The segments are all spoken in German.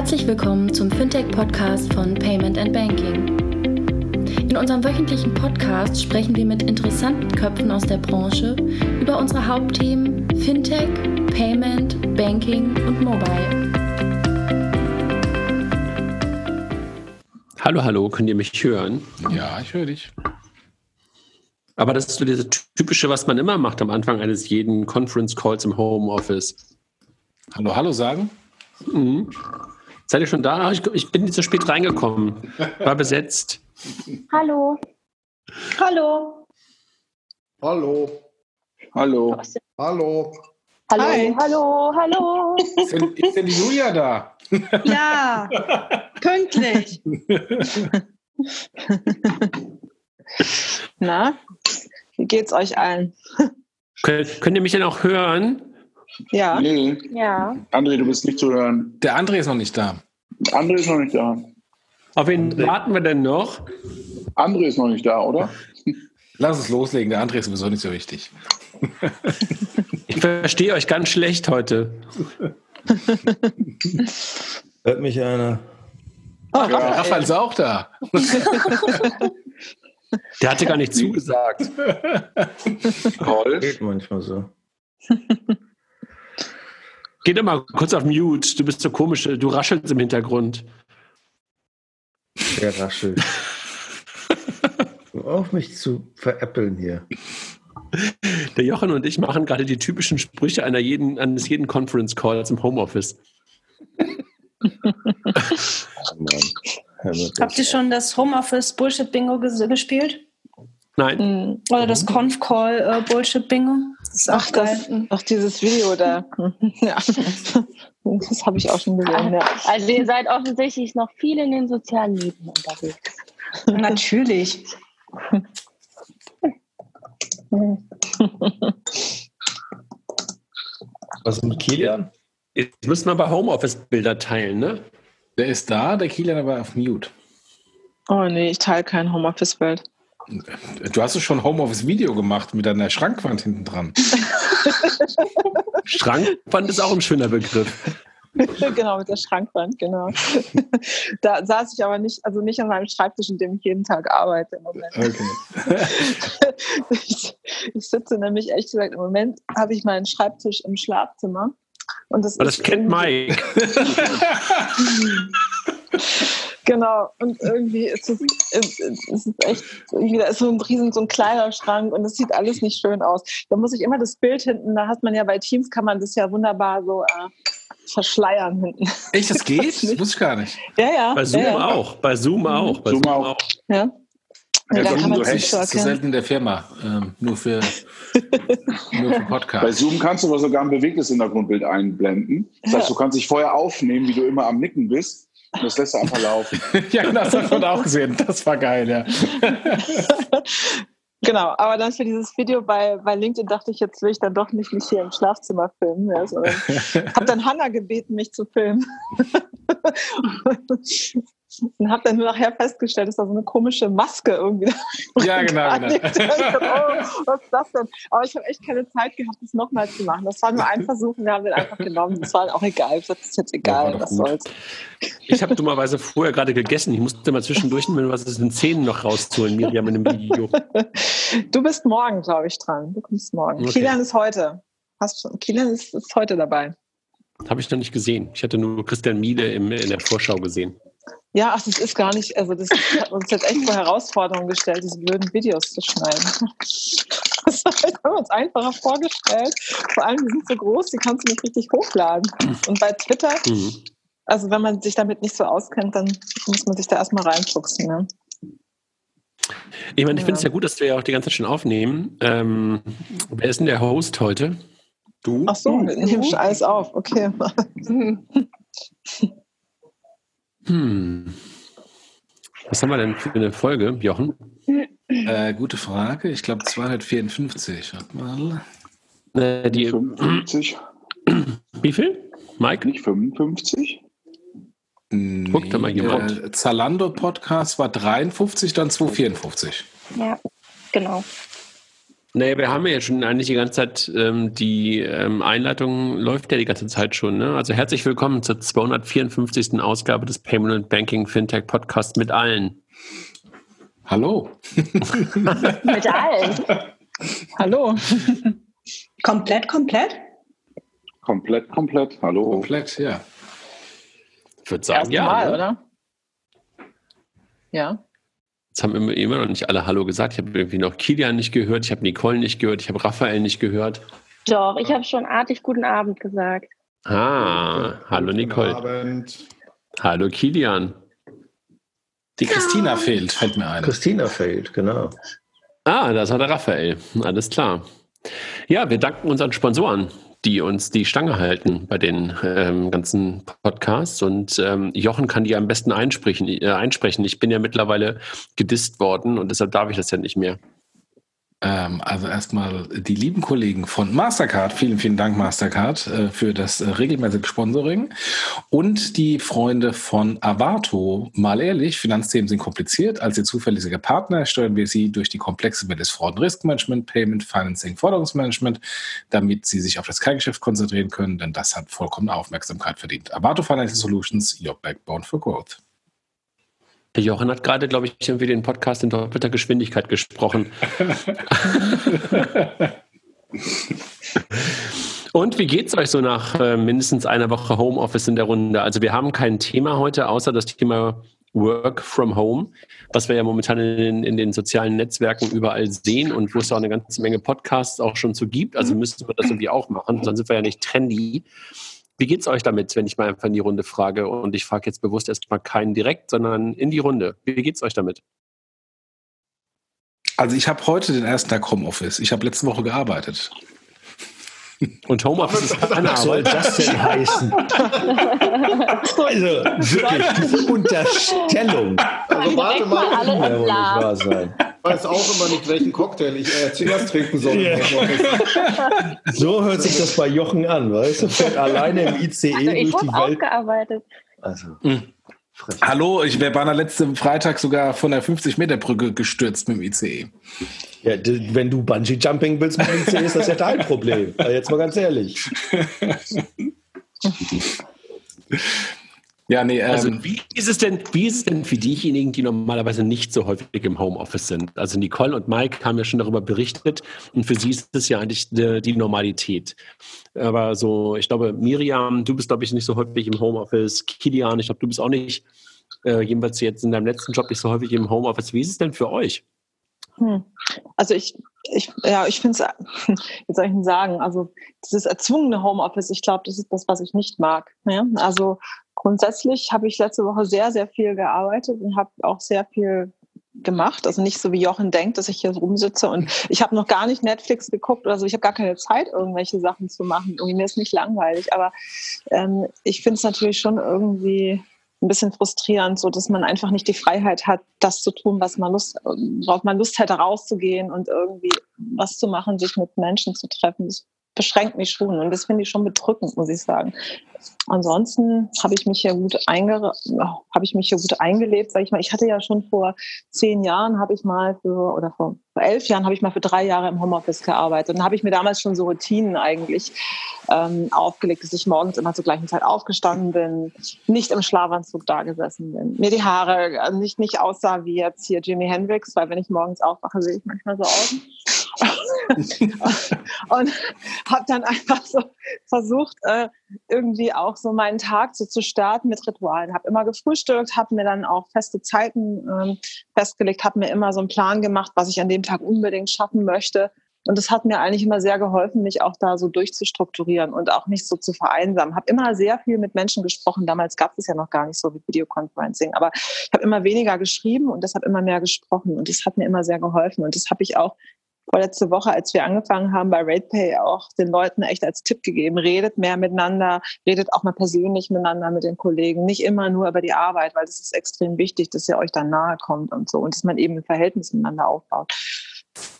Herzlich willkommen zum Fintech-Podcast von Payment and Banking. In unserem wöchentlichen Podcast sprechen wir mit interessanten Köpfen aus der Branche über unsere Hauptthemen Fintech, Payment, Banking und Mobile. Hallo, hallo, könnt ihr mich hören? Ja, ich höre dich. Aber das ist so diese typische, was man immer macht am Anfang eines jeden Conference Calls im Homeoffice. Hallo, hallo sagen? Mhm. Seid ihr schon da? Ich, ich bin nicht so spät reingekommen. War besetzt. Hallo. Hallo. Hallo. Hallo. Hallo. Hallo, Hi. hallo, hallo. Ist denn, ist denn die Julia da? Ja, pünktlich. Na, wie geht's euch allen? Könnt, könnt ihr mich denn auch hören? Ja, Nee, Ja. André, du bist nicht zu hören. Der André ist noch nicht da. André ist noch nicht da. Auf wen warten wir denn noch? André ist noch nicht da, oder? Lass uns loslegen. Der André ist sowieso nicht so wichtig. Ich verstehe euch ganz schlecht heute. Hört mich einer? Oh, Raphael, Raphael ist auch da. Der hatte gar nicht zugesagt. Toll. Geht manchmal so. Geh doch mal kurz auf Mute. Du bist so komisch. Du raschelst im Hintergrund. Der raschelt. Hör auf mich zu veräppeln hier. Der Jochen und ich machen gerade die typischen Sprüche einer jeden, eines jeden Conference Calls im Homeoffice. Habt ihr schon das Homeoffice Bullshit Bingo ges gespielt? Nein. Mhm. Oder das Conf Call äh, Bullshit Bingo? Das ist auch Ach, das, geil. ach, dieses Video da. Ja. Das habe ich auch schon gesehen. Ja. Also ihr seid offensichtlich noch viel in den sozialen Medien unterwegs. Natürlich. Was ist mit Kilian? Jetzt müssen wir bei Homeoffice Bilder teilen, ne? Der ist da, der Kilian aber auf Mute. Oh nee, ich teile kein Homeoffice-Bild. Du hast doch schon Homeoffice-Video gemacht mit deiner Schrankwand hinten dran. Schrankwand ist auch ein schöner Begriff. genau, mit der Schrankwand, genau. da saß ich aber nicht, also nicht an meinem Schreibtisch, in dem ich jeden Tag arbeite im Moment. Okay. ich, ich sitze nämlich, ehrlich gesagt, im Moment habe ich meinen Schreibtisch im Schlafzimmer. Und das, Aber das kennt Mike. Genau, und irgendwie ist es, es ist echt, irgendwie, da ist so ein riesen, so ein kleiner Schrank und es sieht alles nicht schön aus. Da muss ich immer das Bild hinten, da hat man ja bei Teams, kann man das ja wunderbar so äh, verschleiern hinten. Echt, das geht? Das wusste ich gar nicht. Ja, ja. Bei Zoom ja, ja. auch. Bei Zoom auch. Bei Zoom Zoom auch. auch. Ja. Ja, Ja, da kann man so das ist selten in der Firma. Ähm, nur für, nur für Bei Podcast. Zoom kannst du aber sogar ein bewegtes Hintergrundbild einblenden. Das heißt, du kannst dich vorher aufnehmen, wie du immer am Nicken bist. Das lässt du einfach laufen. ja, das hat man auch gesehen. Das war geil, ja. Genau, aber dann für dieses Video bei, bei LinkedIn dachte ich, jetzt will ich dann doch nicht mich hier im Schlafzimmer filmen. Ja, sondern habe dann Hanna gebeten, mich zu filmen. Und habe dann nur nachher festgestellt, dass da so eine komische Maske irgendwie Ja, genau, genau. Oh, was ist das denn? Aber ich habe echt keine Zeit gehabt, das nochmal zu machen. Das war nur ein Versuch und wir haben den einfach genommen. Das war auch egal. Das ist jetzt Ja, egal, doch was soll's. Ich habe dummerweise vorher gerade gegessen. Ich musste mal zwischendurch wenn was aus den Zähnen noch rausholen, Miriam, in dem Video. Du bist morgen, glaube ich, dran. Du kommst morgen. Okay. Kilian ist heute. Hast, du- Kilian ist, ist heute dabei. Habe ich noch nicht gesehen. Ich hatte nur Christian Miele im, in der Vorschau gesehen. Ja, ach, das ist gar nicht, also das hat uns jetzt echt vor Herausforderungen gestellt, diese blöden Videos zu schneiden. Das haben wir uns einfacher vorgestellt. Vor allem, die sind so groß, die kannst du nicht richtig hochladen. Und bei Twitter, Mhm. also wenn man sich damit nicht so auskennt, dann muss man sich da erstmal reinfuchsen. Ne? Ich meine, ich finde es Ja. gut, dass wir ja auch die ganze Zeit schon aufnehmen. Ähm, wer ist denn der Host heute? Du? Ach so, nehmen schon alles auf, okay. Hm. Was haben wir denn für eine Folge, Jochen? Äh, gute Frage. Ich glaube 254. Warte mal. Äh, die, 55? wie viel? Mike? Nicht 55? Guckt da mal jemand. Äh, Zalando Podcast war 53, dann 254. Ja, genau. Naja, wir haben ja jetzt schon eigentlich die ganze Zeit, ähm, die ähm, Einleitung läuft ja die ganze Zeit schon. Ne? Also herzlich willkommen zur 254. Ausgabe des Payment and Banking Fintech Podcast mit allen. Hallo. Mit allen. Hallo. Komplett, komplett? Komplett, komplett. Hallo. Komplett, ja. Ich würde sagen, Erste ja. Mal, ne? oder? Ja. Jetzt haben immer, immer noch nicht alle Hallo gesagt. Ich habe irgendwie noch Kilian nicht gehört, ich habe Nicole nicht gehört, ich habe Raphael nicht gehört. Doch, ich habe schon artig guten Abend gesagt. Ah, hallo Nicole. Abend. Hallo Kilian. Die Christina fehlt, fällt mir ein. Christina fehlt, genau. Ah, das war der Raphael. Alles klar. Ja, wir danken unseren Sponsoren, die uns die Stange halten bei den ähm, ganzen Podcasts. Und ähm, Jochen kann die am besten einsprechen, äh, einsprechen. Ich bin ja mittlerweile gedisst worden und deshalb darf ich das ja nicht mehr. Ähm, also erstmal die lieben Kollegen von Mastercard, vielen, vielen Dank Mastercard äh, für das äh, regelmäßige Sponsoring und die Freunde von Avato. Mal ehrlich, Finanzthemen sind kompliziert. Als ihr zuverlässiger Partner steuern wir sie durch die komplexe Welt des Fraud- und Riskmanagement, Payment, Financing, Forderungsmanagement, damit sie sich auf das Kerngeschäft konzentrieren können, denn das hat vollkommene Aufmerksamkeit verdient. Avato Financial Solutions, your backbone for growth. Jochen hat gerade, glaube ich, irgendwie den Podcast in doppelter Geschwindigkeit gesprochen. Und wie geht's euch so nach äh, mindestens einer Woche Homeoffice in der Runde? Also wir haben kein Thema heute, außer das Thema Work from Home, was wir ja momentan in, in den sozialen Netzwerken überall sehen und wo es auch eine ganze Menge Podcasts auch schon zu gibt. Also müssten wir das irgendwie auch machen, sonst sind wir ja nicht trendy. Wie geht's euch damit, wenn ich mal einfach in die Runde frage? Und ich frage jetzt bewusst erstmal keinen direkt, sondern in die Runde. Wie geht's euch damit? Also ich habe heute den ersten Tag Homeoffice. Ich habe letzte Woche gearbeitet. Und Homeoffice ist keine Was soll Arbeit. das denn heißen? also, wirklich, diese Unterstellung. Also warte mal mal, alle im wohl ich weiß auch immer nicht, welchen Cocktail ich äh, zuerst trinken soll. Ja. So hört sich das bei Jochen an, weißt du? Fährt alleine im ICE Also ich durch die wurde auch Welt. gearbeitet. Also, Mhm. Hallo, ich wäre beinahe letzten Freitag sogar von der 50-Meter-Brücke gestürzt mit dem ICE. Ja, wenn du Bungee-Jumping willst mit dem ICE, ist das ja dein Problem. Also jetzt mal ganz ehrlich. Ja, nee, ähm, Also wie ist es denn, wie ist es denn für diejenigen, die normalerweise nicht so häufig im Homeoffice sind? Also Nicole und Mike haben ja schon darüber berichtet und für sie ist es ja eigentlich die, die Normalität. Aber so, ich glaube, Miriam, du bist, glaube ich, nicht so häufig im Homeoffice. Kilian, ich glaube, du bist auch nicht, äh, jedenfalls jetzt in deinem letzten Job nicht so häufig im Homeoffice. Wie ist es denn für euch? Hm. Also ich, ich, ja, ich finde es, wie soll ich denn sagen, also dieses erzwungene Homeoffice, ich glaube, das ist das, was ich nicht mag. Ja? Also grundsätzlich habe ich letzte Woche sehr, sehr viel gearbeitet und habe auch sehr viel gemacht. Also nicht so wie Jochen denkt, dass ich hier rumsitze und ich habe noch gar nicht Netflix geguckt oder so. Ich habe gar keine Zeit, irgendwelche Sachen zu machen. Irgendwie mir ist nicht langweilig, aber ähm, ich finde es natürlich schon irgendwie ein bisschen frustrierend, so dass man einfach nicht die Freiheit hat, das zu tun, was man Lust, worauf man Lust hätte, rauszugehen und irgendwie was zu machen, sich mit Menschen zu treffen. Das beschränkt mich schon und das finde ich schon bedrückend, muss ich sagen. Ansonsten habe ich mich hier gut habe ich mich hier gut eingelebt, sag ich mal. Ich hatte ja schon vor zehn Jahren habe ich mal für oder vor, vor elf Jahren habe ich mal für drei Jahre im Homeoffice gearbeitet. Und habe ich mir damals schon so Routinen eigentlich ähm, aufgelegt, dass ich morgens immer zur gleichen Zeit aufgestanden bin, nicht im Schlafanzug da gesessen bin, mir die Haare äh, nicht nicht aussah wie jetzt hier Jimi Hendrix, weil wenn ich morgens aufwache, sehe ich manchmal so aus. und habe dann einfach so versucht, äh, irgendwie auch so meinen Tag so zu starten mit Ritualen. Habe immer gefrühstückt, habe mir dann auch feste Zeiten ähm, festgelegt, habe mir immer so einen Plan gemacht, was ich an dem Tag unbedingt schaffen möchte. Und das hat mir eigentlich immer sehr geholfen, mich auch da so durchzustrukturieren und auch nicht so zu vereinsamen. Habe immer sehr viel mit Menschen gesprochen. Damals gab es ja noch gar nicht so wie Videoconferencing. Aber ich habe immer weniger geschrieben und deshalb immer mehr gesprochen. Und das hat mir immer sehr geholfen. Und das habe ich auch vorletzte Woche, als wir angefangen haben bei RatePay, auch den Leuten echt als Tipp gegeben. Redet mehr miteinander, redet auch mal persönlich miteinander mit den Kollegen. Nicht immer nur über die Arbeit, weil das ist extrem wichtig, dass ihr euch dann nahe kommt und so und dass man eben ein Verhältnis miteinander aufbaut.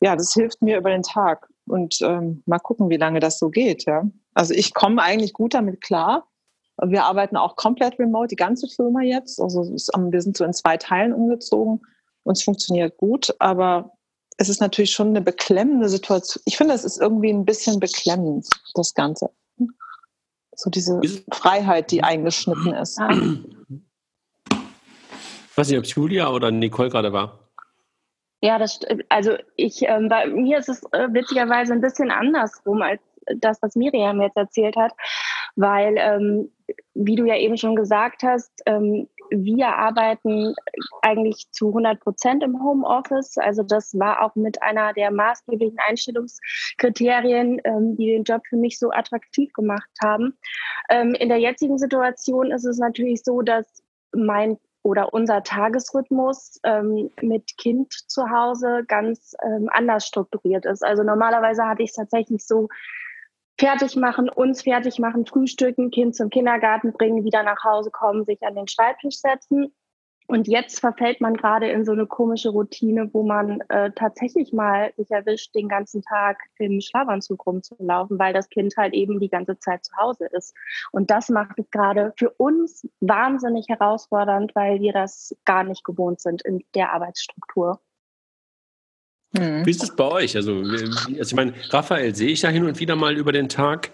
Ja, das hilft mir über den Tag. Und ähm, mal gucken, wie lange das so geht. Ja. Also ich komme eigentlich gut damit klar. Wir arbeiten auch komplett remote, die ganze Firma jetzt. Also es wir sind so in zwei Teilen umgezogen. Uns funktioniert gut, aber es ist natürlich schon eine beklemmende Situation. Ich finde, es ist irgendwie ein bisschen beklemmend, das Ganze. So diese Freiheit, die eingeschnitten ist. Ich weiß nicht, ob es Julia oder Nicole gerade war. Ja, das also ich ähm, bei mir ist es äh, witzigerweise ein bisschen andersrum als das, was Miriam jetzt erzählt hat, weil ähm, wie du ja eben schon gesagt hast, ähm, wir arbeiten eigentlich zu 100 Prozent im Homeoffice. Also das war auch mit einer der maßgeblichen Einstellungskriterien, ähm, die den Job für mich so attraktiv gemacht haben. Ähm, in der jetzigen Situation ist es natürlich so, dass mein oder unser Tagesrhythmus ähm, mit Kind zu Hause ganz ähm, anders strukturiert ist. Also normalerweise hatte ich es tatsächlich so, fertig machen, uns fertig machen, frühstücken, Kind zum Kindergarten bringen, wieder nach Hause kommen, sich an den Schreibtisch setzen. Und jetzt verfällt man gerade in so eine komische Routine, wo man äh, tatsächlich mal sich erwischt, den ganzen Tag im Schlafanzug rumzulaufen, weil das Kind halt eben die ganze Zeit zu Hause ist. Und das macht es gerade für uns wahnsinnig herausfordernd, weil wir das gar nicht gewohnt sind in der Arbeitsstruktur. Hm. Wie ist es bei euch? Also, also ich meine, Raphael sehe ich ja hin und wieder mal über den Tag.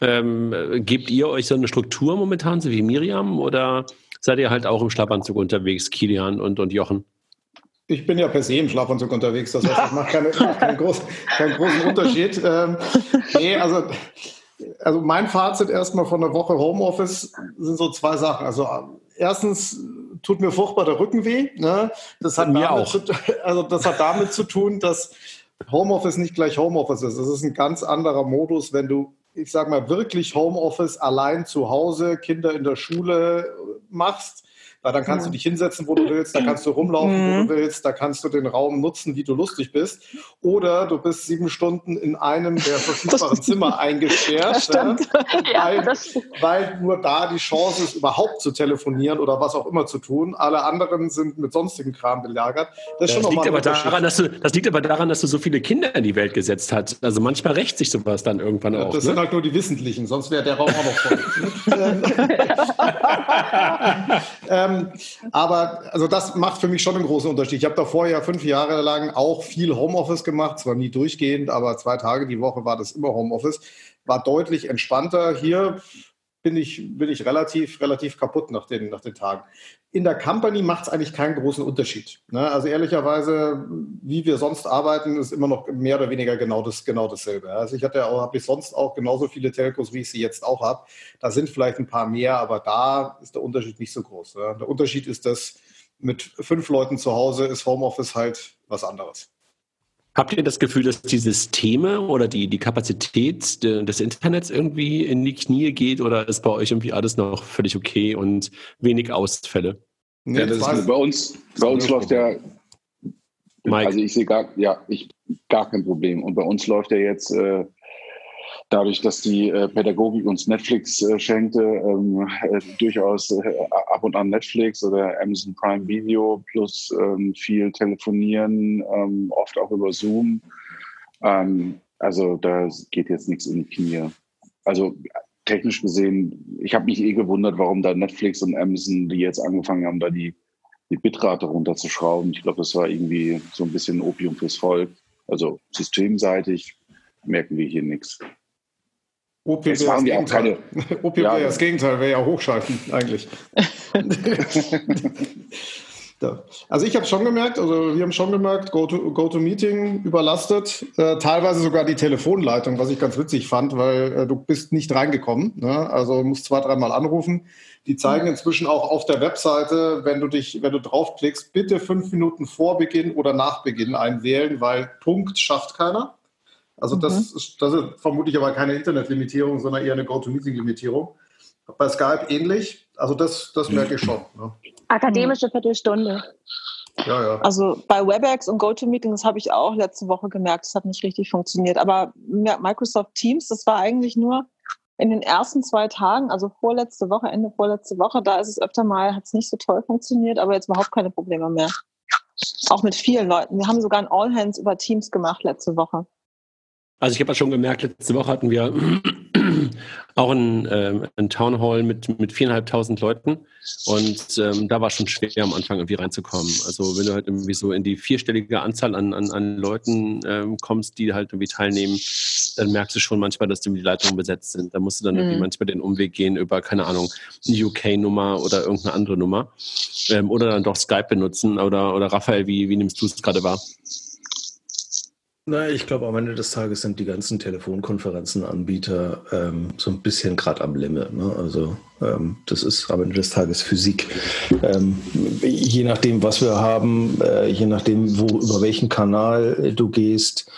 Ähm, äh, gebt ihr euch so eine Struktur momentan, so wie Miriam, oder seid ihr halt auch im Schlafanzug unterwegs, Kilian und, und Jochen? Ich bin ja per se im Schlafanzug unterwegs, das heißt, das macht, keine, keinen, groß, keinen großen Unterschied. Ähm, nee, also, also mein Fazit erstmal von der Woche Homeoffice sind so zwei Sachen. Also erstens tut mir furchtbar der Rücken weh. Ne? Das, hat Mir damit auch. Zu, also das hat damit zu tun, dass Homeoffice nicht gleich Homeoffice ist. Es ist ein ganz anderer Modus, wenn du, ich sag mal, wirklich Homeoffice allein zu Hause, Kinder in der Schule machst. Weil dann kannst du dich hinsetzen, wo du willst, da kannst du rumlaufen, wo Mhm. du willst, da kannst du den Raum nutzen, wie du lustig bist. Oder du bist sieben Stunden in einem der verfügbaren Zimmer eingesperrt, stimmt. Ja, weil, weil nur da die Chance ist, überhaupt zu telefonieren oder was auch immer zu tun. Alle anderen sind mit sonstigem Kram belagert. Das ist schon Das liegt, aber daran, dass du, das liegt aber daran, dass du so viele Kinder in die Welt gesetzt hast. Also manchmal rächt sich sowas dann irgendwann auch. Das sind Ne? halt nur die Wissentlichen, sonst wäre der Raum auch noch voll. ähm, aber also das macht für mich schon einen großen Unterschied. Ich habe davor ja fünf Jahre lang auch viel Homeoffice gemacht, zwar nie durchgehend, aber zwei Tage die Woche war das immer Homeoffice. War deutlich entspannter. Hier bin ich, bin ich relativ, relativ kaputt nach den, nach den Tagen. In der Company macht es eigentlich keinen großen Unterschied. Ne? Also ehrlicherweise, wie wir sonst arbeiten, ist immer noch mehr oder weniger genau, das, genau dasselbe. Also ich hatte auch, habe ich sonst auch genauso viele Telcos, wie ich sie jetzt auch habe. Da sind vielleicht ein paar mehr, aber da ist der Unterschied nicht so groß. Ne? Der Unterschied ist, dass mit fünf Leuten zu Hause ist Homeoffice halt was anderes. Habt ihr das Gefühl, dass die Systeme oder die, die Kapazität de- des Internets irgendwie in die Knie geht oder ist bei euch irgendwie alles noch völlig okay und wenig Ausfälle? Nee, Ja, das ist, bei uns, bei uns läuft ja, Mike. also ich sehe gar, ja, ich, gar kein Problem. Und bei uns läuft ja jetzt, äh, dadurch, dass die äh, Pädagogik uns Netflix äh, schenkte, ähm, äh, durchaus äh, ab und an Netflix oder Amazon Prime Video plus ähm, viel telefonieren, ähm, oft auch über Zoom. Ähm, also da geht jetzt nichts in die Knie. Also technisch gesehen, ich habe mich eh gewundert, warum da Netflix und Amazon, die jetzt angefangen haben, da die, die Bitrate runterzuschrauben. Ich glaube, das war irgendwie so ein bisschen Opium fürs Volk. Also systemseitig merken wir hier nichts. OP Jetzt wäre das machen wir auch Gegenteil. OP Ja, wäre das Gegenteil, wäre ja hochschalten eigentlich. Also ich habe schon gemerkt, also wir haben schon gemerkt, GoToMeeting Go Meeting überlastet, äh, teilweise sogar die Telefonleitung, was ich ganz witzig fand, weil äh, du bist nicht reingekommen, ne? also musst zwei, dreimal anrufen. Die zeigen inzwischen auch auf der Webseite, wenn du dich, wenn du draufklickst, bitte fünf Minuten vor Beginn oder nach Beginn einwählen, weil Punkt schafft keiner. Also das, ist, das ist vermutlich aber keine Internetlimitierung, sondern eher eine GoToMeeting-Limitierung. Bei Skype ähnlich. Also das, das merke ich schon. Ne? akademische Viertelstunde. Ja, ja. Also bei WebEx und GoToMeeting, das habe ich auch letzte Woche gemerkt, das hat nicht richtig funktioniert. Aber Microsoft Teams, das war eigentlich nur in den ersten zwei Tagen, also vorletzte Woche, Ende vorletzte Woche, da ist es öfter mal, hat es nicht so toll funktioniert, aber jetzt überhaupt keine Probleme mehr. Auch mit vielen Leuten. Wir haben sogar ein All Hands über Teams gemacht letzte Woche. Also ich habe ja schon gemerkt, letzte Woche hatten wir auch ein, ähm, ein Town Hall mit, mit viereinhalbtausend Leuten. Und ähm, da war schon schwer am Anfang irgendwie reinzukommen. Also wenn du halt irgendwie so in die vierstellige Anzahl an, an, an Leuten ähm, kommst, die halt irgendwie teilnehmen, dann merkst du schon manchmal, dass die Leitungen besetzt sind. Da musst du dann mhm. irgendwie manchmal den Umweg gehen über, keine Ahnung, eine UK-Nummer oder irgendeine andere Nummer. Ähm, oder dann doch Skype benutzen. Oder, oder Raphael, wie, wie nimmst du es gerade wahr? Na, ich glaube, am Ende des Tages sind die ganzen Telefonkonferenzenanbieter ähm, so ein bisschen gerade am Limit. Ne? Also ähm, das ist am Ende des Tages Physik. Ähm, je nachdem, was wir haben, äh, je nachdem, wo über welchen Kanal äh, du gehst,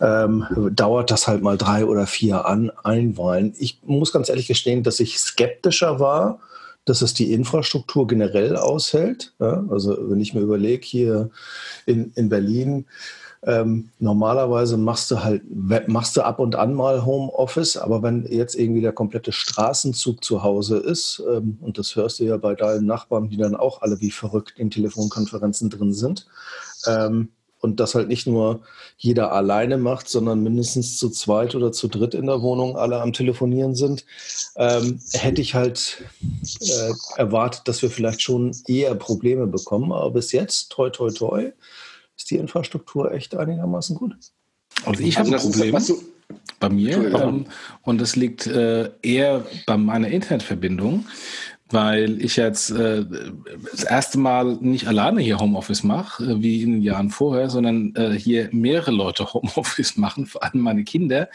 ähm, dauert das halt mal drei oder vier an einwahlen. Ich muss ganz ehrlich gestehen, dass ich skeptischer war, dass es die Infrastruktur generell aushält. Ja? Also wenn ich mir überlege, hier in, in Berlin, ähm, normalerweise machst du halt, machst du ab und an mal Homeoffice, aber wenn jetzt irgendwie der komplette Straßenzug zu Hause ist, ähm, und das hörst du ja bei deinen Nachbarn, die dann auch alle wie verrückt in Telefonkonferenzen drin sind, ähm, und das halt nicht nur jeder alleine macht, sondern mindestens zu zweit oder zu dritt in der Wohnung alle am Telefonieren sind, ähm, hätte ich halt äh, erwartet, dass wir vielleicht schon eher Probleme bekommen. Aber bis jetzt, toi, toi, toi, ist die Infrastruktur echt einigermaßen gut. Also ich habe ein Problem ist, bei mir ähm, und das liegt äh, eher bei meiner Internetverbindung, weil ich jetzt äh, das erste Mal nicht alleine hier Homeoffice mache, äh, wie in den Jahren vorher, sondern äh, hier mehrere Leute Homeoffice machen, vor allem meine Kinder,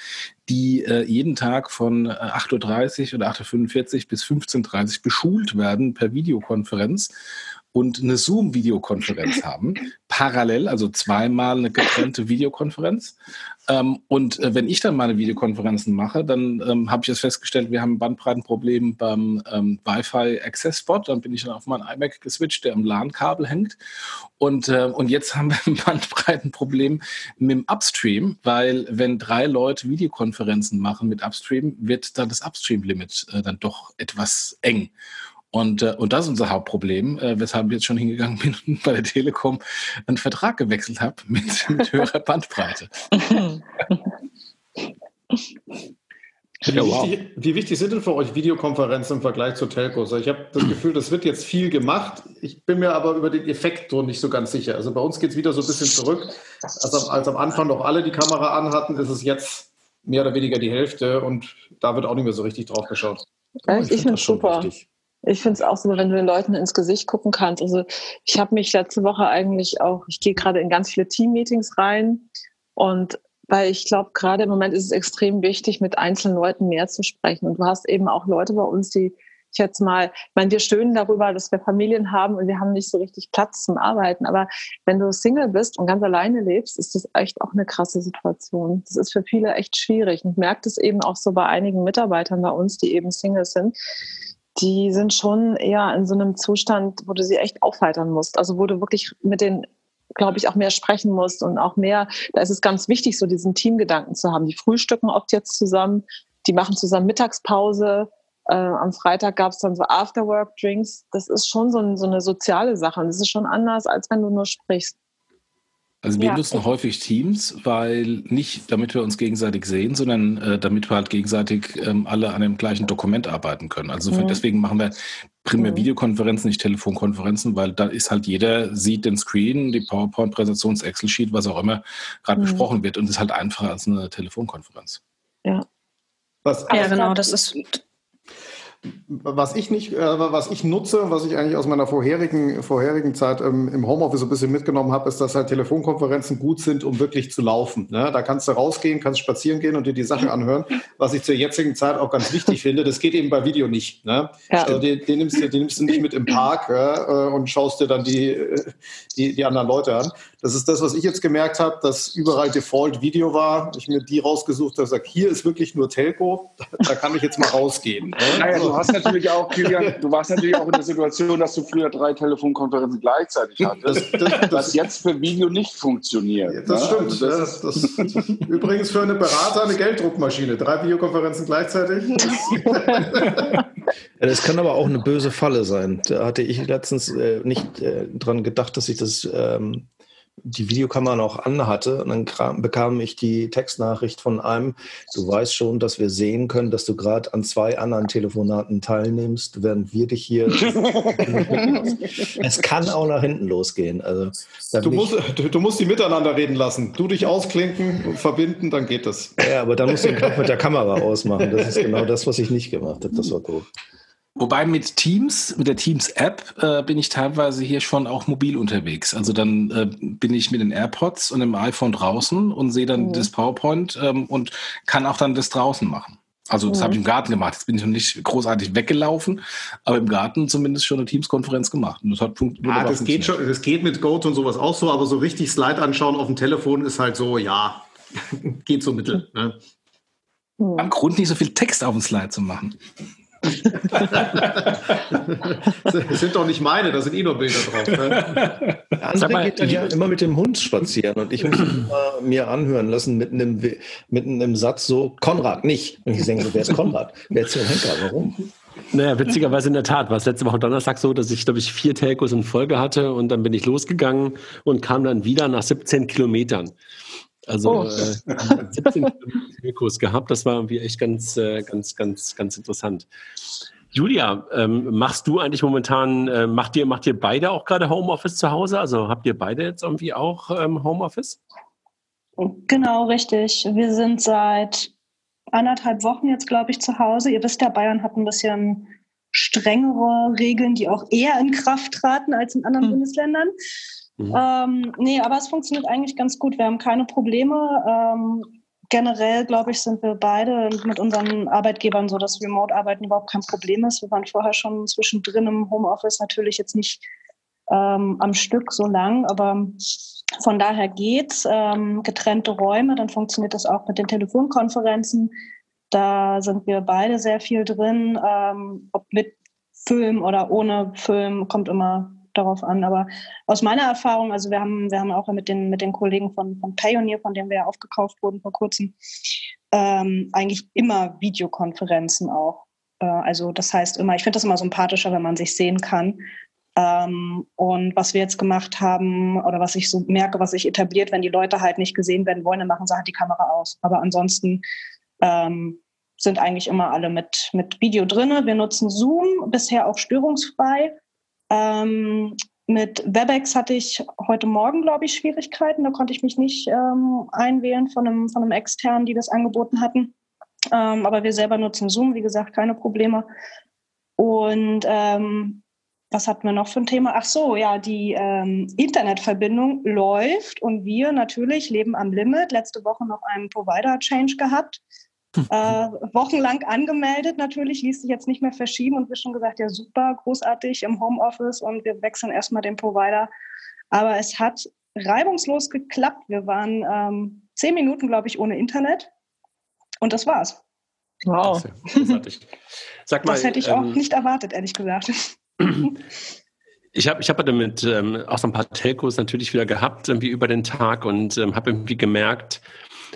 die äh, jeden Tag von 8.30 Uhr oder 8.45 Uhr bis 15.30 Uhr beschult werden per Videokonferenz und eine Zoom-Videokonferenz haben, parallel, also zweimal eine getrennte Videokonferenz. Ähm, und äh, wenn ich dann meine Videokonferenzen mache, dann ähm, habe ich jetzt festgestellt, wir haben ein Bandbreitenproblem beim ähm, Wi-Fi Access Spot. Dann bin ich dann auf meinen iMac geswitcht, der am LAN-Kabel hängt. Und, äh, und jetzt haben wir ein Bandbreitenproblem mit dem Upstream, weil wenn drei Leute Videokonferenzen machen mit Upstream, wird dann das Upstream-Limit äh, dann doch etwas eng. Und, äh, und das ist unser Hauptproblem, äh, weshalb ich jetzt schon hingegangen bin und bei der Telekom einen Vertrag gewechselt habe mit, mit höherer Bandbreite. Wie, ja, wow. wichtig, wie, wichtig, sind denn für euch Videokonferenzen im Vergleich zu Telcos? Ich habe das Gefühl, das wird jetzt viel gemacht. Ich bin mir aber über den Effekt so nicht so ganz sicher. Also bei uns geht es wieder so ein bisschen zurück. Also als am Anfang noch alle die Kamera anhatten, ist es jetzt mehr oder weniger die Hälfte und da wird auch nicht mehr so richtig drauf geschaut. ich, ich finde es super. Wichtig. Ich finde es auch so, wenn du den Leuten ins Gesicht gucken kannst. Also ich habe mich letzte Woche eigentlich auch, ich gehe gerade in ganz viele Team-Meetings rein und weil ich glaube, gerade im Moment ist es extrem wichtig, mit einzelnen Leuten mehr zu sprechen. Und du hast eben auch Leute bei uns, die ich jetzt mal, ich meine, wir stöhnen darüber, dass wir Familien haben und wir haben nicht so richtig Platz zum Arbeiten. Aber wenn du Single bist und ganz alleine lebst, ist das echt auch eine krasse Situation. Das ist für viele echt schwierig. Und ich merke das eben auch so bei einigen Mitarbeitern bei uns, die eben Single sind die sind schon eher in so einem Zustand, wo du sie echt aufheitern musst. Also wo du wirklich mit den glaube ich, auch mehr sprechen musst und auch mehr, da ist es ganz wichtig, so diesen Teamgedanken zu haben. Die frühstücken oft jetzt zusammen, die machen zusammen Mittagspause. Äh, am Freitag gab es dann so Afterwork-Drinks. Das ist schon so, ein, so, eine soziale Sache und das ist schon anders, als wenn du nur sprichst. Also wir ja. nutzen häufig Teams, weil nicht damit wir uns gegenseitig sehen, sondern äh, damit wir halt gegenseitig ähm, alle an dem gleichen Dokument arbeiten können. Also mhm. deswegen machen wir primär mhm. Videokonferenzen, nicht Telefonkonferenzen, weil da ist halt jeder sieht den Screen, die PowerPoint-Präsentation, das Excel-Sheet, was auch immer gerade mhm. besprochen wird und ist halt einfacher als eine Telefonkonferenz. Ja. Was, ja, genau, das ist was ich nicht, äh, was ich nutze, was ich eigentlich aus meiner vorherigen, vorherigen Zeit ähm, im Homeoffice ein bisschen mitgenommen habe, ist, dass halt Telefonkonferenzen gut sind, um wirklich zu laufen. Ne? Da kannst du rausgehen, kannst spazieren gehen und dir die Sachen anhören. Was ich zur jetzigen Zeit auch ganz wichtig finde, das geht eben bei Video nicht. Ne? Ja. Also den, den, nimmst du, den nimmst du nicht mit im Park äh, und schaust dir dann die, äh, die, die anderen Leute an. Das ist das, was ich jetzt gemerkt habe, dass überall Default Video war. Ich mir die rausgesucht habe, gesagt, hier ist wirklich nur Telco, da kann ich jetzt mal rausgehen. Ne? Naja, du hast natürlich auch, Kilian, du warst natürlich auch in der Situation, dass du früher drei Telefonkonferenzen gleichzeitig hattest, das, das, was jetzt für Video nicht funktioniert. Ja, das ne? stimmt. Also das, das, übrigens für eine Berater eine Gelddruckmaschine. Drei Videokonferenzen gleichzeitig. Das kann aber auch eine böse Falle sein. Da hatte ich letztens äh, nicht äh, dran gedacht, dass ich das ähm, die Videokamera noch anhatte. Und dann kam, bekam ich die Textnachricht von einem, du weißt schon, dass wir sehen können, dass du gerade an zwei anderen Telefonaten teilnimmst, während wir dich hier. es kann auch nach hinten losgehen. Also, du, musst, du, du, musst die miteinander reden lassen. Du dich ausklinken, verbinden, dann geht das. Ja, aber dann musst du den Knopf mit der Kamera ausmachen. Das ist genau das, was ich nicht gemacht habe. Das war doof. Wobei mit Teams, mit der Teams-App, äh, bin ich teilweise hier schon auch mobil unterwegs. Also dann äh, bin ich mit den AirPods und dem iPhone draußen und sehe dann mhm. das PowerPoint ähm, und kann auch dann das draußen machen. Also das mhm. habe ich im Garten gemacht. Jetzt bin ich noch nicht großartig weggelaufen, aber im Garten zumindest schon eine Teams-Konferenz gemacht. Und das hat ah, das geht schon, das geht mit Goat und sowas auch so, aber so richtig Slide anschauen auf dem Telefon ist halt so, ja, geht so mittel. Ne? Am Grund nicht so viel Text auf dem Slide zu machen das sind doch nicht meine, da sind eh nur Bilder drauf. Ne? André mal, geht dann ja immer mit dem Hund spazieren und ich muss immer mir anhören lassen mit einem, mit einem Satz so, Konrad, nicht. Und ich denke so, wer ist Konrad? Wer ist der Henker? Warum? Naja, witzigerweise in der Tat war es letzte Woche Donnerstag so, dass ich, glaube ich, vier Telcos in Folge hatte und dann bin ich losgegangen und kam dann wieder nach 17 Kilometern. Also oh. äh, 17 Kurs gehabt. Das war irgendwie echt ganz, äh, ganz, ganz, ganz interessant. Julia, ähm, machst du eigentlich momentan, äh, macht ihr, macht ihr beide auch gerade Homeoffice zu Hause? Also habt ihr beide jetzt irgendwie auch ähm, Homeoffice? Genau, richtig. Wir sind seit anderthalb Wochen jetzt, glaube ich, zu Hause. Ihr wisst ja, Bayern hat ein bisschen strengere Regeln, die auch eher in Kraft traten als in anderen hm. Bundesländern. Mhm. Ähm, nee, aber es funktioniert eigentlich ganz gut. Wir haben keine Probleme. Ähm, generell, glaube ich, sind wir beide mit unseren Arbeitgebern so, dass Remote-Arbeiten überhaupt kein Problem ist. Wir waren vorher schon zwischendrin im Homeoffice, natürlich jetzt nicht ähm, am Stück so lang, aber von daher geht's. Ähm, getrennte Räume, dann funktioniert das auch mit den Telefonkonferenzen. Da sind wir beide sehr viel drin, ähm, ob mit Film oder ohne Film, kommt immer darauf an. Aber aus meiner Erfahrung, also wir haben, wir haben auch mit den, mit den Kollegen von, von Payoneer, von denen wir ja aufgekauft wurden vor kurzem, ähm, eigentlich immer Videokonferenzen auch. Äh, also das heißt immer, ich finde das immer sympathischer, wenn man sich sehen kann. Ähm, und was wir jetzt gemacht haben oder was ich so merke, was sich etabliert, wenn die Leute halt nicht gesehen werden wollen, dann machen sie halt die Kamera aus. Aber ansonsten ähm, sind eigentlich immer alle mit, mit Video drin. Wir nutzen Zoom, bisher auch störungsfrei. Ähm, mit WebEx hatte ich heute Morgen, glaube ich, Schwierigkeiten. Da konnte ich mich nicht ähm, einwählen von einem, von einem externen, die das angeboten hatten. Ähm, aber wir selber nutzen Zoom, wie gesagt, keine Probleme. Und ähm, was hatten wir noch für ein Thema? Ach so, ja, die ähm, Internetverbindung läuft und wir natürlich leben am Limit. Letzte Woche noch einen Provider-Change gehabt äh, wochenlang angemeldet natürlich, ließ sich jetzt nicht mehr verschieben und wir schon gesagt, ja super, großartig im Homeoffice und wir wechseln erstmal den Provider. Aber es hat reibungslos geklappt. Wir waren ähm, zehn Minuten, glaube ich, ohne Internet und das war's. Wow. Sag mal, das hätte ich ähm, auch nicht erwartet, ehrlich gesagt. Ich habe ich hab damit ähm, auch so ein paar Telcos natürlich wieder gehabt, irgendwie über den Tag und ähm, habe irgendwie gemerkt,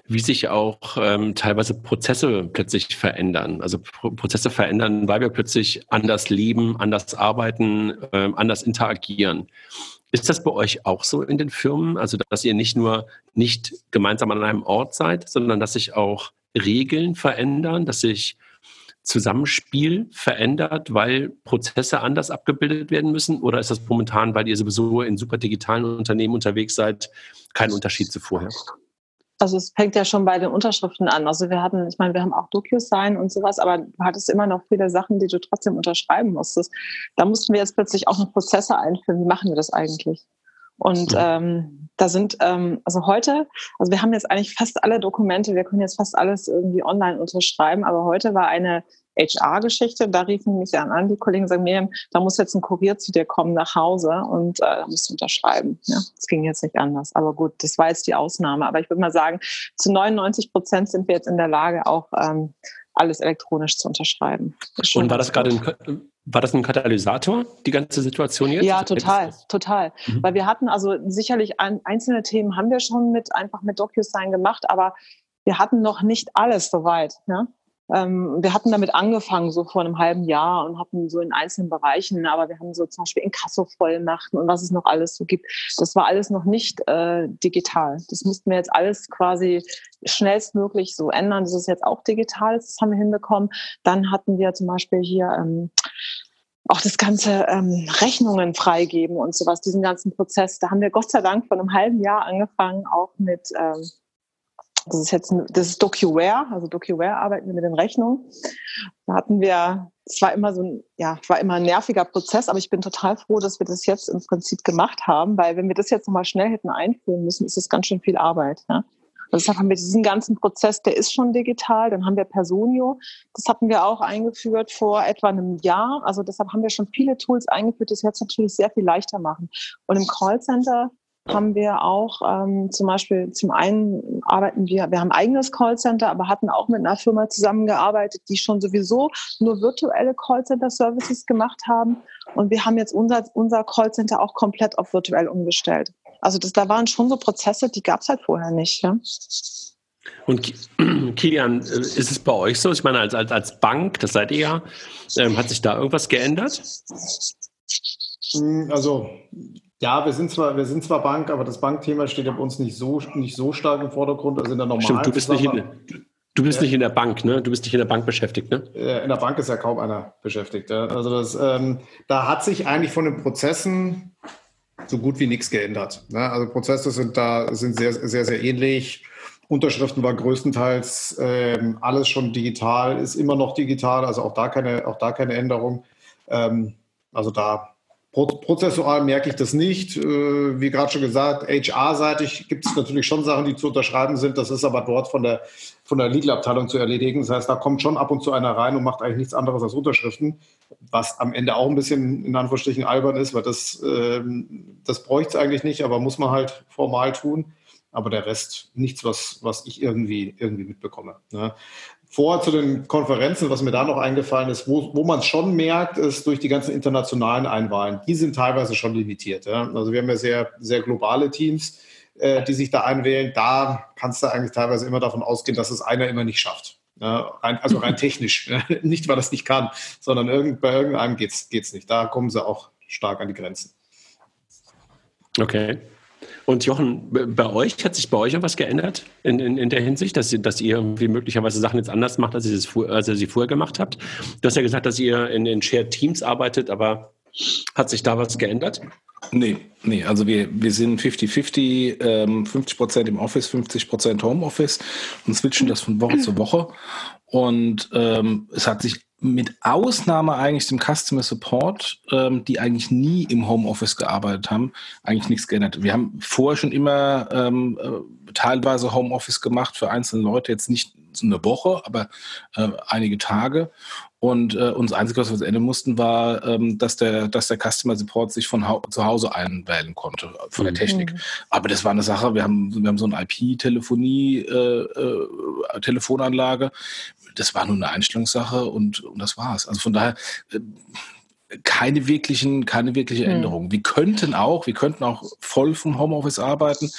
wie sich auch ähm, teilweise Prozesse plötzlich verändern. Also Pro Prozesse verändern, weil wir plötzlich anders leben, anders arbeiten, ähm, anders interagieren. Ist das bei euch auch so in den Firmen? Also, dass ihr nicht nur nicht gemeinsam an einem Ort seid, sondern dass sich auch Regeln verändern, dass sich Zusammenspiel verändert, weil Prozesse anders abgebildet werden müssen? Oder ist das momentan, weil ihr sowieso in super digitalen Unternehmen unterwegs seid, kein Unterschied zu vorher? Also es fängt ja schon bei den Unterschriften an. Also wir hatten, ich meine, wir haben auch DocuSign und sowas, aber du hattest immer noch viele Sachen, die du trotzdem unterschreiben musstest. Da mussten wir jetzt plötzlich auch noch Prozesse einführen. Wie machen wir das eigentlich? Und ähm, da sind, ähm, also heute, also wir haben jetzt eigentlich fast alle Dokumente, wir können jetzt fast alles irgendwie online unterschreiben, aber heute war eine HR-Geschichte. Da riefen mich dann an, die Kollegen sagen, Miriam, da muss jetzt ein Kurier zu dir kommen nach Hause und äh, da musst du unterschreiben. Ja, das ging jetzt nicht anders. Aber gut, das war jetzt die Ausnahme. Aber ich würde mal sagen, zu 99 Prozent sind wir jetzt in der Lage, auch ähm, alles elektronisch zu unterschreiben. Und war das gerade ein, war das ein Katalysator, die ganze Situation jetzt? Ja, total, total. Mhm. Weil wir hatten also sicherlich ein, einzelne Themen haben wir schon mit einfach mit DocuSign gemacht, aber wir hatten noch nicht alles soweit. Ja? Ähm, wir hatten damit angefangen, so vor einem halben Jahr und hatten so in einzelnen Bereichen, aber wir haben so zum Beispiel Inkasso-Vollmachten und was es noch alles so gibt. Das war alles noch nicht äh, digital. Das mussten wir jetzt alles quasi schnellstmöglich so ändern. Das ist jetzt auch digital, das haben wir hinbekommen. Dann hatten wir zum Beispiel hier ähm, auch das ganze ähm, Rechnungen freigeben und sowas, diesen ganzen Prozess. Da haben wir Gott sei Dank vor einem halben Jahr angefangen, auch mit, ähm, das ist jetzt, das ist DocuWare, also DocuWare arbeiten wir mit den Rechnungen. Da hatten wir, es war immer so ein, ja, war immer ein nerviger Prozess, aber ich bin total froh, dass wir das jetzt im Prinzip gemacht haben, weil wenn wir das jetzt nochmal schnell hätten einführen müssen, ist es ganz schön viel Arbeit. Ja? deshalb haben wir diesen ganzen Prozess, der ist schon digital. Dann haben wir Personio. Das hatten wir auch eingeführt vor etwa einem Jahr. Also deshalb haben wir schon viele Tools eingeführt, die es jetzt natürlich sehr viel leichter machen. Und im Callcenter haben wir auch ähm, zum Beispiel, zum einen arbeiten wir, wir haben ein eigenes Callcenter, aber hatten auch mit einer Firma zusammengearbeitet, die schon sowieso nur virtuelle Callcenter-Services gemacht haben. Und wir haben jetzt unser, unser Callcenter auch komplett auf virtuell umgestellt. Also das, da waren schon so Prozesse, die gab es halt vorher nicht. Ja? Und Kilian, äh, ist es bei euch so? Ich meine, als, als, als Bank, das seid ihr ja, ähm, hat sich da irgendwas geändert? Hm, also ja, wir sind zwar, wir sind zwar Bank, aber das Bankthema steht ja bei uns nicht so, nicht so stark im Vordergrund. Also in der normalen Stimmt, du bist, nicht in, du bist ja. nicht in der Bank, ne? Du bist nicht in der Bank beschäftigt, ne? In der Bank ist ja kaum einer beschäftigt. Ja? Also das, ähm, da hat sich eigentlich von den Prozessen so gut wie nichts geändert. Ne? Also Prozesse sind da sind sehr, sehr, sehr ähnlich. Unterschriften war größtenteils ähm, alles schon digital, ist immer noch digital, also auch da keine, auch da keine Änderung. Ähm, also da Prozessual merke ich das nicht. Äh, wie gerade schon gesagt, HR-seitig gibt es natürlich schon Sachen, die zu unterschreiben sind. Das ist aber dort von der, von der Legal-Abteilung zu erledigen. Das heißt, da kommt schon ab und zu einer rein und macht eigentlich nichts anderes als Unterschriften, was am Ende auch ein bisschen in Anführungsstrichen albern ist, weil das, ähm, das bräuchte es eigentlich nicht, aber muss man halt formal tun. Aber der Rest nichts, was, was ich irgendwie, irgendwie mitbekomme. Ne? Vor zu den Konferenzen, was mir da noch eingefallen ist, wo, wo man es schon merkt, ist durch die ganzen internationalen Einwahlen. Die sind teilweise schon limitiert. Ja? Also wir haben ja sehr, sehr globale Teams, äh, die sich da einwählen. Da kannst du eigentlich teilweise immer davon ausgehen, dass es einer immer nicht schafft. Ja? Rein, also rein technisch. nicht, weil das nicht kann, sondern irgend, bei irgendeinem geht es nicht. Da kommen sie auch stark an die Grenzen. Okay. Und Jochen, bei euch, hat sich bei euch auch was geändert in, in, in der Hinsicht, dass, dass ihr irgendwie möglicherweise Sachen jetzt anders macht, als ihr, das, als ihr sie vorher gemacht habt? Du hast ja gesagt, dass ihr in, in Shared Teams arbeitet, aber hat sich da was geändert? Nee, nee, also wir, wir sind 50-50, ähm, 50 Prozent im Office, 50 Prozent Homeoffice und switchen das von Woche zu Woche. Und ähm, es hat sich mit Ausnahme eigentlich dem Customer Support, ähm, die eigentlich nie im Homeoffice gearbeitet haben, eigentlich nichts geändert. Wir haben vorher schon immer ähm, äh, teilweise Homeoffice gemacht für einzelne Leute, jetzt nicht so eine Woche, aber äh, einige Tage. Und äh, uns Einzige, was wir ändern mussten, war, ähm, dass, der, dass der Customer Support sich von hau zu Hause einwählen konnte, von der mhm. Technik. Aber das war eine Sache, wir haben, wir haben so eine IP-Telefonie-Telefonanlage. Äh, äh, das war nur eine Einstellungssache und, und das war's. Also von daher, äh, keine wirklichen, keine wirkliche hm. Änderung. Wir könnten auch, wir könnten auch voll vom Homeoffice arbeiten,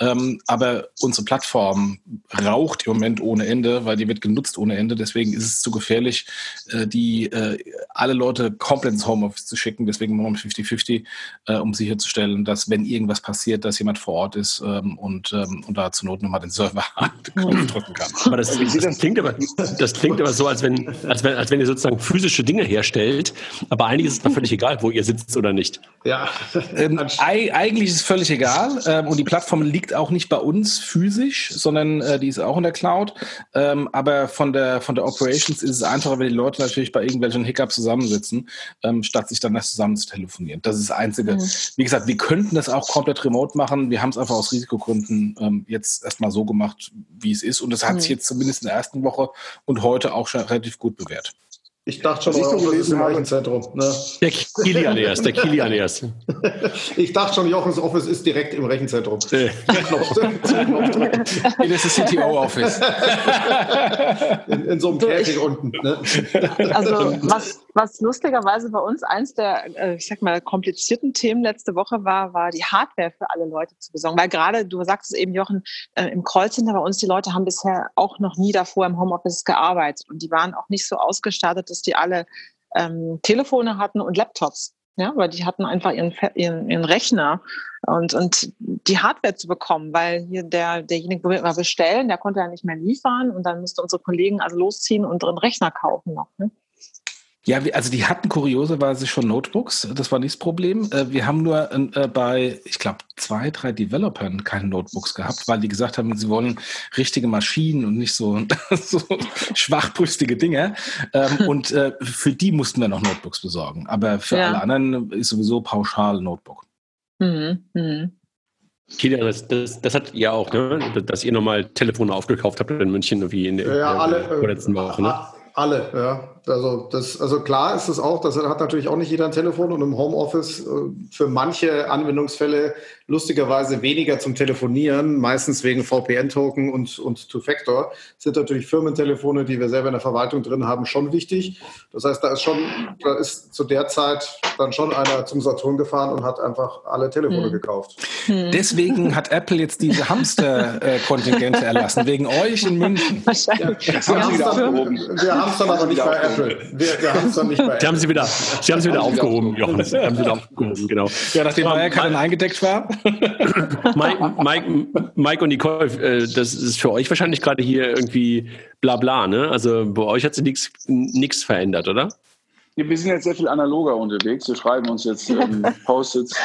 ähm, aber unsere Plattform raucht im Moment ohne Ende, weil die wird genutzt ohne Ende. Deswegen ist es zu gefährlich, äh, die äh, alle Leute komplett ins Homeoffice zu schicken. Deswegen machen wir 50-50, äh, um sicherzustellen, dass wenn irgendwas passiert, dass jemand vor Ort ist ähm, und, ähm, und da zur Not nochmal den Server hm. drücken kann. Aber das, das, klingt aber, das klingt aber so, als wenn, als wenn, als wenn ihr sozusagen physische Dinge herstellt, aber ein einiges ist dann völlig egal, wo ihr sitzt oder nicht. Ja, ähm, eigentlich ist es völlig egal. Ähm, und die Plattform liegt auch nicht bei uns physisch, sondern äh, die ist auch in der Cloud. Ähm, aber von der, von der Operations ist es einfacher, wenn die Leute natürlich bei irgendwelchen Hiccups zusammensitzen, ähm, statt sich dann erst zusammen zu telefonieren. Das ist das Einzige. Mhm. Wie gesagt, wir könnten das auch komplett remote machen. Wir haben es einfach aus Risikogründen ähm, jetzt erstmal so gemacht, wie es ist. Und das hat mhm. sich jetzt zumindest in der ersten Woche und heute auch schon relativ gut bewährt. Ich dachte schon, Was ich so Office ist gelesen im habe- Rechenzentrum. Ne? Der Kilian erst, der Kilian erst. Ich dachte schon, Jochens Office ist direkt im Rechenzentrum. Knopf drücken. Das ist CTO-Office. in, in so einem So, ich- Käfig unten. Ne? Also was, was lustigerweise bei uns eins der, äh, ich sag mal, komplizierten Themen letzte Woche war, war die Hardware für alle Leute zu besorgen. Weil gerade, du sagst es eben, Jochen, äh, im Callcenter bei uns, die Leute haben bisher auch noch nie davor im Homeoffice gearbeitet. Und die waren auch nicht so ausgestattet, dass die alle ähm, Telefone hatten und Laptops. Ja, weil die hatten einfach ihren, ihren, ihren Rechner und, und die Hardware zu bekommen, weil hier der, derjenige, wo wir immer bestellen, der konnte ja nicht mehr liefern und dann musste unsere Kollegen also losziehen und einen Rechner kaufen noch. Ne? Ja, also die hatten kurioserweise schon Notebooks, das war nicht das Problem. Äh, Wir haben nur äh, bei, ich glaube, zwei, drei Developern keine Notebooks gehabt, weil die gesagt haben, sie wollen richtige Maschinen und nicht so, so schwachbrüstige Dinge. Ähm, Und äh, für die mussten wir noch Notebooks besorgen. Aber für Ja. alle anderen ist sowieso pauschal Notebook. Mhm. Mhm. Das, das, das hat ihr auch, ne? dass ihr nochmal Telefone aufgekauft habt in München, wie in der, Ja, alle. der vorletzten Woche. Ne? Alle, ja. Also, das, also klar ist es auch, das hat natürlich auch nicht jeder ein Telefon und im Homeoffice äh, für manche Anwendungsfälle lustigerweise weniger zum Telefonieren, meistens wegen VPN-Token und, und Two-Factor, sind natürlich Firmentelefone, die wir selber in der Verwaltung drin haben, schon wichtig. Das heißt, da ist schon, da ist zu der Zeit dann schon einer zum Saturn gefahren und hat einfach alle Telefone Hm. gekauft. Mhm. Deswegen hat Apple jetzt diese Hamster-Kontingente erlassen, wegen euch in München. Wahrscheinlich. Das haben sie wieder dann, abgehoben. wir haben es dann aber nicht bei Apple. Wir, wir haben es dann nicht bei Sie haben sie wieder, sie haben sie wieder aufgehoben, Jochen. Sie haben sie wieder aufgehoben, genau. Ja, nachdem Wirecard dann eingedeckt war. Mike, Mike, Mike und Nicole, äh, das ist für euch wahrscheinlich gerade hier irgendwie bla bla, ne? Also bei euch hat sich nichts nichts verändert, oder? Wir sind jetzt sehr viel analoger unterwegs. Wir schreiben uns jetzt ähm, Post-its.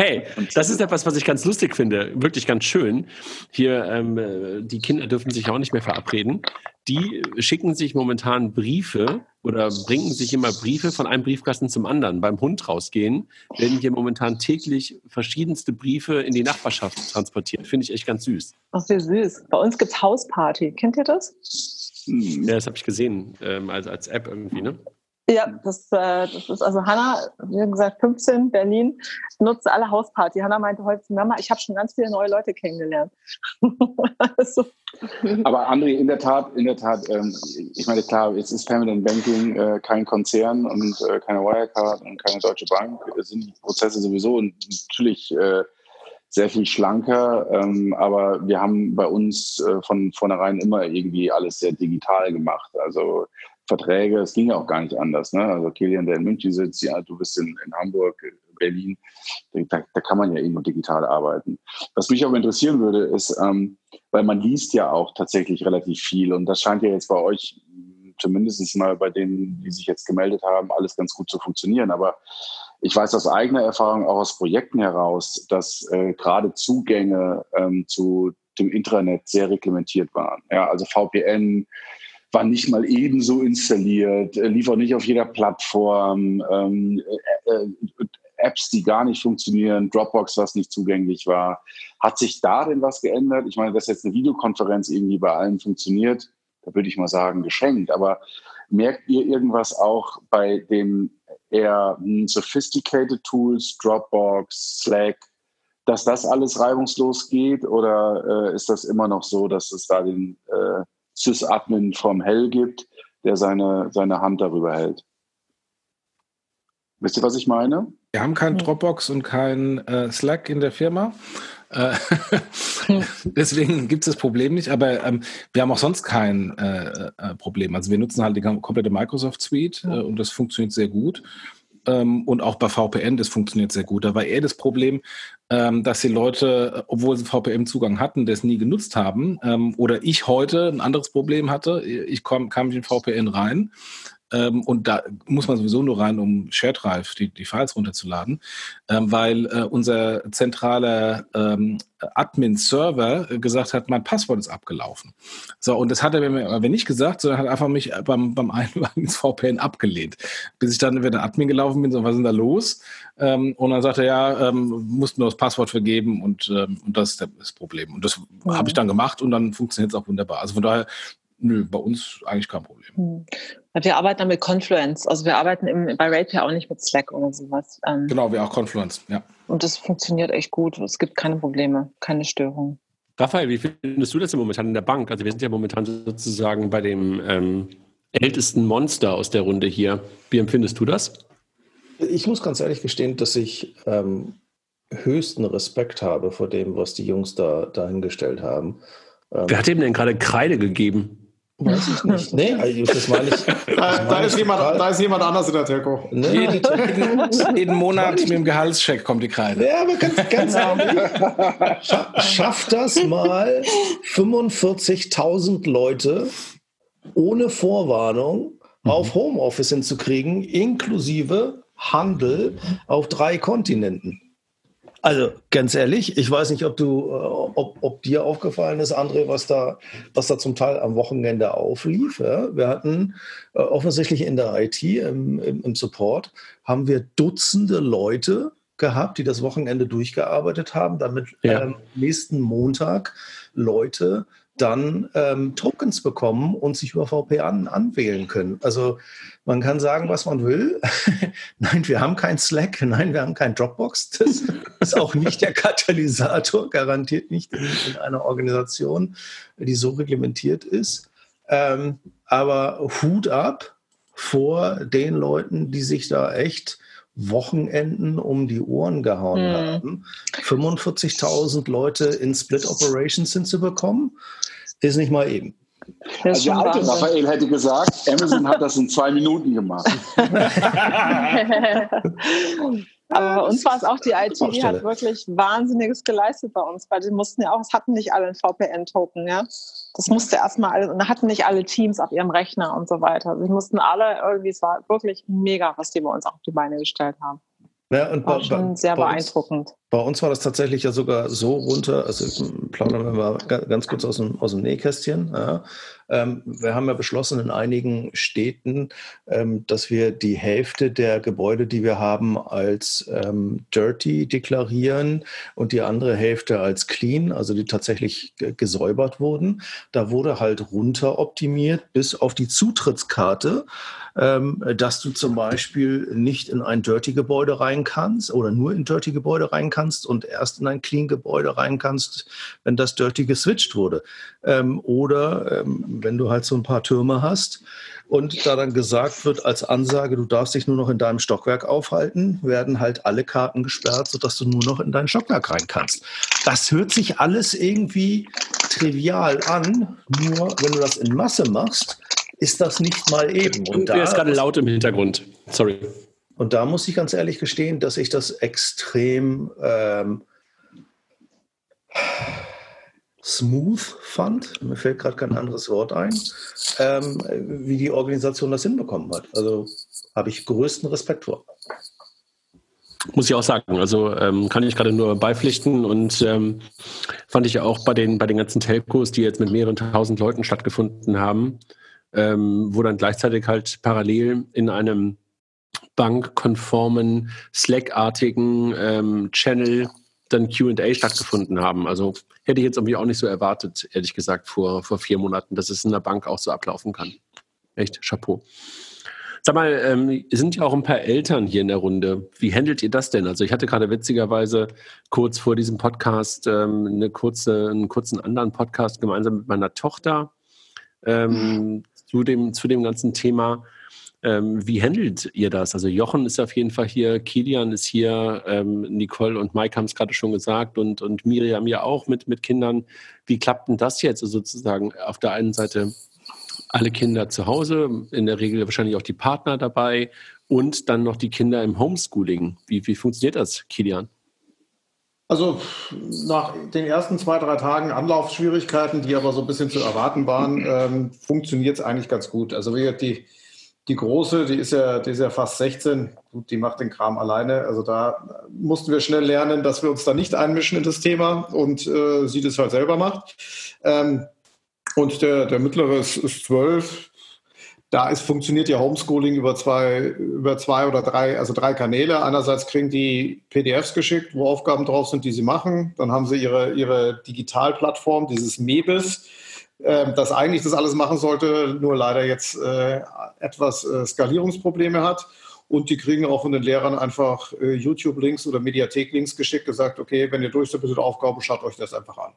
Hey, das ist etwas, was ich ganz lustig finde, wirklich ganz schön. Hier, ähm, äh, die Kinder dürfen sich auch nicht mehr verabreden. Die schicken sich momentan Briefe oder bringen sich immer Briefe von einem Briefkasten zum anderen. Beim Hund rausgehen werden hier momentan täglich verschiedenste Briefe in die Nachbarschaft transportiert. Finde ich echt ganz süß. Ach, wie süß. Bei uns gibt's Hausparty. Kennt ihr das? Hm. Ja, das habe ich gesehen, ähm, als, als App irgendwie, ne? Ja, das, äh, das ist also Hanna, wie gesagt, 15, Berlin, nutzt alle Hausparty. Hanna meinte heute zu Mama, ich habe schon ganz viele neue Leute kennengelernt. also, Aber André, in der Tat, in der Tat, ähm, ich meine, klar, jetzt ist Permanent Banking äh, kein Konzern und äh, keine Wirecard und keine Deutsche Bank. Es sind die Prozesse sowieso natürlich äh, sehr viel schlanker, ähm, aber wir haben bei uns äh, von vornherein immer irgendwie alles sehr digital gemacht. Also Verträge, es ging ja auch gar nicht anders. Ne? Also Kilian, der in München sitzt, ja, du bist in, in Hamburg, Berlin, da, da kann man ja eh nur digital arbeiten. Was mich aber interessieren würde, ist, ähm, weil man liest ja auch tatsächlich relativ viel und das scheint ja jetzt bei euch mh, zumindest mal bei denen, die sich jetzt gemeldet haben, alles ganz gut zu funktionieren. Aber ich weiß aus eigener Erfahrung, auch aus Projekten heraus, dass äh, gerade Zugänge ähm, zu dem Intranet sehr reglementiert waren. Ja, also VPN war nicht mal ebenso installiert, äh, lief auch nicht auf jeder Plattform, ähm, äh, äh, Apps, die gar nicht funktionieren, Dropbox, was nicht zugänglich war. Hat sich da denn was geändert? Ich meine, dass jetzt eine Videokonferenz irgendwie bei allen funktioniert, da würde ich mal sagen, geschenkt. Aber merkt ihr irgendwas auch bei den eher hm, sophisticated Tools, Dropbox, Slack, dass das alles reibungslos geht? Oder äh, ist das immer noch so, dass es da den äh, Sys-Admin vom Hell gibt, der seine, seine Hand darüber hält? Wisst ihr, was ich meine? Wir haben keinen Dropbox und kein äh, Slack in der Firma. Äh, Deswegen gibt es das Problem nicht, aber ähm, wir haben auch sonst kein äh, äh, Problem. Also wir nutzen halt die komplette Microsoft Suite äh, und das funktioniert sehr gut. Ähm, und auch bei VPN, das funktioniert sehr gut. Da war eher das Problem, ähm, dass die Leute, obwohl sie VPN-Zugang hatten, das nie genutzt haben. Ähm, oder ich heute ein anderes Problem hatte. Ich kam, kam in VPN rein. Ähm, und da muss man sowieso nur rein, um Shared Drive die, die Files runterzuladen, ähm, weil äh, unser zentraler ähm, Admin-Server gesagt hat, mein Passwort ist abgelaufen. So, und das hat er mir aber nicht gesagt, sondern hat einfach mich beim, beim Einwagen ins VPN abgelehnt. Bis ich dann den Admin gelaufen bin, so, was ist denn da los? Ähm, und dann sagte er, ja, ähm, musst nur das Passwort vergeben und, ähm, und das ist das Problem. Und das Ja. habe ich dann gemacht und dann funktioniert es auch wunderbar. Also von daher, nö, bei uns eigentlich kein Problem. Wir arbeiten dann mit Confluence. Also wir arbeiten im, bei RatePay auch nicht mit Slack oder sowas. Ähm, genau, wir auch Confluence, ja. Und das funktioniert echt gut. Es gibt keine Probleme, keine Störungen. Raphael, wie findest du das denn momentan in der Bank? Also wir sind ja momentan sozusagen bei dem ähm, ältesten Monster aus der Runde hier. Wie empfindest du das? Ich muss ganz ehrlich gestehen, dass ich ähm, höchsten Respekt habe vor dem, was die Jungs da dahingestellt haben. Ähm, Wer hat ihm denn gerade Kreide gegeben? Weiß ich nicht. Nee, also das meine ich. Da, da, ist jemand, da ist jemand anders in der Telco. Nee. Jeden, jeden, Monat mit dem Gehaltscheck kommt die Kreide. Ja, aber ganz, ganz ehrlich, schafft das mal 45.000 Leute ohne Vorwarnung mhm. auf Homeoffice hinzukriegen, inklusive Handel auf drei Kontinenten. Also ganz ehrlich, ich weiß nicht, ob du, äh, ob, ob dir aufgefallen ist, André, was da, was da zum Teil am Wochenende auflief. Ja? Wir hatten äh, offensichtlich in der IT, im, im, im Support, haben wir Dutzende Leute gehabt, die das Wochenende durchgearbeitet haben, damit ja. ähm, nächsten Montag Leute dann ähm, Tokens bekommen und sich über VP an, anwählen können. Also man kann sagen, was man will. Nein, wir haben kein Slack. Nein, wir haben kein Dropbox. Das ist auch nicht der Katalysator, garantiert nicht in, in einer Organisation, die so reglementiert ist. Ähm, aber Hut ab vor den Leuten, die sich da echt Wochenenden um die Ohren gehauen hm. haben. 45.000 Leute in Split Operations hinzubekommen, ist nicht mal eben. Also der alte Raphael hätte gesagt, Amazon hat das in zwei Minuten gemacht. Aber bei uns war es auch die IT, die hat wirklich Wahnsinniges geleistet bei uns, weil die mussten ja auch, es hatten nicht alle einen VPN-Token, ja. Das musste erstmal alle, und hatten nicht alle Teams auf ihrem Rechner und so weiter. Also, die mussten alle irgendwie, es war wirklich mega, was die bei uns auf die Beine gestellt haben. Ja, und war bei, schon sehr bei beeindruckend. Uns, bei uns war das tatsächlich ja sogar so runter, also plaudern wir mal ganz kurz aus dem, aus dem Nähkästchen. Ja. Ähm, wir haben ja beschlossen in einigen Städten, ähm, dass wir die Hälfte der Gebäude, die wir haben, als ähm, dirty deklarieren und die andere Hälfte als clean, also die tatsächlich gesäubert wurden. Da wurde halt runter optimiert bis auf die Zutrittskarte ähm, dass du zum Beispiel nicht in ein Dirty-Gebäude rein kannst oder nur in Dirty-Gebäude rein kannst und erst in ein Clean-Gebäude rein kannst, wenn das Dirty geswitcht wurde. Ähm, oder ähm, wenn du halt so ein paar Türme hast und da dann gesagt wird als Ansage, du darfst dich nur noch in deinem Stockwerk aufhalten, werden halt alle Karten gesperrt, sodass du nur noch in dein Stockwerk rein kannst. Das hört sich alles irgendwie trivial an, nur wenn du das in Masse machst, ist das nicht mal eben. Und da ist gerade laut im Hintergrund. Sorry. Und da muss ich ganz ehrlich gestehen, dass ich das extrem ähm, smooth fand. Mir fällt gerade kein anderes Wort ein, ähm, wie die Organisation das hinbekommen hat. Also habe ich größten Respekt vor. Muss ich auch sagen. Also ähm, kann ich gerade nur beipflichten und ähm, fand ich auch bei den, bei den ganzen Telcos, die jetzt mit mehreren tausend Leuten stattgefunden haben, ähm, wo dann gleichzeitig halt parallel in einem bankkonformen, Slack-artigen ähm, Channel dann QA stattgefunden haben. Also hätte ich jetzt irgendwie auch nicht so erwartet, ehrlich gesagt, vor, vor vier Monaten, dass es in der Bank auch so ablaufen kann. Echt, Chapeau. Sag mal, ähm, sind ja auch ein paar Eltern hier in der Runde. Wie handelt ihr das denn? Also ich hatte gerade witzigerweise kurz vor diesem Podcast ähm, eine kurze, einen kurzen anderen Podcast gemeinsam mit meiner Tochter. Ähm, zu dem, zu dem ganzen Thema. Ähm, wie handelt ihr das? Also Jochen ist auf jeden Fall hier, Kilian ist hier, ähm, Nicole und Mike haben es gerade schon gesagt und, und Miriam ja auch mit, mit Kindern. Wie klappt denn das jetzt also sozusagen auf der einen Seite alle Kinder zu Hause, in der Regel wahrscheinlich auch die Partner dabei und dann noch die Kinder im Homeschooling. Wie, wie funktioniert das, Kilian? Also nach den ersten zwei, drei Tagen Anlaufschwierigkeiten, die aber so ein bisschen zu erwarten waren, ähm, funktioniert es eigentlich ganz gut. Also wie die, die Große, die ist, ja, die ist ja fast 16, gut, die macht den Kram alleine. Also da mussten wir schnell lernen, dass wir uns da nicht einmischen in das Thema und äh, sie das halt selber macht. Ähm, und der, der Mittlere ist, ist 12, da ist, funktioniert ja Homeschooling über zwei, über zwei oder drei, also drei Kanäle. Einerseits kriegen die PDFs geschickt, wo Aufgaben drauf sind, die sie machen. Dann haben sie ihre, ihre Digitalplattform, dieses MEBIS, äh, das eigentlich das alles machen sollte, nur leider jetzt äh, etwas äh, Skalierungsprobleme hat. Und die kriegen auch von den Lehrern einfach äh, YouTube-Links oder Mediathek-Links geschickt, gesagt, okay, wenn ihr durch seid mit den Aufgaben, schaut euch das einfach an.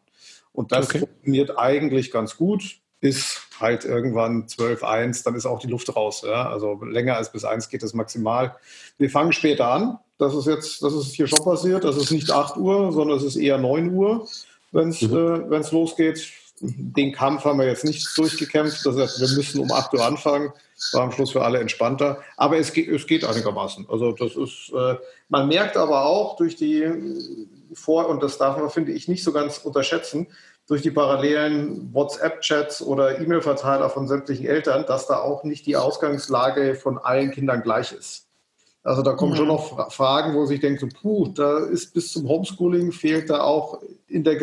Und das okay. funktioniert eigentlich ganz gut bis halt irgendwann 12, 1, dann ist auch die Luft raus. Ja? Also länger als bis 1 geht es maximal. Wir fangen später an. Das ist jetzt, das ist hier schon passiert. Das ist nicht 8 Uhr, sondern es ist eher 9 Uhr, wenn es mhm. äh, losgeht. Den Kampf haben wir jetzt nicht durchgekämpft. Das heißt, wir müssen um 8 Uhr anfangen. War am Schluss für alle entspannter. Aber es geht, es geht einigermaßen. Also das ist, äh, man merkt aber auch durch die Vor- und das darf man, finde ich, nicht so ganz unterschätzen, durch die parallelen WhatsApp-Chats oder E-Mail-Verteiler von sämtlichen Eltern, dass da auch nicht die Ausgangslage von allen Kindern gleich ist. Also da kommen ja. schon noch Fragen, wo sich denkt, so, puh, da ist bis zum Homeschooling fehlt da auch in der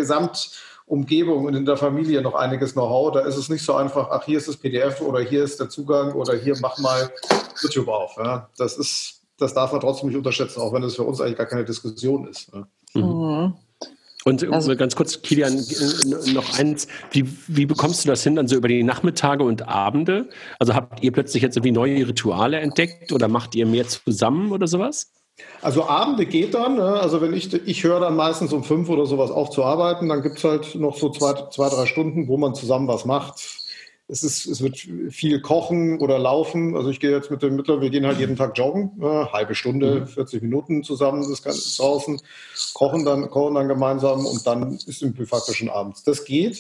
Gesamtumgebung und in der Familie noch einiges Know-how. Da ist es nicht so einfach, ach, hier ist das PDF oder hier ist der Zugang oder hier mach mal YouTube auf. Ja. Das ist, das darf man trotzdem nicht unterschätzen, auch wenn es für uns eigentlich gar keine Diskussion ist. Ja. Mhm. Und also, ganz kurz, Kilian, äh, noch eins. Wie, wie bekommst du das hin, dann so über die Nachmittage und Abende? Also habt ihr plötzlich jetzt irgendwie neue Rituale entdeckt oder macht ihr mehr zusammen oder sowas? Also Abende geht dann, ne? also wenn ich, ich höre dann meistens um fünf oder sowas auf zu arbeiten, dann gibt es halt noch so zwei, zwei, drei Stunden, wo man zusammen was macht es, ist, es wird viel kochen oder laufen. Also ich gehe jetzt mit dem Mittler, wir gehen halt jeden Tag joggen, eine halbe Stunde, 40 mhm. Minuten zusammen das Ganze draußen, kochen dann, kochen dann gemeinsam und dann ist im faktisch schon abends. Das geht.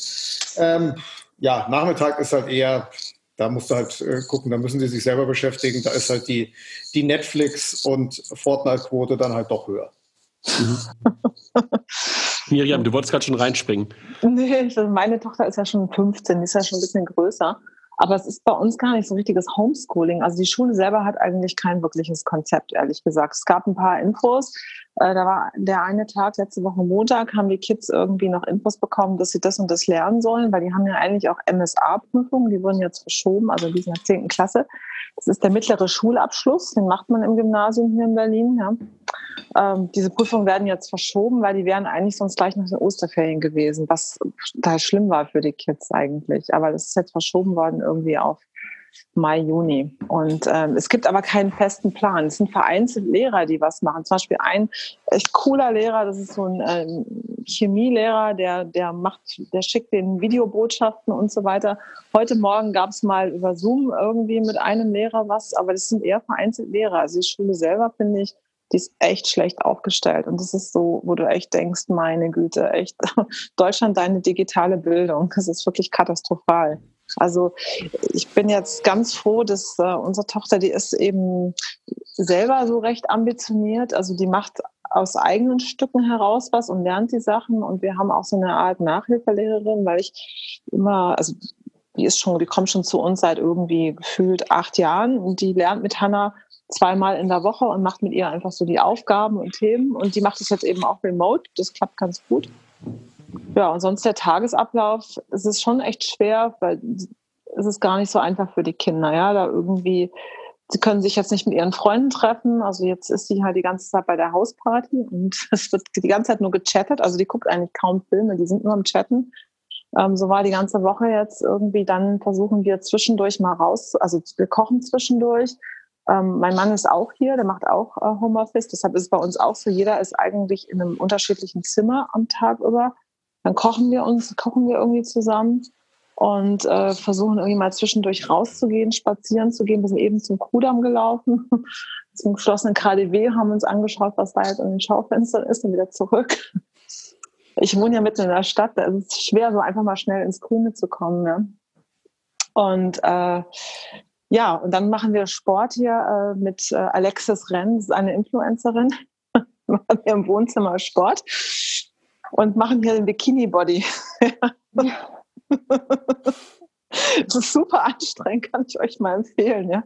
Ähm, ja, Nachmittag ist halt eher, da musst du halt äh, gucken, da müssen die sich selber beschäftigen. Da ist halt die, die Netflix- und Fortnite-Quote dann halt doch höher. Mhm. Miriam, du wolltest gerade schon reinspringen. Nee, meine Tochter ist ja schon 15, die ist ja schon ein bisschen größer. Aber es ist bei uns gar nicht so richtiges Homeschooling. Also die Schule selber hat eigentlich kein wirkliches Konzept, ehrlich gesagt. Es gab ein paar Infos. Äh, da war der eine Tag, letzte Woche Montag, haben die Kids irgendwie noch Infos bekommen, dass sie das und das lernen sollen, weil die haben ja eigentlich auch MSA-Prüfungen, die wurden jetzt verschoben, also in der 10. Klasse. Das ist der mittlere Schulabschluss, den macht man im Gymnasium hier in Berlin. Ja. Ähm, diese Prüfungen werden jetzt verschoben, weil die wären eigentlich sonst gleich nach den Osterferien gewesen, was total schlimm war für die Kids eigentlich. Aber das ist jetzt verschoben worden irgendwie auf Mai, Juni. Und ähm, es gibt aber keinen festen Plan. Es sind vereinzelt Lehrer, die was machen. Zum Beispiel ein echt cooler Lehrer, das ist so ein ähm, Chemielehrer, der, der macht, der schickt den Videobotschaften und so weiter. Heute Morgen gab es mal über Zoom irgendwie mit einem Lehrer was, aber das sind eher vereinzelt Lehrer. Also die Schule selber finde ich, die ist echt schlecht aufgestellt. Und das ist so, wo du echt denkst, meine Güte, echt Deutschland deine digitale Bildung. Das ist wirklich katastrophal. Also ich bin jetzt ganz froh, dass äh, unsere Tochter, die ist eben selber so recht ambitioniert. Also die macht aus eigenen Stücken heraus was und lernt die Sachen. Und wir haben auch so eine Art Nachhilfelehrerin, weil ich immer, also die ist schon, die kommt schon zu uns seit irgendwie gefühlt acht Jahren und die lernt mit Hannah zweimal in der Woche und macht mit ihr einfach so die Aufgaben und Themen. Und die macht es jetzt eben auch remote. Das klappt ganz gut. Ja, und sonst der Tagesablauf, es ist schon echt schwer, weil es ist gar nicht so einfach für die Kinder, ja, da irgendwie, sie können sich jetzt nicht mit ihren Freunden treffen, also jetzt ist sie halt die ganze Zeit bei der Hausparty und es wird die ganze Zeit nur gechattet, also die guckt eigentlich kaum Filme, die sind nur am Chatten. Ähm, so war die ganze Woche jetzt irgendwie, dann versuchen wir zwischendurch mal raus, also wir kochen zwischendurch. Ähm, mein Mann ist auch hier, der macht auch äh, Homeoffice, deshalb ist es bei uns auch so, jeder ist eigentlich in einem unterschiedlichen Zimmer am Tag über. Dann kochen wir uns, kochen wir irgendwie zusammen und äh, versuchen irgendwie mal zwischendurch rauszugehen, spazieren zu gehen. Wir sind eben zum Kudamm gelaufen, zum geschlossenen KDW, haben uns angeschaut, was da jetzt in den Schaufenstern ist und wieder zurück. Ich wohne ja mitten in der Stadt, da ist es schwer, so einfach mal schnell ins Grüne zu kommen. Ne? Und äh, ja, und dann machen wir Sport hier äh, mit äh, Alexis ist eine Influencerin. machen wir im Wohnzimmer Sport und machen hier den Bikini-Body. Das ist super anstrengend, kann ich euch mal empfehlen. Ja?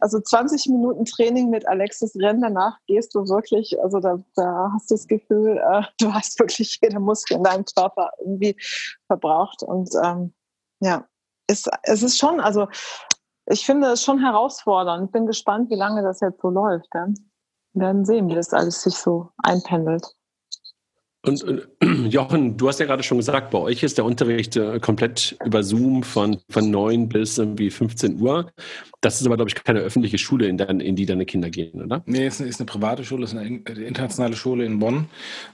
Also 20 Minuten Training mit Alexis Renn, danach gehst du wirklich, also da, da hast du das Gefühl, äh, du hast wirklich jede Muskel in deinem Körper irgendwie verbraucht. Und ähm, ja, ist, es ist schon, also ich finde es schon herausfordernd. Ich bin gespannt, wie lange das jetzt so läuft. Ja? Wir werden sehen, wie das alles sich so einpendelt. Und äh, Jochen, du hast ja gerade schon gesagt, bei euch ist der Unterricht äh, komplett über Zoom von, von 9 bis irgendwie 15 Uhr. Das ist aber, glaube ich, keine öffentliche Schule, in, dein, in die deine Kinder gehen, oder? Nee, es ist eine private Schule, es ist eine internationale Schule in Bonn.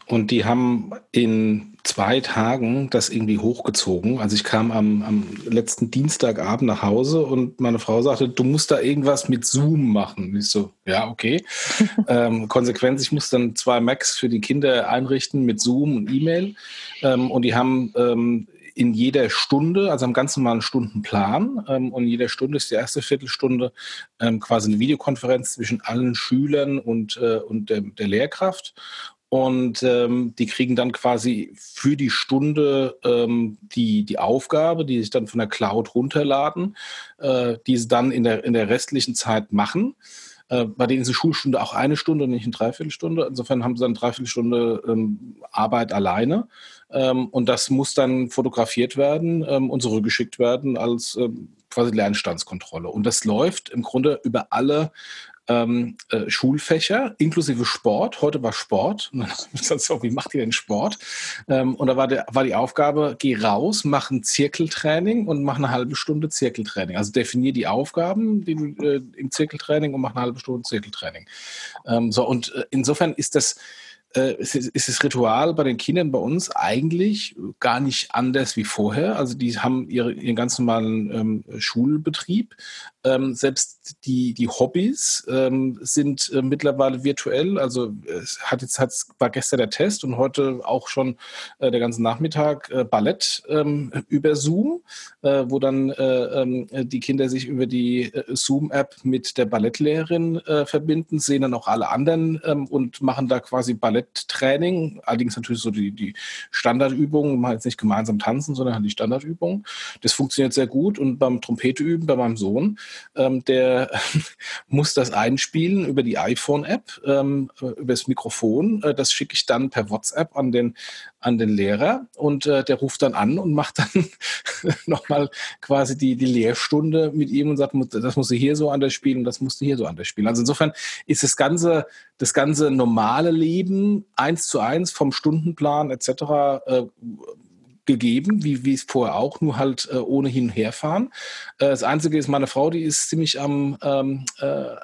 Und die haben in zwei Tagen das irgendwie hochgezogen. Also ich kam am, am letzten Dienstagabend nach Hause und meine Frau sagte, du musst da irgendwas mit Zoom machen. Und ich so, ja, okay. ähm, Konsequenz, ich muss dann zwei Macs für die Kinder einrichten mit Zoom und E-Mail. Ähm, und die haben ähm, in jeder Stunde, also am ganz normalen Stundenplan, ähm, und in jeder Stunde ist die erste Viertelstunde ähm, quasi eine Videokonferenz zwischen allen Schülern und, äh, und der, der Lehrkraft. Und ähm, die kriegen dann quasi für die Stunde ähm, die, die Aufgabe, die sich dann von der Cloud runterladen, äh, die sie dann in der, in der restlichen Zeit machen. Äh, bei denen ist die Schulstunde auch eine Stunde und nicht eine Dreiviertelstunde. Insofern haben sie dann eine Dreiviertelstunde ähm, Arbeit alleine. Ähm, und das muss dann fotografiert werden ähm, und zurückgeschickt werden als ähm, quasi Lernstandskontrolle. Und das läuft im Grunde über alle ähm, äh, Schulfächer, inklusive Sport. Heute war Sport. Und dann so, wie macht ihr denn Sport? Ähm, und da war, der, war die Aufgabe, geh raus, mach ein Zirkeltraining und mach eine halbe Stunde Zirkeltraining. Also definier die Aufgaben die, äh, im Zirkeltraining und mach eine halbe Stunde Zirkeltraining. Ähm, so, und äh, insofern ist das ist, ist das Ritual bei den Kindern bei uns eigentlich gar nicht anders wie vorher. Also die haben ihre, ihren ganz normalen ähm, Schulbetrieb. Ähm, selbst die, die Hobbys ähm, sind äh, mittlerweile virtuell. Also es hat jetzt hat, war gestern der Test und heute auch schon äh, der ganze Nachmittag äh, Ballett ähm, über Zoom, äh, wo dann äh, ähm, die Kinder sich über die Zoom-App mit der Ballettlehrerin verbinden, sehen dann auch alle anderen ähm, und machen da quasi Ballett Balletttraining, allerdings natürlich so die, die Standardübungen, mal jetzt nicht gemeinsam tanzen, sondern halt die Standardübungen. Das funktioniert sehr gut und beim Trompete üben bei meinem Sohn, ähm, der muss das einspielen über die iPhone-App, ähm, über das Mikrofon. Äh, das schicke ich dann per WhatsApp an den, an den Lehrer und äh, der ruft dann an und macht dann nochmal quasi die, die Lehrstunde mit ihm und sagt, das musst du hier so anders spielen, das musst du hier so anders spielen. Also insofern ist das ganze, das ganze normale Leben eins zu eins vom Stundenplan etc. Äh, gegeben, wie, wie es vorher auch, nur halt äh, ohne hin und herfahren. Äh, das Einzige ist, meine Frau, die ist ziemlich am ähm, äh,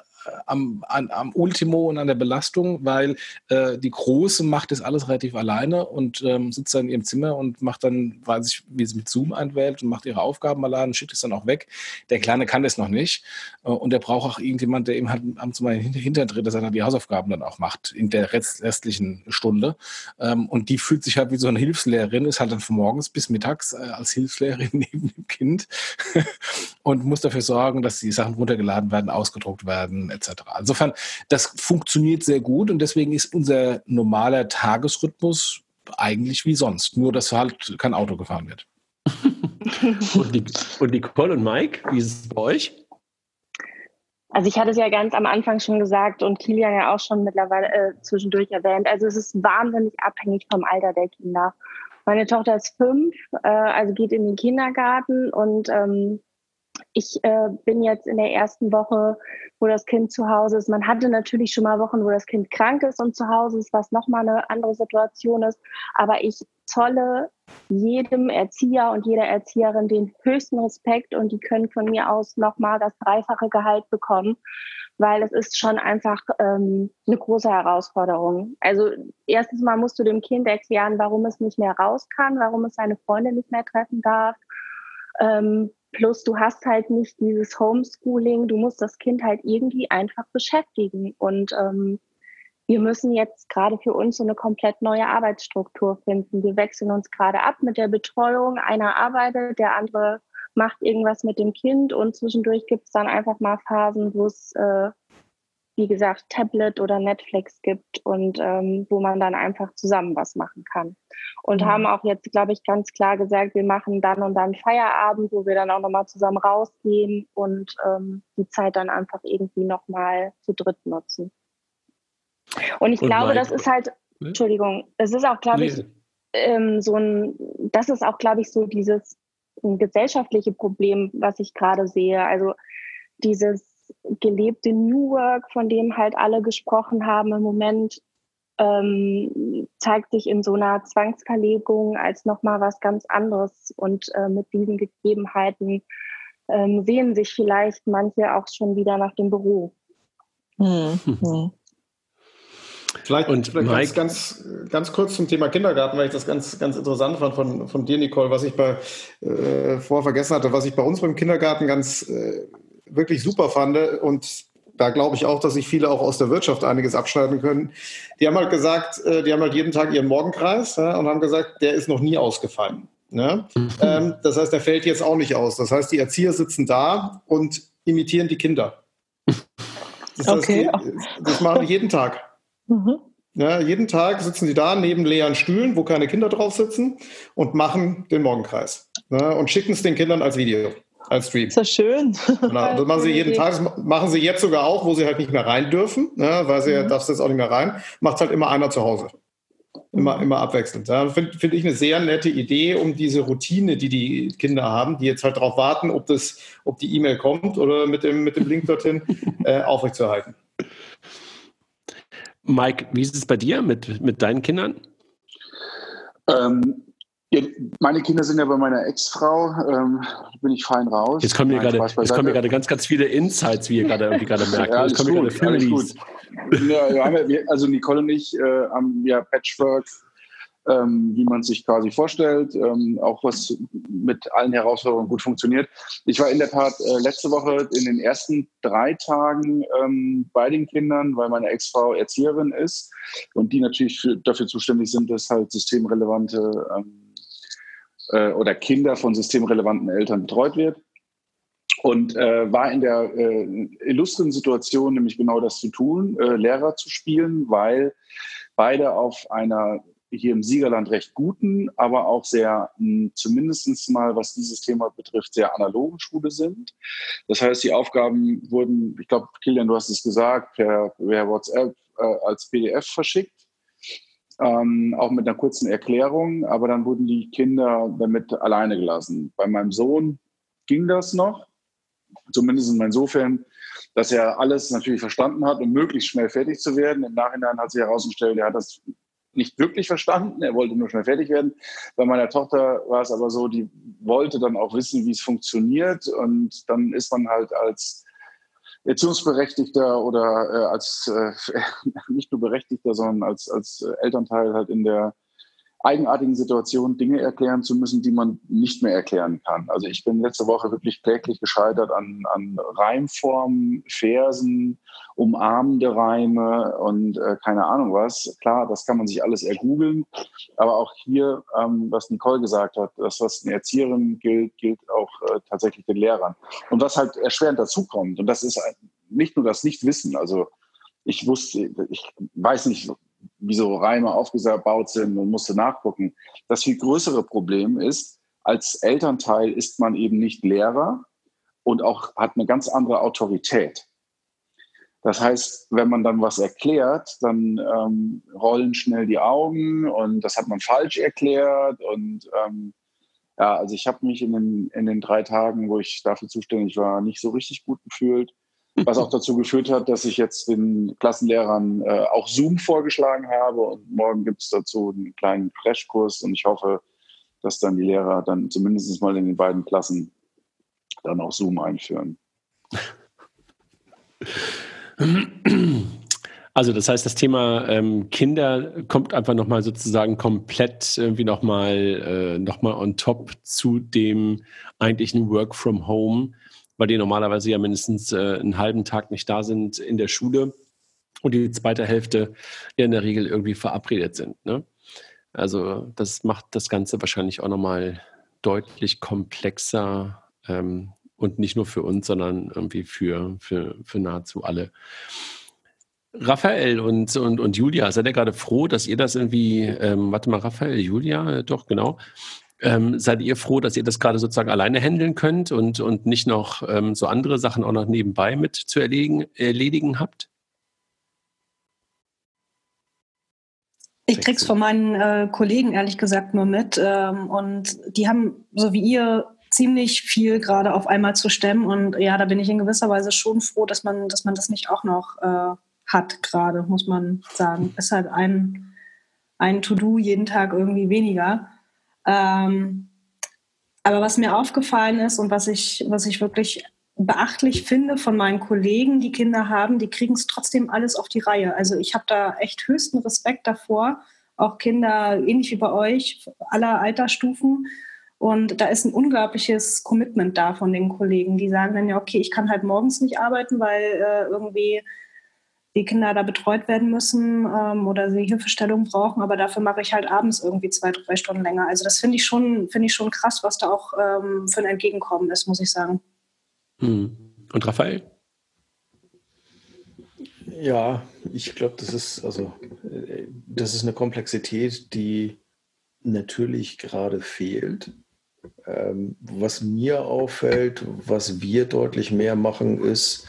am, an, am Ultimo und an der Belastung, weil äh, die Große macht das alles relativ alleine und ähm, sitzt dann in ihrem Zimmer und macht dann, weiß ich, wie sie mit Zoom einwählt und macht ihre Aufgaben alleine und schickt es dann auch weg. Der Kleine kann das noch nicht äh, und der braucht auch irgendjemand, der ihm halt am zum Beispiel Hintern tritt, dass er dann die Hausaufgaben dann auch macht in der restlichen Stunde. Ähm, und die fühlt sich halt wie so eine Hilfslehrerin, ist halt dann von morgens bis mittags äh, als Hilfslehrerin neben dem Kind und muss dafür sorgen, dass die Sachen runtergeladen werden, ausgedruckt werden, etc. Insofern, das funktioniert sehr gut und deswegen ist unser normaler Tagesrhythmus eigentlich wie sonst, nur dass halt kein Auto gefahren wird. und, die, und Nicole und Mike, wie ist es bei euch? Also ich hatte es ja ganz am Anfang schon gesagt und Kilian ja auch schon mittlerweile äh, zwischendurch erwähnt. Also es ist wahnsinnig abhängig vom Alter der Kinder. Meine Tochter ist fünf, äh, also geht in den Kindergarten und ähm, ich äh, bin jetzt in der ersten Woche, wo das Kind zu Hause ist. Man hatte natürlich schon mal Wochen, wo das Kind krank ist und zu Hause ist, was nochmal eine andere Situation ist. Aber ich zolle jedem Erzieher und jeder Erzieherin den höchsten Respekt und die können von mir aus nochmal das dreifache Gehalt bekommen, weil es ist schon einfach ähm, eine große Herausforderung. Also erstens mal musst du dem Kind erklären, warum es nicht mehr raus kann, warum es seine Freunde nicht mehr treffen darf. Ähm, Plus du hast halt nicht dieses Homeschooling, du musst das Kind halt irgendwie einfach beschäftigen. Und ähm, wir müssen jetzt gerade für uns so eine komplett neue Arbeitsstruktur finden. Wir wechseln uns gerade ab mit der Betreuung. Einer arbeitet, der andere macht irgendwas mit dem Kind und zwischendurch gibt es dann einfach mal Phasen, wo es äh, wie gesagt, Tablet oder Netflix gibt und ähm, wo man dann einfach zusammen was machen kann. Und mhm. haben auch jetzt, glaube ich, ganz klar gesagt, wir machen dann und dann Feierabend, wo wir dann auch nochmal zusammen rausgehen und ähm, die Zeit dann einfach irgendwie nochmal zu dritt nutzen. Und ich und glaube, das ist halt, ne? Entschuldigung, es ist auch, glaube nee. ich, ähm, so ein, das ist auch, glaube ich, so dieses gesellschaftliche Problem, was ich gerade sehe. Also dieses gelebte New Work, von dem halt alle gesprochen haben im Moment, ähm, zeigt sich in so einer Zwangsverlegung als nochmal was ganz anderes. Und äh, mit diesen Gegebenheiten ähm, sehen sich vielleicht manche auch schon wieder nach dem Büro. Hm. Hm. Vielleicht, und vielleicht Mike, ganz, ganz, kurz zum Thema Kindergarten, weil ich das ganz, ganz interessant fand von, von dir, Nicole, was ich bei, äh, vorher vergessen hatte, was ich bei uns beim Kindergarten ganz äh, wirklich super fand und da glaube ich auch, dass sich viele auch aus der Wirtschaft einiges abschneiden können. Die haben halt gesagt, äh, die haben halt jeden Tag ihren Morgenkreis ja, und haben gesagt, der ist noch nie ausgefallen. Ne? Ähm, das heißt, der fällt jetzt auch nicht aus. Das heißt, die Erzieher sitzen da und imitieren die Kinder. Das, okay. heißt, die, das machen die jeden Tag. Mhm. Ja, jeden Tag sitzen sie da neben leeren Stühlen, wo keine Kinder drauf sitzen und machen den Morgenkreis ne, und schicken es den Kindern als Video als Stream. Ist das schön. Genau. Das machen sie jeden Tag. Das machen sie jetzt sogar auch, wo sie halt nicht mehr rein dürfen, ne, weil sie mhm. ja, darfst jetzt auch nicht mehr rein. Macht halt immer einer zu Hause. Immer, mhm. immer abwechselnd. Ja, Finde find ich eine sehr nette Idee, um diese Routine, die die Kinder haben, die jetzt halt darauf warten, ob, das, ob die E-Mail kommt oder mit dem, mit dem Link dorthin, äh, aufrechtzuerhalten. Mike, wie ist es bei dir mit, mit deinen Kindern? Ähm, meine Kinder sind ja bei meiner Ex-Frau, ähm, bin ich fein raus. Jetzt kommen mir gerade, jetzt kommen mir gerade ganz, ganz viele Insights, wie ihr gerade irgendwie gerade merkt. ja, jetzt kommen gut, gerade Families. Ja, also Nicole und ich äh, haben ja Patchwork, ähm, wie man sich quasi vorstellt, ähm, auch was mit allen Herausforderungen gut funktioniert. Ich war in der Tat äh, letzte Woche in den ersten drei Tagen ähm, bei den Kindern, weil meine Ex-Frau Erzieherin ist und die natürlich für, dafür zuständig sind, dass halt systemrelevante ähm, äh, oder Kinder von systemrelevanten Eltern betreut wird. Und äh, war in der äh, illustren Situation, nämlich genau das zu tun, äh, Lehrer zu spielen, weil beide auf einer hier im Siegerland recht guten, aber auch sehr, hm, zumindest mal was dieses Thema betrifft, sehr analogen Schule sind. Das heißt, die Aufgaben wurden, ich glaube, Kilian, du hast es gesagt, per, per WhatsApp äh, als PDF verschickt ähm, auch mit einer kurzen Erklärung, aber dann wurden die Kinder damit alleine gelassen. Bei meinem Sohn ging das noch, zumindest insofern, dass er alles natürlich verstanden hat, um möglichst schnell fertig zu werden. Im Nachhinein hat sich herausgestellt, er hat das nicht wirklich verstanden, er wollte nur schnell fertig werden. Bei meiner Tochter war es aber so, die wollte dann auch wissen, wie es funktioniert und dann ist man halt als Erziehungsberechtigter oder äh, als äh, nicht nur Berechtigter, sondern als, als Elternteil halt in der eigenartigen Situation Dinge erklären zu müssen, die man nicht mehr erklären kann. Also ich bin letzte Woche wirklich kläglich gescheitert an, an Reimformen, Versen, umarmende Reime und äh, keine Ahnung was. Klar, das kann man sich alles ergoogeln, aber auch hier, ähm, was Nicole gesagt hat, das, was eine Erzieherin gilt, gilt auch äh, tatsächlich den Lehrern. Und was halt erschwerend dazukommt, und das ist nicht nur das Nichtwissen, also ich wusste, ich weiß nicht, wie so Reime aufgebaut sind und musste nachgucken. Das viel größere Problem ist, als Elternteil ist man eben nicht Lehrer und auch hat eine ganz andere Autorität. Das heißt, wenn man dann was erklärt, dann ähm, rollen schnell die Augen und das hat man falsch erklärt. Und ähm, ja, also ich habe mich in den, in den drei Tagen, wo ich dafür zuständig war, nicht so richtig gut gefühlt was auch dazu geführt hat, dass ich jetzt den Klassenlehrern äh, auch Zoom vorgeschlagen habe und morgen gibt es dazu einen kleinen Crashkurs und ich hoffe, dass dann die Lehrer dann zumindest mal in den beiden Klassen dann auch Zoom einführen. Also das heißt, das Thema ähm, Kinder kommt einfach nochmal sozusagen komplett irgendwie nochmal äh, noch on top zu dem eigentlichen Work from Home weil die normalerweise ja mindestens äh, einen halben Tag nicht da sind in der Schule und die zweite Hälfte ja in der Regel irgendwie verabredet sind. Ne? Also das macht das Ganze wahrscheinlich auch nochmal deutlich komplexer ähm, und nicht nur für uns, sondern irgendwie für, für, für nahezu alle. Raphael und, und, und Julia, seid ihr gerade froh, dass ihr das irgendwie, ähm, warte mal, Raphael, Julia, doch, genau, ähm, seid ihr froh, dass ihr das gerade sozusagen alleine handeln könnt und, und nicht noch ähm, so andere Sachen auch noch nebenbei mit zu erledigen, erledigen habt? Ich krieg's von meinen äh, Kollegen ehrlich gesagt nur mit ähm, und die haben, so wie ihr, ziemlich viel gerade auf einmal zu stemmen und ja, da bin ich in gewisser Weise schon froh, dass man, dass man das nicht auch noch äh, hat gerade, muss man sagen. Ist halt ein, ein To-Do jeden Tag irgendwie weniger. Ähm, aber was mir aufgefallen ist und was ich, was ich wirklich beachtlich finde von meinen Kollegen, die Kinder haben, die kriegen es trotzdem alles auf die Reihe. Also ich habe da echt höchsten Respekt davor. Auch Kinder, ähnlich wie bei euch, aller Altersstufen. Und da ist ein unglaubliches Commitment da von den Kollegen. Die sagen dann ja, okay, ich kann halt morgens nicht arbeiten, weil äh, irgendwie die Kinder da betreut werden müssen ähm, oder sie Hilfestellung brauchen, aber dafür mache ich halt abends irgendwie zwei, drei Stunden länger. Also das finde ich schon, finde ich schon krass, was da auch ähm, für ein Entgegenkommen ist, muss ich sagen. Hm. Und Raphael? Ja, ich glaube, das ist also äh, das ist eine Komplexität, die natürlich gerade fehlt. Ähm, was mir auffällt, was wir deutlich mehr machen, ist,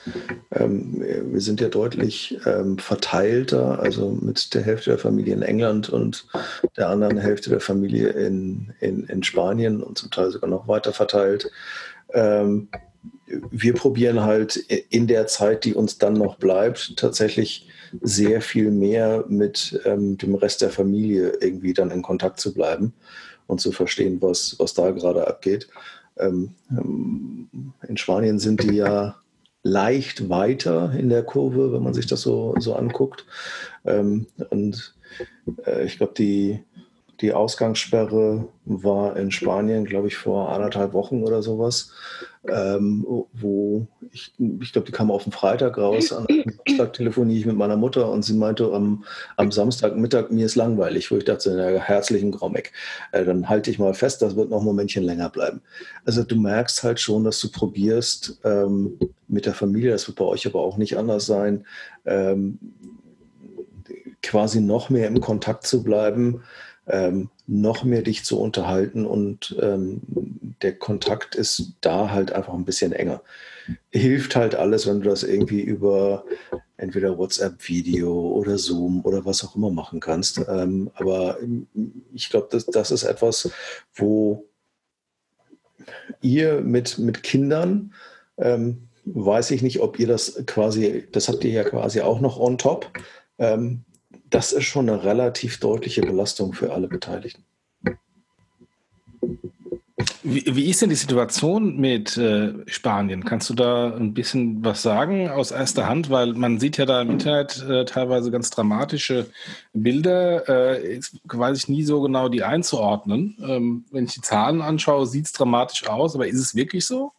ähm, wir sind ja deutlich ähm, verteilter, also mit der Hälfte der Familie in England und der anderen Hälfte der Familie in, in, in Spanien und zum Teil sogar noch weiter verteilt. Ähm, wir probieren halt in der Zeit, die uns dann noch bleibt, tatsächlich sehr viel mehr mit ähm, dem Rest der Familie irgendwie dann in Kontakt zu bleiben und zu verstehen, was, was da gerade abgeht. Ähm, ähm, in Spanien sind die ja leicht weiter in der Kurve, wenn man sich das so, so anguckt. Ähm, und äh, ich glaube, die, die Ausgangssperre war in Spanien, glaube ich, vor anderthalb Wochen oder sowas ähm, wo ich, ich glaube, die kam auf den Freitag raus. Am Samstag telefoniere ich mit meiner Mutter und sie meinte am, am Samstagmittag, mir ist langweilig, wo ich dachte, na, herzlichen Grommeck. Äh, dann halte ich mal fest, das wird noch ein Momentchen länger bleiben. Also du merkst halt schon, dass du probierst ähm, mit der Familie, das wird bei euch aber auch nicht anders sein, ähm, quasi noch mehr im Kontakt zu bleiben ähm, noch mehr dich zu unterhalten und ähm, der Kontakt ist da halt einfach ein bisschen enger. Hilft halt alles, wenn du das irgendwie über entweder WhatsApp-Video oder Zoom oder was auch immer machen kannst. Ähm, aber ich glaube, das, das ist etwas, wo ihr mit, mit Kindern, ähm, weiß ich nicht, ob ihr das quasi, das habt ihr ja quasi auch noch on top. Ähm, das ist schon eine relativ deutliche Belastung für alle Beteiligten. Wie, wie ist denn die Situation mit äh, Spanien? Kannst du da ein bisschen was sagen aus erster Hand? Weil man sieht ja da im Internet äh, teilweise ganz dramatische Bilder. Äh, jetzt weiß ich nie so genau, die einzuordnen. Ähm, wenn ich die Zahlen anschaue, sieht es dramatisch aus, aber ist es wirklich so?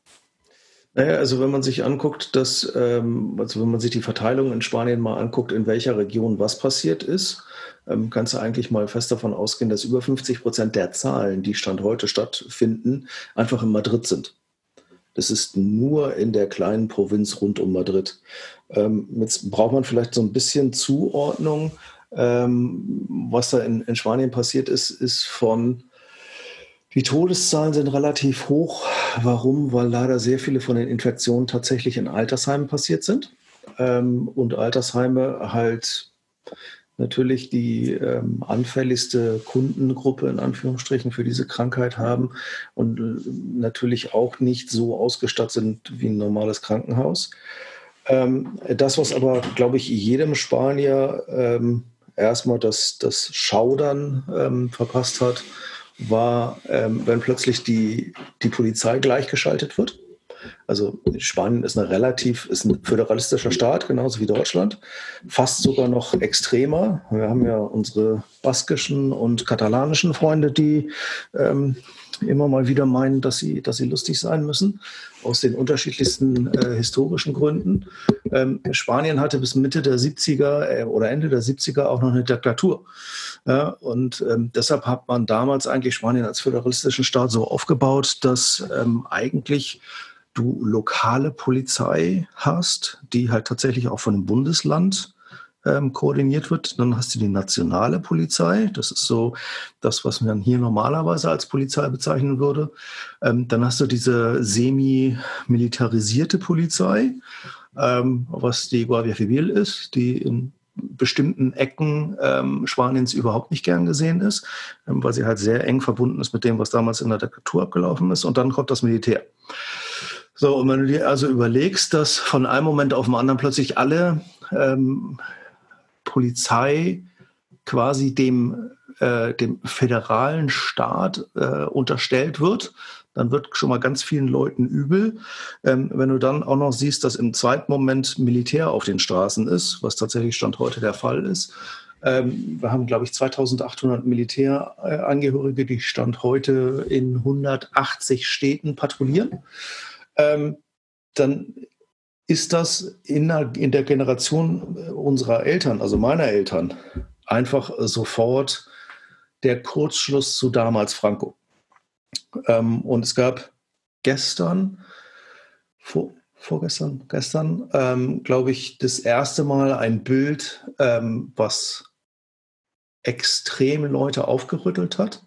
Naja, also wenn man sich anguckt, dass, ähm, also wenn man sich die Verteilung in Spanien mal anguckt, in welcher Region was passiert ist, ähm, kannst du eigentlich mal fest davon ausgehen, dass über 50 Prozent der Zahlen, die Stand heute stattfinden, einfach in Madrid sind. Das ist nur in der kleinen Provinz rund um Madrid. Ähm, jetzt braucht man vielleicht so ein bisschen Zuordnung. Ähm, was da in, in Spanien passiert ist, ist von die Todeszahlen sind relativ hoch. Warum? Weil leider sehr viele von den Infektionen tatsächlich in Altersheimen passiert sind. Ähm, und Altersheime halt natürlich die ähm, anfälligste Kundengruppe in Anführungsstrichen für diese Krankheit haben und natürlich auch nicht so ausgestattet sind wie ein normales Krankenhaus. Ähm, das, was aber, glaube ich, jedem Spanier erstmal das, das Schaudern verpasst hat, war, ähm, wenn plötzlich die, die Polizei gleichgeschaltet wird. Also Spanien ist eine relativ, ist ein föderalistischer Staat, genauso wie Deutschland, fast sogar noch extremer. Wir haben ja unsere baskischen und katalanischen Freunde, die ähm, immer mal wieder meinen, dass sie, dass sie lustig sein müssen, aus den unterschiedlichsten äh, historischen Gründen. Ähm, Spanien hatte bis Mitte der 70er äh, oder Ende der 70er auch noch eine Diktatur. Ja, und ähm, deshalb hat man damals eigentlich Spanien als föderalistischen Staat so aufgebaut, dass ähm, eigentlich du lokale Polizei hast, die halt tatsächlich auch von dem Bundesland ähm, koordiniert wird. Dann hast du die nationale Polizei. Das ist so das, was man hier normalerweise als Polizei bezeichnen würde. Ähm, dann hast du diese semi-militarisierte Polizei, ähm, was die Guardia Civil ist, die in bestimmten Ecken ähm, Spaniens überhaupt nicht gern gesehen ist, ähm, weil sie halt sehr eng verbunden ist mit dem, was damals in der Diktatur abgelaufen ist. Und dann kommt das Militär. So, und wenn du dir also überlegst, dass von einem Moment auf den anderen plötzlich alle ähm, Polizei quasi dem, äh, dem föderalen Staat äh, unterstellt wird, dann wird schon mal ganz vielen Leuten übel. Ähm, wenn du dann auch noch siehst, dass im zweiten Moment Militär auf den Straßen ist, was tatsächlich Stand heute der Fall ist. Ähm, wir haben, glaube ich, 2800 Militärangehörige, die Stand heute in 180 Städten patrouillieren. Ähm, dann ist das in der, in der Generation unserer Eltern, also meiner Eltern, einfach sofort der Kurzschluss zu damals Franco. Ähm, und es gab gestern, vor, vorgestern, gestern, ähm, glaube ich, das erste Mal ein Bild, ähm, was extrem Leute aufgerüttelt hat.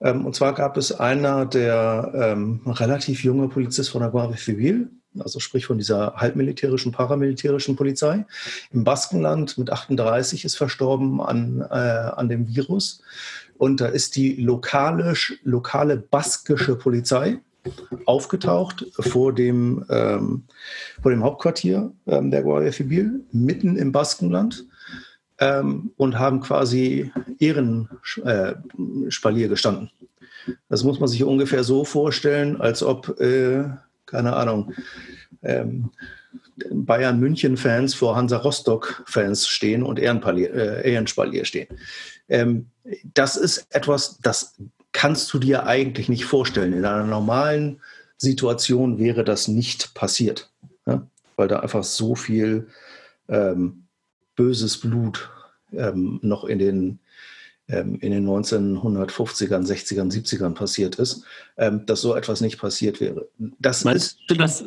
Ähm, und zwar gab es einer, der ähm, relativ junge Polizist von der Guardia Civil, also sprich von dieser halbmilitärischen, paramilitärischen Polizei. Im Baskenland mit 38 ist verstorben an, äh, an dem Virus. Und da ist die lokale, lokale baskische Polizei aufgetaucht vor dem, ähm, vor dem Hauptquartier ähm, der Guardia Civil, mitten im Baskenland. Ähm, und haben quasi Ehrenspalier äh, gestanden. Das muss man sich ungefähr so vorstellen, als ob äh, keine Ahnung, ähm, Bayern München-Fans vor Hansa Rostock-Fans stehen und äh, Ehrenspalier stehen. Ähm, das ist etwas, das kannst du dir eigentlich nicht vorstellen. In einer normalen Situation wäre das nicht passiert, ja? weil da einfach so viel ähm, böses Blut ähm, noch in den in den 1950ern, 60ern, 70ern passiert ist, ähm, dass so etwas nicht passiert wäre. Das meinst du das?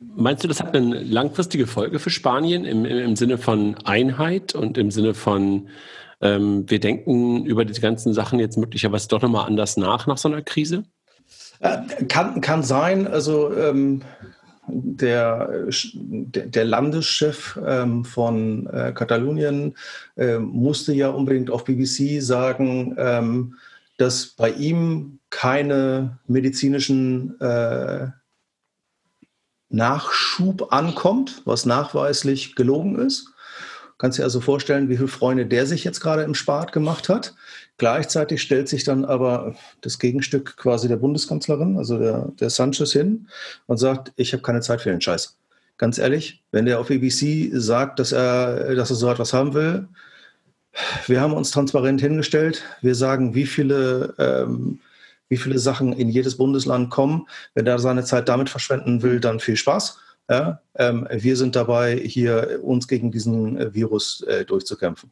Meinst du, das hat eine langfristige Folge für Spanien im, im Sinne von Einheit und im Sinne von, ähm, wir denken über diese ganzen Sachen jetzt möglicherweise doch nochmal anders nach, nach so einer Krise? Äh, kann, kann sein. Also ähm, der, der Landeschef ähm, von äh, Katalonien äh, musste ja unbedingt auf BBC sagen, ähm, dass bei ihm keine medizinischen äh, Nachschub ankommt, was nachweislich gelogen ist. Kannst dir also vorstellen, wie viele Freunde der sich jetzt gerade im Spart gemacht hat. Gleichzeitig stellt sich dann aber das Gegenstück quasi der Bundeskanzlerin, also der, der Sanchez, hin und sagt, ich habe keine Zeit für den Scheiß. Ganz ehrlich, wenn der auf BBC sagt, dass er, dass er so etwas haben will, wir haben uns transparent hingestellt. Wir sagen, wie viele, ähm, wie viele Sachen in jedes Bundesland kommen. Wenn er seine Zeit damit verschwenden will, dann viel Spaß. Ja, ähm, wir sind dabei, hier uns gegen diesen äh, Virus äh, durchzukämpfen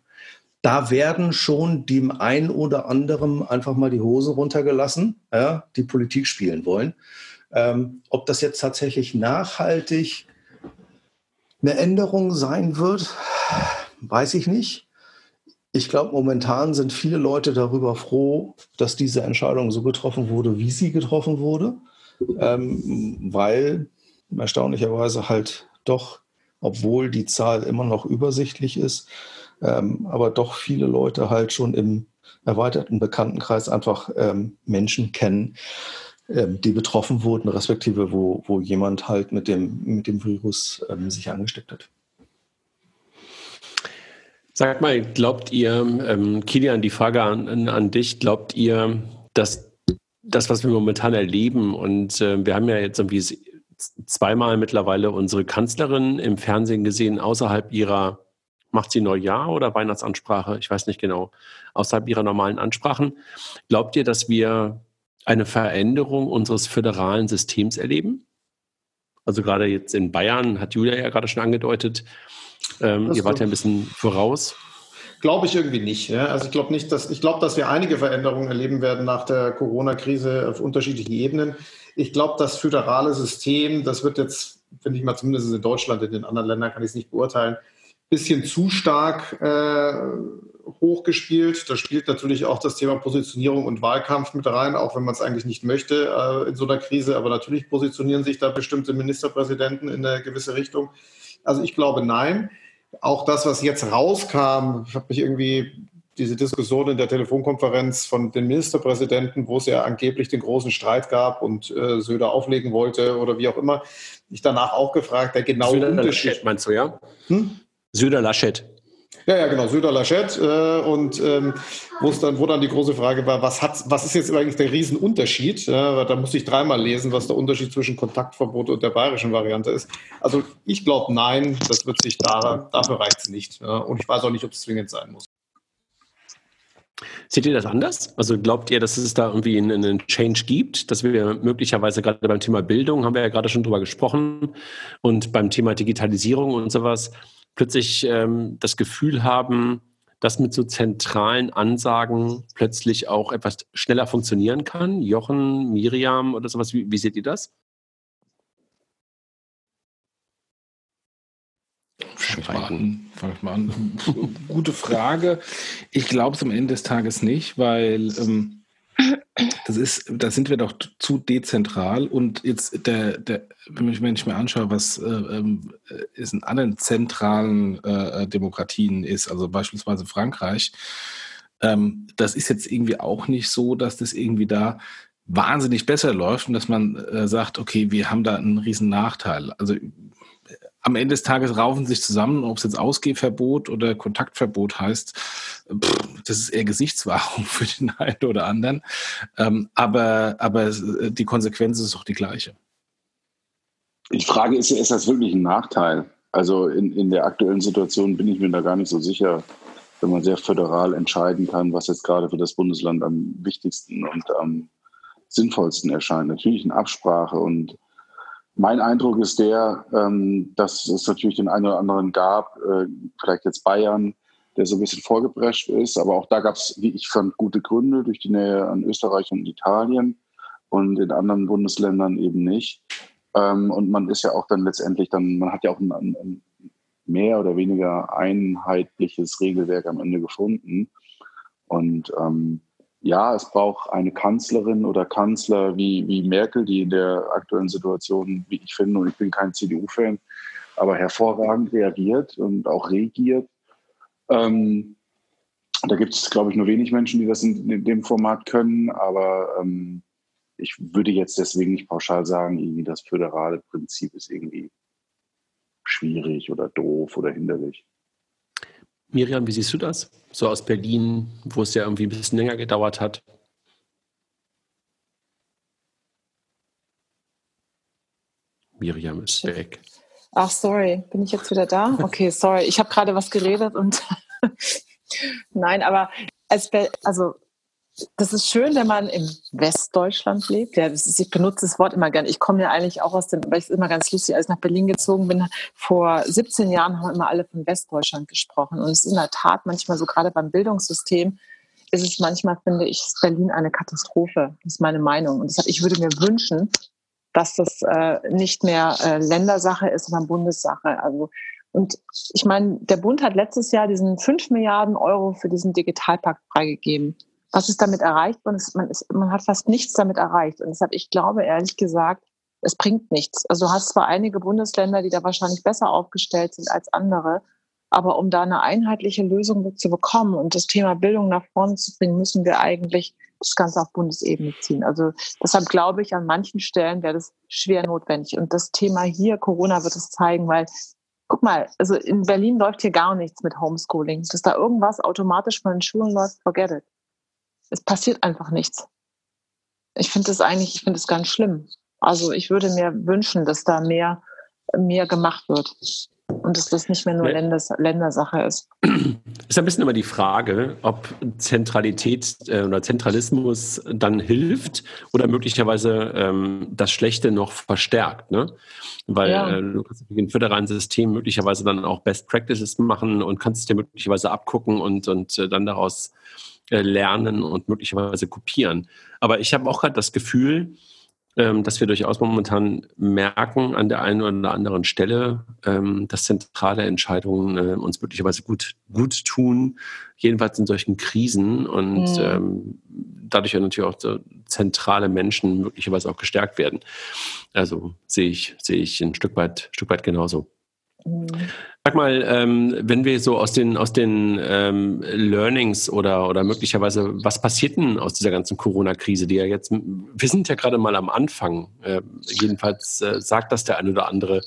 da werden schon dem einen oder anderen einfach mal die Hosen runtergelassen, ja, die Politik spielen wollen. Ähm, ob das jetzt tatsächlich nachhaltig eine Änderung sein wird, weiß ich nicht. Ich glaube, momentan sind viele Leute darüber froh, dass diese Entscheidung so getroffen wurde, wie sie getroffen wurde, ähm, weil erstaunlicherweise halt doch, obwohl die Zahl immer noch übersichtlich ist, ähm, aber doch viele Leute halt schon im erweiterten Bekanntenkreis einfach ähm, Menschen kennen, ähm, die betroffen wurden, respektive wo, wo jemand halt mit dem, mit dem Virus ähm, sich angesteckt hat. Sag mal, glaubt ihr, ähm, Kilian, die Frage an, an dich, glaubt ihr, dass das, was wir momentan erleben, und äh, wir haben ja jetzt irgendwie zweimal mittlerweile unsere Kanzlerin im Fernsehen gesehen, außerhalb ihrer Macht sie Neujahr oder Weihnachtsansprache? Ich weiß nicht genau. Außerhalb ihrer normalen Ansprachen. Glaubt ihr, dass wir eine Veränderung unseres föderalen Systems erleben? Also gerade jetzt in Bayern, hat Julia ja gerade schon angedeutet, ähm, ihr wart ja ein bisschen voraus. Glaube ich irgendwie nicht. Ja? Also ich glaube nicht, dass ich glaube, dass wir einige Veränderungen erleben werden nach der Corona-Krise auf unterschiedlichen Ebenen. Ich glaube, das föderale System, das wird jetzt, finde ich mal, zumindest in Deutschland, in den anderen Ländern kann ich es nicht beurteilen, bisschen zu stark äh, hochgespielt. Da spielt natürlich auch das Thema Positionierung und Wahlkampf mit rein, auch wenn man es eigentlich nicht möchte äh, in so einer Krise. Aber natürlich positionieren sich da bestimmte Ministerpräsidenten in eine gewisse Richtung. Also ich glaube nein. Auch das, was jetzt rauskam, ich habe mich irgendwie diese Diskussion in der Telefonkonferenz von den Ministerpräsidenten, wo es ja angeblich den großen Streit gab und äh, Söder auflegen wollte oder wie auch immer, ich danach auch gefragt, der genau Söder Unterschied. meinst du, ja? Hm? Söder Laschet. Ja, ja, genau, Söder Laschet. Äh, und ähm, wo es dann, wo dann die große Frage war, was hat, was ist jetzt eigentlich der Riesenunterschied? Ja, da musste ich dreimal lesen, was der Unterschied zwischen Kontaktverbot und der bayerischen Variante ist. Also ich glaube, nein, das wird sich da, dafür reicht es nicht. Ja, und ich weiß auch nicht, ob es zwingend sein muss. Seht ihr das anders? Also glaubt ihr, dass es da irgendwie einen, einen, Change gibt, dass wir möglicherweise gerade beim Thema Bildung, haben wir ja gerade schon drüber gesprochen, und beim Thema Digitalisierung und sowas, plötzlich ähm, das Gefühl haben, dass mit so zentralen Ansagen plötzlich auch etwas schneller funktionieren kann? Jochen, Miriam oder sowas, wie, wie seht ihr das? Fang ich mal an. Fang mal an. Gute Frage. Ich glaube es am Ende des Tages nicht, weil ähm, das ist, da sind wir doch zu dezentral und jetzt der, der wenn ich, wenn ich mir anschaue, was äh, ähm, es in anderen zentralen äh, Demokratien ist, also beispielsweise Frankreich, ähm, das ist jetzt irgendwie auch nicht so, dass das irgendwie da wahnsinnig besser läuft und dass man äh, sagt, okay, wir haben da einen riesen Nachteil. Also am Ende des Tages raufen sich zusammen, ob es jetzt Ausgehverbot oder Kontaktverbot heißt, pff, das ist eher Gesichtswahrung für den einen oder anderen. Ähm, aber, aber die Konsequenz ist auch die gleiche. Die Frage ist, ist das wirklich ein Nachteil? Also in, in der aktuellen Situation bin ich mir da gar nicht so sicher, wenn man sehr föderal entscheiden kann, was jetzt gerade für das Bundesland am wichtigsten und am sinnvollsten erscheint. Natürlich in Absprache und mein Eindruck ist der, ähm, dass es natürlich den einen oder anderen gab, äh, vielleicht jetzt Bayern, der so ein bisschen vorgeprescht ist, aber auch da gab es, wie ich fand, gute Gründe durch die Nähe an Österreich und Italien und in anderen Bundesländern eben nicht. Ähm, und man ist ja auch dann letztendlich dann, man hat ja auch ein, ein mehr oder weniger einheitliches Regelwerk am Ende gefunden. Und ähm, ja, es braucht eine Kanzlerin oder Kanzler wie, wie Merkel, die in der aktuellen Situation, wie ich finde, und ich bin kein CDU-Fan, aber hervorragend reagiert und auch regiert. Ähm, da gibt es, glaube ich, nur wenig Menschen, die das in, in dem Format können, aber ähm, ich würde jetzt deswegen nicht pauschal sagen, irgendwie das föderale Prinzip ist irgendwie schwierig oder doof oder hinderlich. Miriam, wie siehst du das? So aus Berlin, wo es ja irgendwie ein bisschen länger gedauert hat. Miriam ist weg. Ach, sorry, bin ich jetzt wieder da? Okay, sorry, ich habe gerade was geredet und nein, aber als, also das ist schön, wenn man im Westdeutschland lebt. Ja, ist, ich benutze das Wort immer gerne. Ich komme ja eigentlich auch aus dem, weil ich es immer ganz lustig, als ich nach Berlin gezogen bin, vor 17 Jahren haben immer alle von Westdeutschland gesprochen. Und es ist in der Tat manchmal so, gerade beim Bildungssystem, ist es manchmal, finde ich, Berlin eine Katastrophe. Das ist meine Meinung. Und deshalb, ich würde mir wünschen, dass das äh, nicht mehr äh, Ländersache ist, sondern Bundessache. Also und ich meine, der Bund hat letztes Jahr diesen 5 Milliarden Euro für diesen Digitalpakt freigegeben was ist damit erreicht worden? Man, ist, man hat fast nichts damit erreicht. Und deshalb, ich glaube ehrlich gesagt, es bringt nichts. Also du hast zwar einige Bundesländer, die da wahrscheinlich besser aufgestellt sind als andere, aber um da eine einheitliche Lösung zu bekommen und das Thema Bildung nach vorne zu bringen, müssen wir eigentlich das Ganze auf Bundesebene ziehen. Also deshalb glaube ich, an manchen Stellen wäre das schwer notwendig. Und das Thema hier, Corona, wird es zeigen, weil guck mal, also in Berlin läuft hier gar nichts mit Homeschooling. Dass da irgendwas automatisch von den Schulen läuft, forget it es passiert einfach nichts. Ich finde das eigentlich, ich finde es ganz schlimm. Also ich würde mir wünschen, dass da mehr, mehr gemacht wird und dass das nicht mehr nur Länders, Ländersache ist. Ist ein bisschen immer die Frage, ob Zentralität äh, oder Zentralismus dann hilft oder möglicherweise ähm, das Schlechte noch verstärkt. Ne? Weil ja. äh, du kannst im föderalen System möglicherweise dann auch Best Practices machen und kannst es dir möglicherweise abgucken und, und äh, dann daraus äh, lernen und möglicherweise kopieren. Aber ich habe auch gerade das Gefühl, dass wir durchaus momentan merken an der einen oder anderen Stelle, ähm, dass zentrale Entscheidungen äh, uns möglicherweise gut, gut tun, jedenfalls in solchen Krisen und mhm. ähm, dadurch natürlich auch so zentrale Menschen möglicherweise auch gestärkt werden. Also sehe ich, sehe ich ein Stück weit, Stück weit genauso. Sag mal, ähm, wenn wir so aus den, aus den ähm, Learnings oder, oder möglicherweise, was passiert denn aus dieser ganzen Corona-Krise, die ja jetzt, wir sind ja gerade mal am Anfang, äh, jedenfalls äh, sagt das der eine oder andere.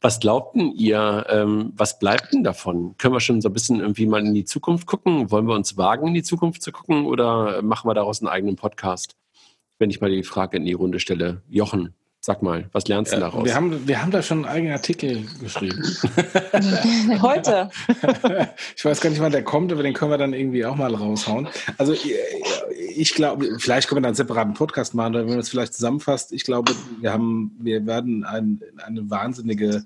Was glaubten ihr, ähm, was bleibt denn davon? Können wir schon so ein bisschen irgendwie mal in die Zukunft gucken? Wollen wir uns wagen, in die Zukunft zu gucken oder machen wir daraus einen eigenen Podcast? Wenn ich mal die Frage in die Runde stelle. Jochen, Sag mal, was lernst du daraus? Wir haben, wir haben da schon einen eigenen Artikel geschrieben. Heute. ich weiß gar nicht, wann der kommt, aber den können wir dann irgendwie auch mal raushauen. Also ich glaube, vielleicht können wir dann einen separaten Podcast machen, oder wenn man es vielleicht zusammenfasst. Ich glaube, wir haben, wir werden ein, eine wahnsinnige äh,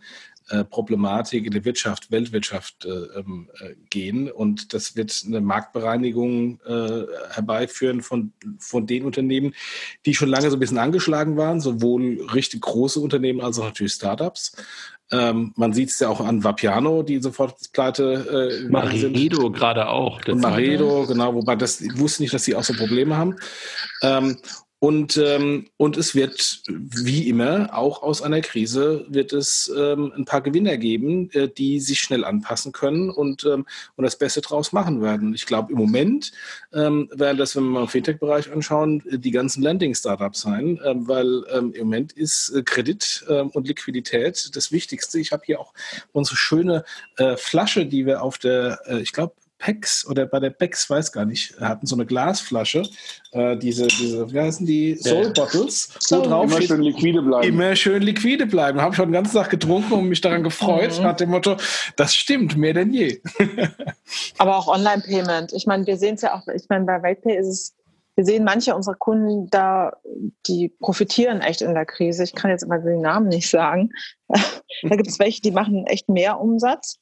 Problematik in der Wirtschaft, Weltwirtschaft äh, ähm, äh, gehen. Und das wird eine Marktbereinigung äh, herbeiführen von, von den Unternehmen, die schon lange so ein bisschen angeschlagen waren, sowohl richtig große Unternehmen als auch natürlich Startups. Ähm, man sieht es ja auch an Vapiano, die sofort pleite äh, Maredo gerade auch. Und Maredo, genau, wobei das, ich wusste nicht, dass sie auch so Probleme haben. Ähm, und, ähm, und es wird, wie immer, auch aus einer Krise wird es ähm, ein paar Gewinner geben, äh, die sich schnell anpassen können und, ähm, und das Beste draus machen werden. Ich glaube, im Moment ähm, werden das, wenn wir mal im Fintech-Bereich anschauen, die ganzen Landing-Startups sein, äh, weil ähm, im Moment ist äh, Kredit äh, und Liquidität das Wichtigste. Ich habe hier auch unsere schöne äh, Flasche, die wir auf der, äh, ich glaube, PEX oder bei der PEX, weiß gar nicht, hatten so eine Glasflasche, äh, diese, diese, wie heißen die, Soul Bottles, wo drauf immer steht, schön liquide bleiben. Immer schön liquide bleiben. Habe ich schon den ganzen Tag getrunken und mich daran gefreut, mhm. nach dem Motto, das stimmt, mehr denn je. Aber auch Online-Payment. Ich meine, wir sehen es ja auch, ich meine, bei WaitPay ist es, wir sehen manche unserer Kunden da, die profitieren echt in der Krise. Ich kann jetzt immer den Namen nicht sagen. da gibt es welche, die machen echt mehr Umsatz.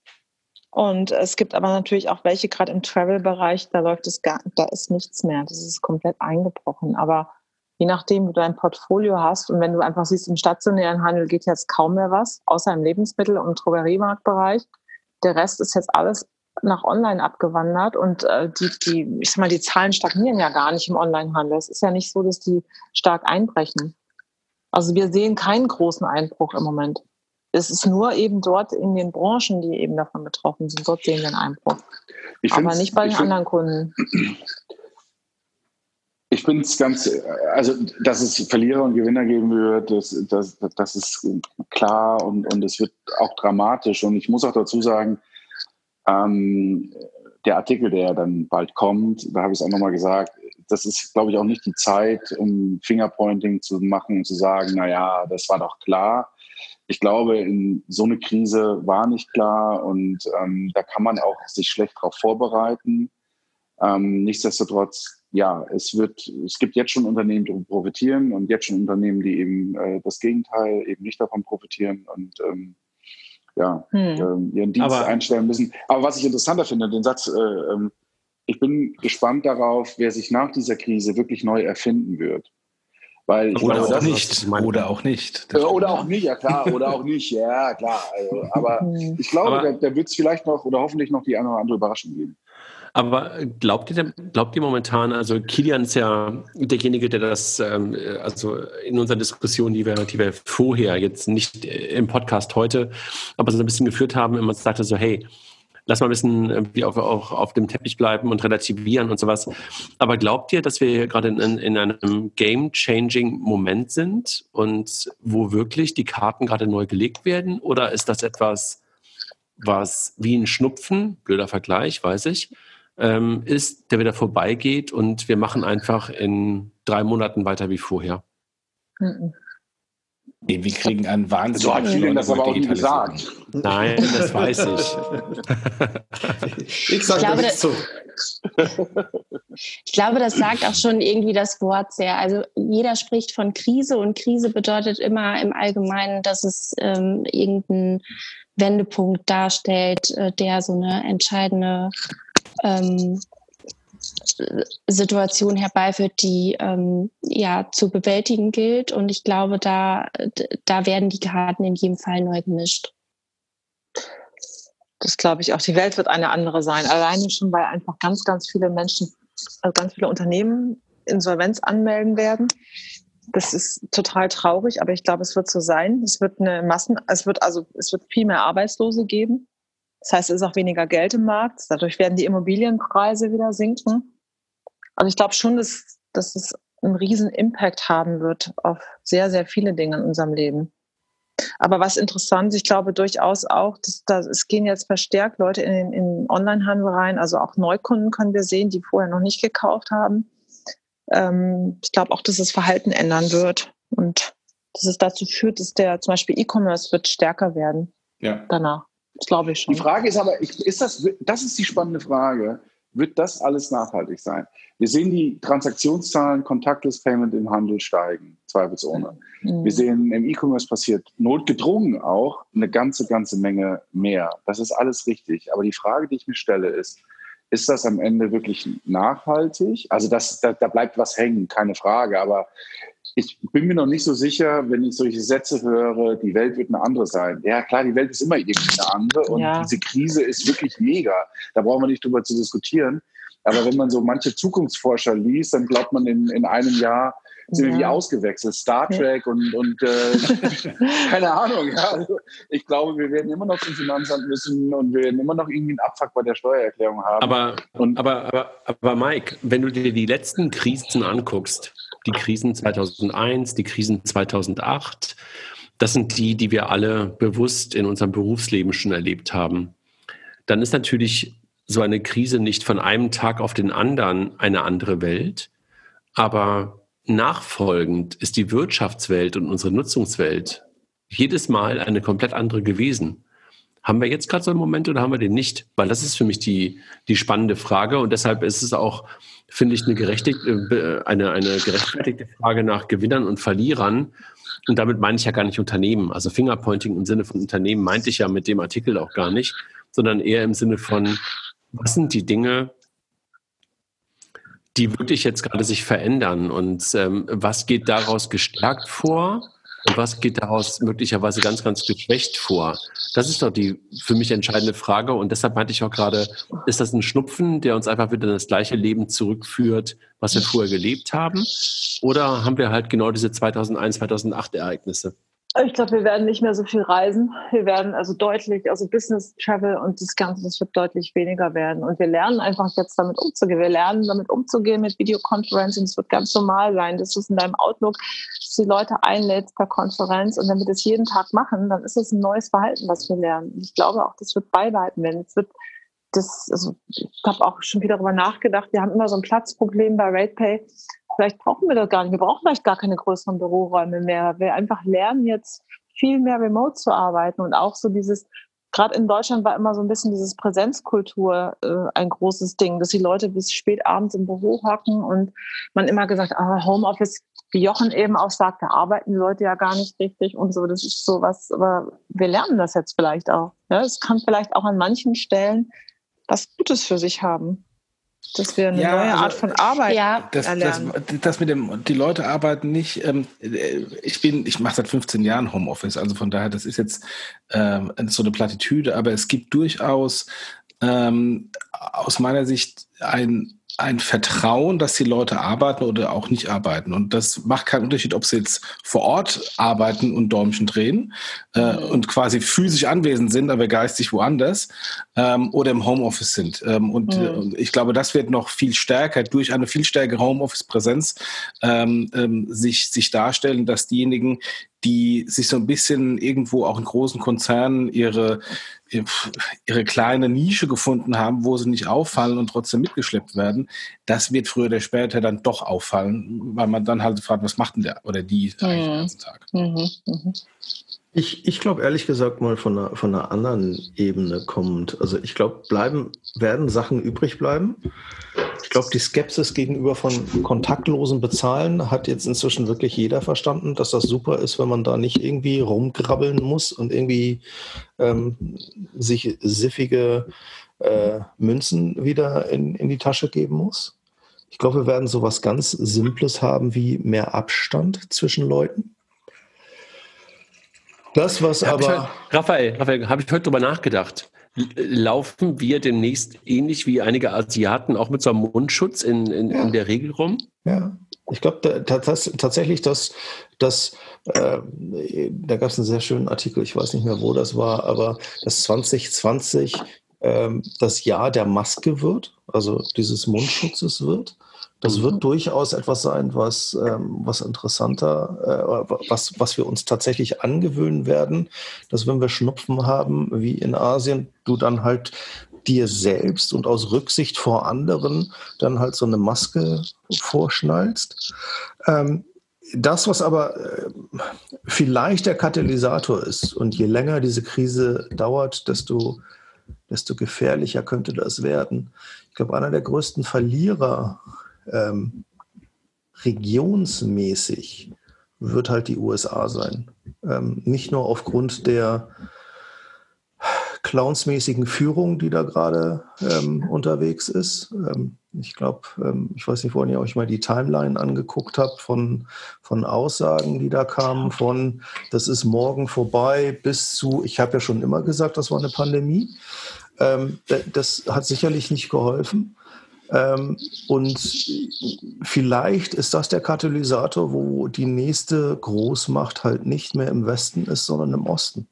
Und es gibt aber natürlich auch welche, gerade im Travel-Bereich, da läuft es gar, da ist nichts mehr. Das ist komplett eingebrochen. Aber je nachdem, wie du dein Portfolio hast und wenn du einfach siehst, im stationären Handel geht jetzt kaum mehr was, außer im Lebensmittel- und Drogeriemarktbereich. Der Rest ist jetzt alles nach online abgewandert und äh, die, die, ich sag mal, die Zahlen stagnieren ja gar nicht im Onlinehandel. Es ist ja nicht so, dass die stark einbrechen. Also wir sehen keinen großen Einbruch im Moment. Es ist nur eben dort in den Branchen, die eben davon betroffen sind. Dort sehen wir einen Einbruch. Aber nicht bei den find, anderen Kunden. Ich finde es ganz, also dass es Verlierer und Gewinner geben wird, das, das, das ist klar und, und es wird auch dramatisch. Und ich muss auch dazu sagen, ähm, der Artikel, der dann bald kommt, da habe ich es auch nochmal gesagt, das ist, glaube ich, auch nicht die Zeit, um Fingerpointing zu machen und zu sagen, naja, das war doch klar ich glaube, in so eine Krise war nicht klar und ähm, da kann man auch sich schlecht darauf vorbereiten. Ähm, nichtsdestotrotz, ja, es wird, es gibt jetzt schon Unternehmen, die profitieren und jetzt schon Unternehmen, die eben äh, das Gegenteil eben nicht davon profitieren und ähm, ja, hm. äh, ihren Dienst Aber einstellen müssen. Aber was ich interessanter finde, den Satz, äh, ähm, ich bin gespannt darauf, wer sich nach dieser Krise wirklich neu erfinden wird. Weil oder, auch das, nicht. oder auch nicht. Oder auch nicht, ja klar. Oder auch nicht, ja klar. Also, aber mhm. ich glaube, aber, da, da wird es vielleicht noch oder hoffentlich noch die eine oder andere Überraschung geben. Aber glaubt ihr, glaubt ihr momentan, also Kilian ist ja derjenige, der das, ähm, also in unseren Diskussionen, die wir, die wir vorher, jetzt nicht im Podcast heute, aber so ein bisschen geführt haben, immer sagte so, hey, lass mal ein bisschen irgendwie auf, auch auf dem Teppich bleiben und relativieren und sowas. Aber glaubt ihr, dass wir gerade in, in einem game-changing Moment sind und wo wirklich die Karten gerade neu gelegt werden? Oder ist das etwas, was wie ein Schnupfen, blöder Vergleich, weiß ich, ähm, ist, der wieder vorbeigeht und wir machen einfach in drei Monaten weiter wie vorher? Mhm. Nee, wir kriegen einen Wahnsinn. So hat Julian das aber auch nie gesagt. Nein, das weiß ich. ich sage da nichts zu. ich glaube, das sagt auch schon irgendwie das Wort sehr. Also jeder spricht von Krise und Krise bedeutet immer im Allgemeinen, dass es ähm, irgendeinen Wendepunkt darstellt, äh, der so eine entscheidende ähm, Situation herbeiführt, die ähm, ja zu bewältigen gilt. Und ich glaube, da, da werden die Karten in jedem Fall neu gemischt. Das glaube ich auch. Die Welt wird eine andere sein. Alleine schon, weil einfach ganz, ganz viele Menschen, also ganz viele Unternehmen Insolvenz anmelden werden. Das ist total traurig, aber ich glaube, es wird so sein. Es wird eine Massen, es wird also, es wird viel mehr Arbeitslose geben. Das heißt, es ist auch weniger Geld im Markt. Dadurch werden die Immobilienpreise wieder sinken. Also ich glaube schon, dass, dass es einen riesen Impact haben wird auf sehr, sehr viele Dinge in unserem Leben. Aber was interessant, ich glaube durchaus auch, dass, dass es gehen jetzt verstärkt Leute in den, in den Onlinehandel rein, also auch Neukunden können wir sehen, die vorher noch nicht gekauft haben. Ähm, ich glaube auch, dass das Verhalten ändern wird und dass es dazu führt, dass der zum Beispiel E-Commerce wird stärker werden. Ja. Danach. Das glaube ich schon. Die Frage ist aber, ist das, das ist die spannende Frage. Wird das alles nachhaltig sein? Wir sehen die Transaktionszahlen Contactless Payment im Handel steigen, zweifelsohne. Mhm. Wir sehen, im E-Commerce passiert notgedrungen auch eine ganze, ganze Menge mehr. Das ist alles richtig. Aber die Frage, die ich mir stelle, ist, ist das am Ende wirklich nachhaltig? Also das, da, da bleibt was hängen, keine Frage. Aber ich bin mir noch nicht so sicher, wenn ich solche Sätze höre, die Welt wird eine andere sein. Ja, klar, die Welt ist immer irgendwie eine andere und ja. diese Krise ist wirklich mega. Da brauchen wir nicht drüber zu diskutieren. Aber wenn man so manche Zukunftsforscher liest, dann glaubt man in, in einem Jahr, sind ja. wir wie ausgewechselt. Star Trek ja. und, und äh, keine Ahnung. Ja. Also ich glaube, wir werden immer noch zum Finanzamt müssen und wir werden immer noch irgendwie einen Abfuck bei der Steuererklärung haben. Aber, und, aber, aber, aber Mike, wenn du dir die letzten Krisen anguckst, die Krisen 2001, die Krisen 2008, das sind die, die wir alle bewusst in unserem Berufsleben schon erlebt haben. Dann ist natürlich so eine Krise nicht von einem Tag auf den anderen eine andere Welt, aber nachfolgend ist die Wirtschaftswelt und unsere Nutzungswelt jedes Mal eine komplett andere gewesen. Haben wir jetzt gerade so einen Moment oder haben wir den nicht? Weil das ist für mich die, die spannende Frage und deshalb ist es auch, finde ich, eine, gerechtigte, äh, eine, eine gerechtfertigte Frage nach Gewinnern und Verlierern. Und damit meine ich ja gar nicht Unternehmen. Also Fingerpointing im Sinne von Unternehmen meinte ich ja mit dem Artikel auch gar nicht, sondern eher im Sinne von, was sind die Dinge, die wirklich jetzt gerade sich verändern und ähm, was geht daraus gestärkt vor und was geht daraus möglicherweise ganz, ganz geschwächt vor? Das ist doch die für mich entscheidende Frage und deshalb meinte ich auch gerade, ist das ein Schnupfen, der uns einfach wieder in das gleiche Leben zurückführt, was wir vorher gelebt haben? Oder haben wir halt genau diese 2001, 2008 Ereignisse? Ich glaube, wir werden nicht mehr so viel reisen. Wir werden also deutlich, also Business Travel und das Ganze, das wird deutlich weniger werden. Und wir lernen einfach jetzt damit umzugehen. Wir lernen damit umzugehen mit Videokonferenzen. Es wird ganz normal sein, du es in deinem Outlook, die Leute einlädst per Konferenz. Und wenn wir das jeden Tag machen, dann ist es ein neues Verhalten, was wir lernen. Ich glaube auch, das wird beibehalten werden. Es wird das, also ich habe auch schon wieder darüber nachgedacht. Wir haben immer so ein Platzproblem bei RatePay vielleicht brauchen wir das gar nicht. Wir brauchen vielleicht gar keine größeren Büroräume mehr. Wir einfach lernen jetzt viel mehr remote zu arbeiten und auch so dieses, gerade in Deutschland war immer so ein bisschen dieses Präsenzkultur äh, ein großes Ding, dass die Leute bis spät abends im Büro hocken und man immer gesagt, ah, Homeoffice, wie Jochen eben auch sagt, da arbeiten die Leute ja gar nicht richtig und so. Das ist so was, aber wir lernen das jetzt vielleicht auch. Ja, es kann vielleicht auch an manchen Stellen was Gutes für sich haben dass wir eine ja, neue also, Art von Arbeit ja. das, erlernen. Das, das, mit dem, die Leute arbeiten nicht, ähm, ich bin, ich mache seit 15 Jahren Homeoffice, also von daher, das ist jetzt ähm, so eine Plattitüde, aber es gibt durchaus ähm, aus meiner Sicht ein ein Vertrauen, dass die Leute arbeiten oder auch nicht arbeiten. Und das macht keinen Unterschied, ob sie jetzt vor Ort arbeiten und Däumchen drehen äh, mhm. und quasi physisch anwesend sind, aber geistig woanders ähm, oder im Homeoffice sind. Ähm, und mhm. äh, ich glaube, das wird noch viel stärker durch eine viel stärkere Homeoffice-Präsenz ähm, ähm sich, sich darstellen, dass diejenigen, die sich so ein bisschen irgendwo auch in großen Konzernen ihre, ihre kleine Nische gefunden haben, wo sie nicht auffallen und trotzdem mitgeschleppt werden, das wird früher oder später dann doch auffallen, weil man dann halt fragt, was macht denn der oder die eigentlich den ganzen Tag? Mhm. Mhm. Ich, ich glaube ehrlich gesagt mal von einer, von einer anderen Ebene kommt. Also ich glaube, bleiben, werden Sachen übrig bleiben. Ich glaube, die Skepsis gegenüber von kontaktlosen Bezahlen hat jetzt inzwischen wirklich jeder verstanden, dass das super ist, wenn man da nicht irgendwie rumgrabbeln muss und irgendwie ähm, sich siffige äh, Münzen wieder in, in die Tasche geben muss. Ich glaube, wir werden sowas ganz Simples haben wie mehr Abstand zwischen Leuten. Das, was hab aber. Heute, Raphael, Raphael, habe ich heute drüber nachgedacht. Laufen wir demnächst ähnlich wie einige Asiaten auch mit so einem Mundschutz in, in, ja. in der Regel rum? Ja, ich glaube tatsächlich, dass, dass äh, da gab es einen sehr schönen Artikel, ich weiß nicht mehr, wo das war, aber dass 2020 äh, das Jahr der Maske wird, also dieses Mundschutzes wird. Das mhm. wird durchaus etwas sein, was, ähm, was interessanter, äh, was, was wir uns tatsächlich angewöhnen werden, dass wenn wir Schnupfen haben, wie in Asien, du dann halt dir selbst und aus Rücksicht vor anderen dann halt so eine Maske vorschnallst. Ähm, das, was aber äh, vielleicht der Katalysator ist und je länger diese Krise dauert, desto, desto gefährlicher könnte das werden. Ich glaube, einer der größten Verlierer ähm, regionsmäßig wird halt die USA sein. Ähm, nicht nur aufgrund der clownsmäßigen Führung, die da gerade ähm, unterwegs ist. Ähm, ich glaube, ähm, ich weiß nicht, vorhin ihr euch mal die Timeline angeguckt habt von, von Aussagen, die da kamen, von das ist morgen vorbei bis zu, ich habe ja schon immer gesagt, das war eine Pandemie. Ähm, das hat sicherlich nicht geholfen. Ähm, und vielleicht ist das der Katalysator, wo die nächste Großmacht halt nicht mehr im Westen ist, sondern im Osten.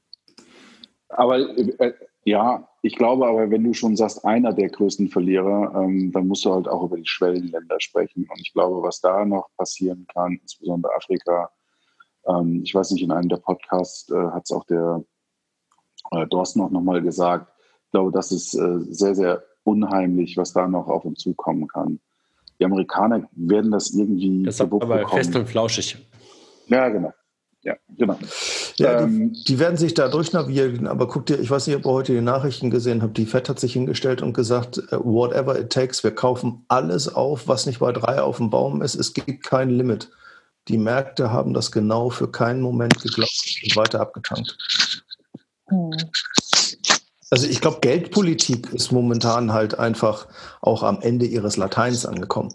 Aber äh, ja, ich glaube aber, wenn du schon sagst, einer der größten Verlierer, ähm, dann musst du halt auch über die Schwellenländer sprechen. Und ich glaube, was da noch passieren kann, insbesondere Afrika, ähm, ich weiß nicht, in einem der Podcasts äh, hat es auch der äh, Dorsten auch nochmal gesagt, ich glaube, das ist äh, sehr, sehr unheimlich, was da noch auf uns zukommen kann. Die Amerikaner werden das irgendwie. Das ist aber bekommen. fest und flauschig. Ja, genau. Ja, genau. Ja, ähm, die, die, werden sich da durchnavigieren, aber guck dir, ich weiß nicht, ob ihr heute die Nachrichten gesehen habt, die FED hat sich hingestellt und gesagt, äh, whatever it takes, wir kaufen alles auf, was nicht bei drei auf dem Baum ist, es gibt kein Limit. Die Märkte haben das genau für keinen Moment geglaubt und weiter abgetankt. Hm. Also ich glaube, Geldpolitik ist momentan halt einfach auch am Ende ihres Lateins angekommen.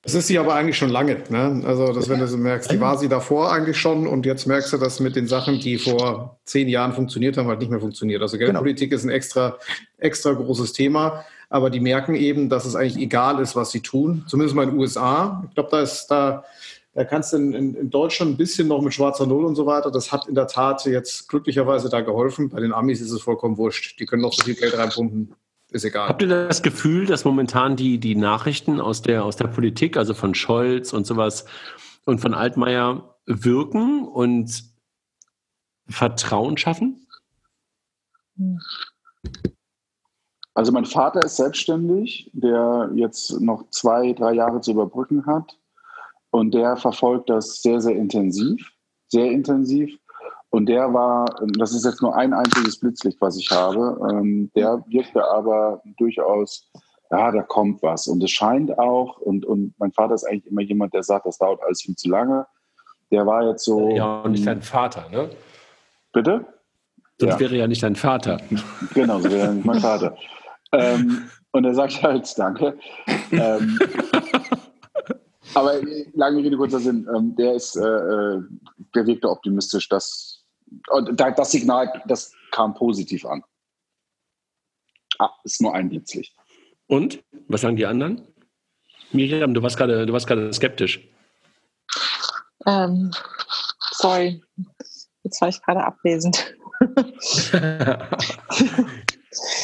Das ist sie aber eigentlich schon lange. Ne? Also, dass, wenn du so merkst, die war sie davor eigentlich schon und jetzt merkst du, dass mit den Sachen, die vor zehn Jahren funktioniert haben, halt nicht mehr funktioniert. Also Geldpolitik genau. ist ein extra, extra großes Thema, aber die merken eben, dass es eigentlich egal ist, was sie tun. Zumindest mal in den USA. Ich glaube, da ist da, da kannst du in, in, in, Deutschland ein bisschen noch mit schwarzer Null und so weiter. Das hat in der Tat jetzt glücklicherweise da geholfen. Bei den Amis ist es vollkommen wurscht. Die können noch so viel Geld reinpumpen ist egal. Habt ihr das Gefühl, dass momentan die, die Nachrichten aus der, aus der Politik, also von Scholz und sowas und von Altmaier wirken und Vertrauen schaffen? Also mein Vater ist selbstständig, der jetzt noch zwei, drei Jahre zu überbrücken hat. Und der verfolgt das sehr, sehr intensiv, sehr intensiv. Und der war, das ist jetzt nur ein einziges Blitzlicht, was ich habe, ähm, der wirkte aber durchaus, ja, da kommt was. Und es scheint auch, und, und mein Vater ist eigentlich immer jemand, der sagt, das dauert alles viel zu lange. Der war jetzt so. Ja, und nicht dein Vater, ne? Bitte? Sonst ja. wäre ja nicht dein Vater. Genau, so wäre nicht mein Vater. ähm, und er sagt halt, danke. Ähm, aber lange Rede, kurzer Sinn, ähm, der ist, äh, äh der wirkte optimistisch, dass und das Signal, das kam positiv an. Ah, ist nur ein Blitzlicht. Und? Was sagen die anderen? Miriam, du warst gerade, du warst gerade skeptisch. Ähm, sorry, jetzt war ich gerade abwesend.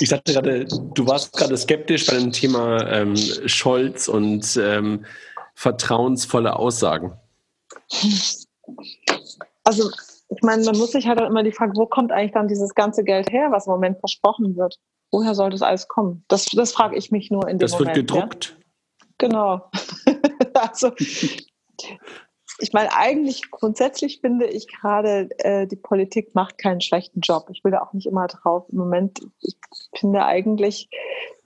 ich sagte gerade, du warst gerade skeptisch bei dem Thema ähm, Scholz und ähm, vertrauensvolle Aussagen. Also ich meine, man muss sich halt auch immer die Frage, wo kommt eigentlich dann dieses ganze Geld her, was im Moment versprochen wird? Woher soll das alles kommen? Das, das frage ich mich nur in dem das Moment. Das wird gedruckt? Ja? Genau. also, ich meine, eigentlich grundsätzlich finde ich gerade, äh, die Politik macht keinen schlechten Job. Ich will da auch nicht immer drauf. Im Moment, ich finde eigentlich,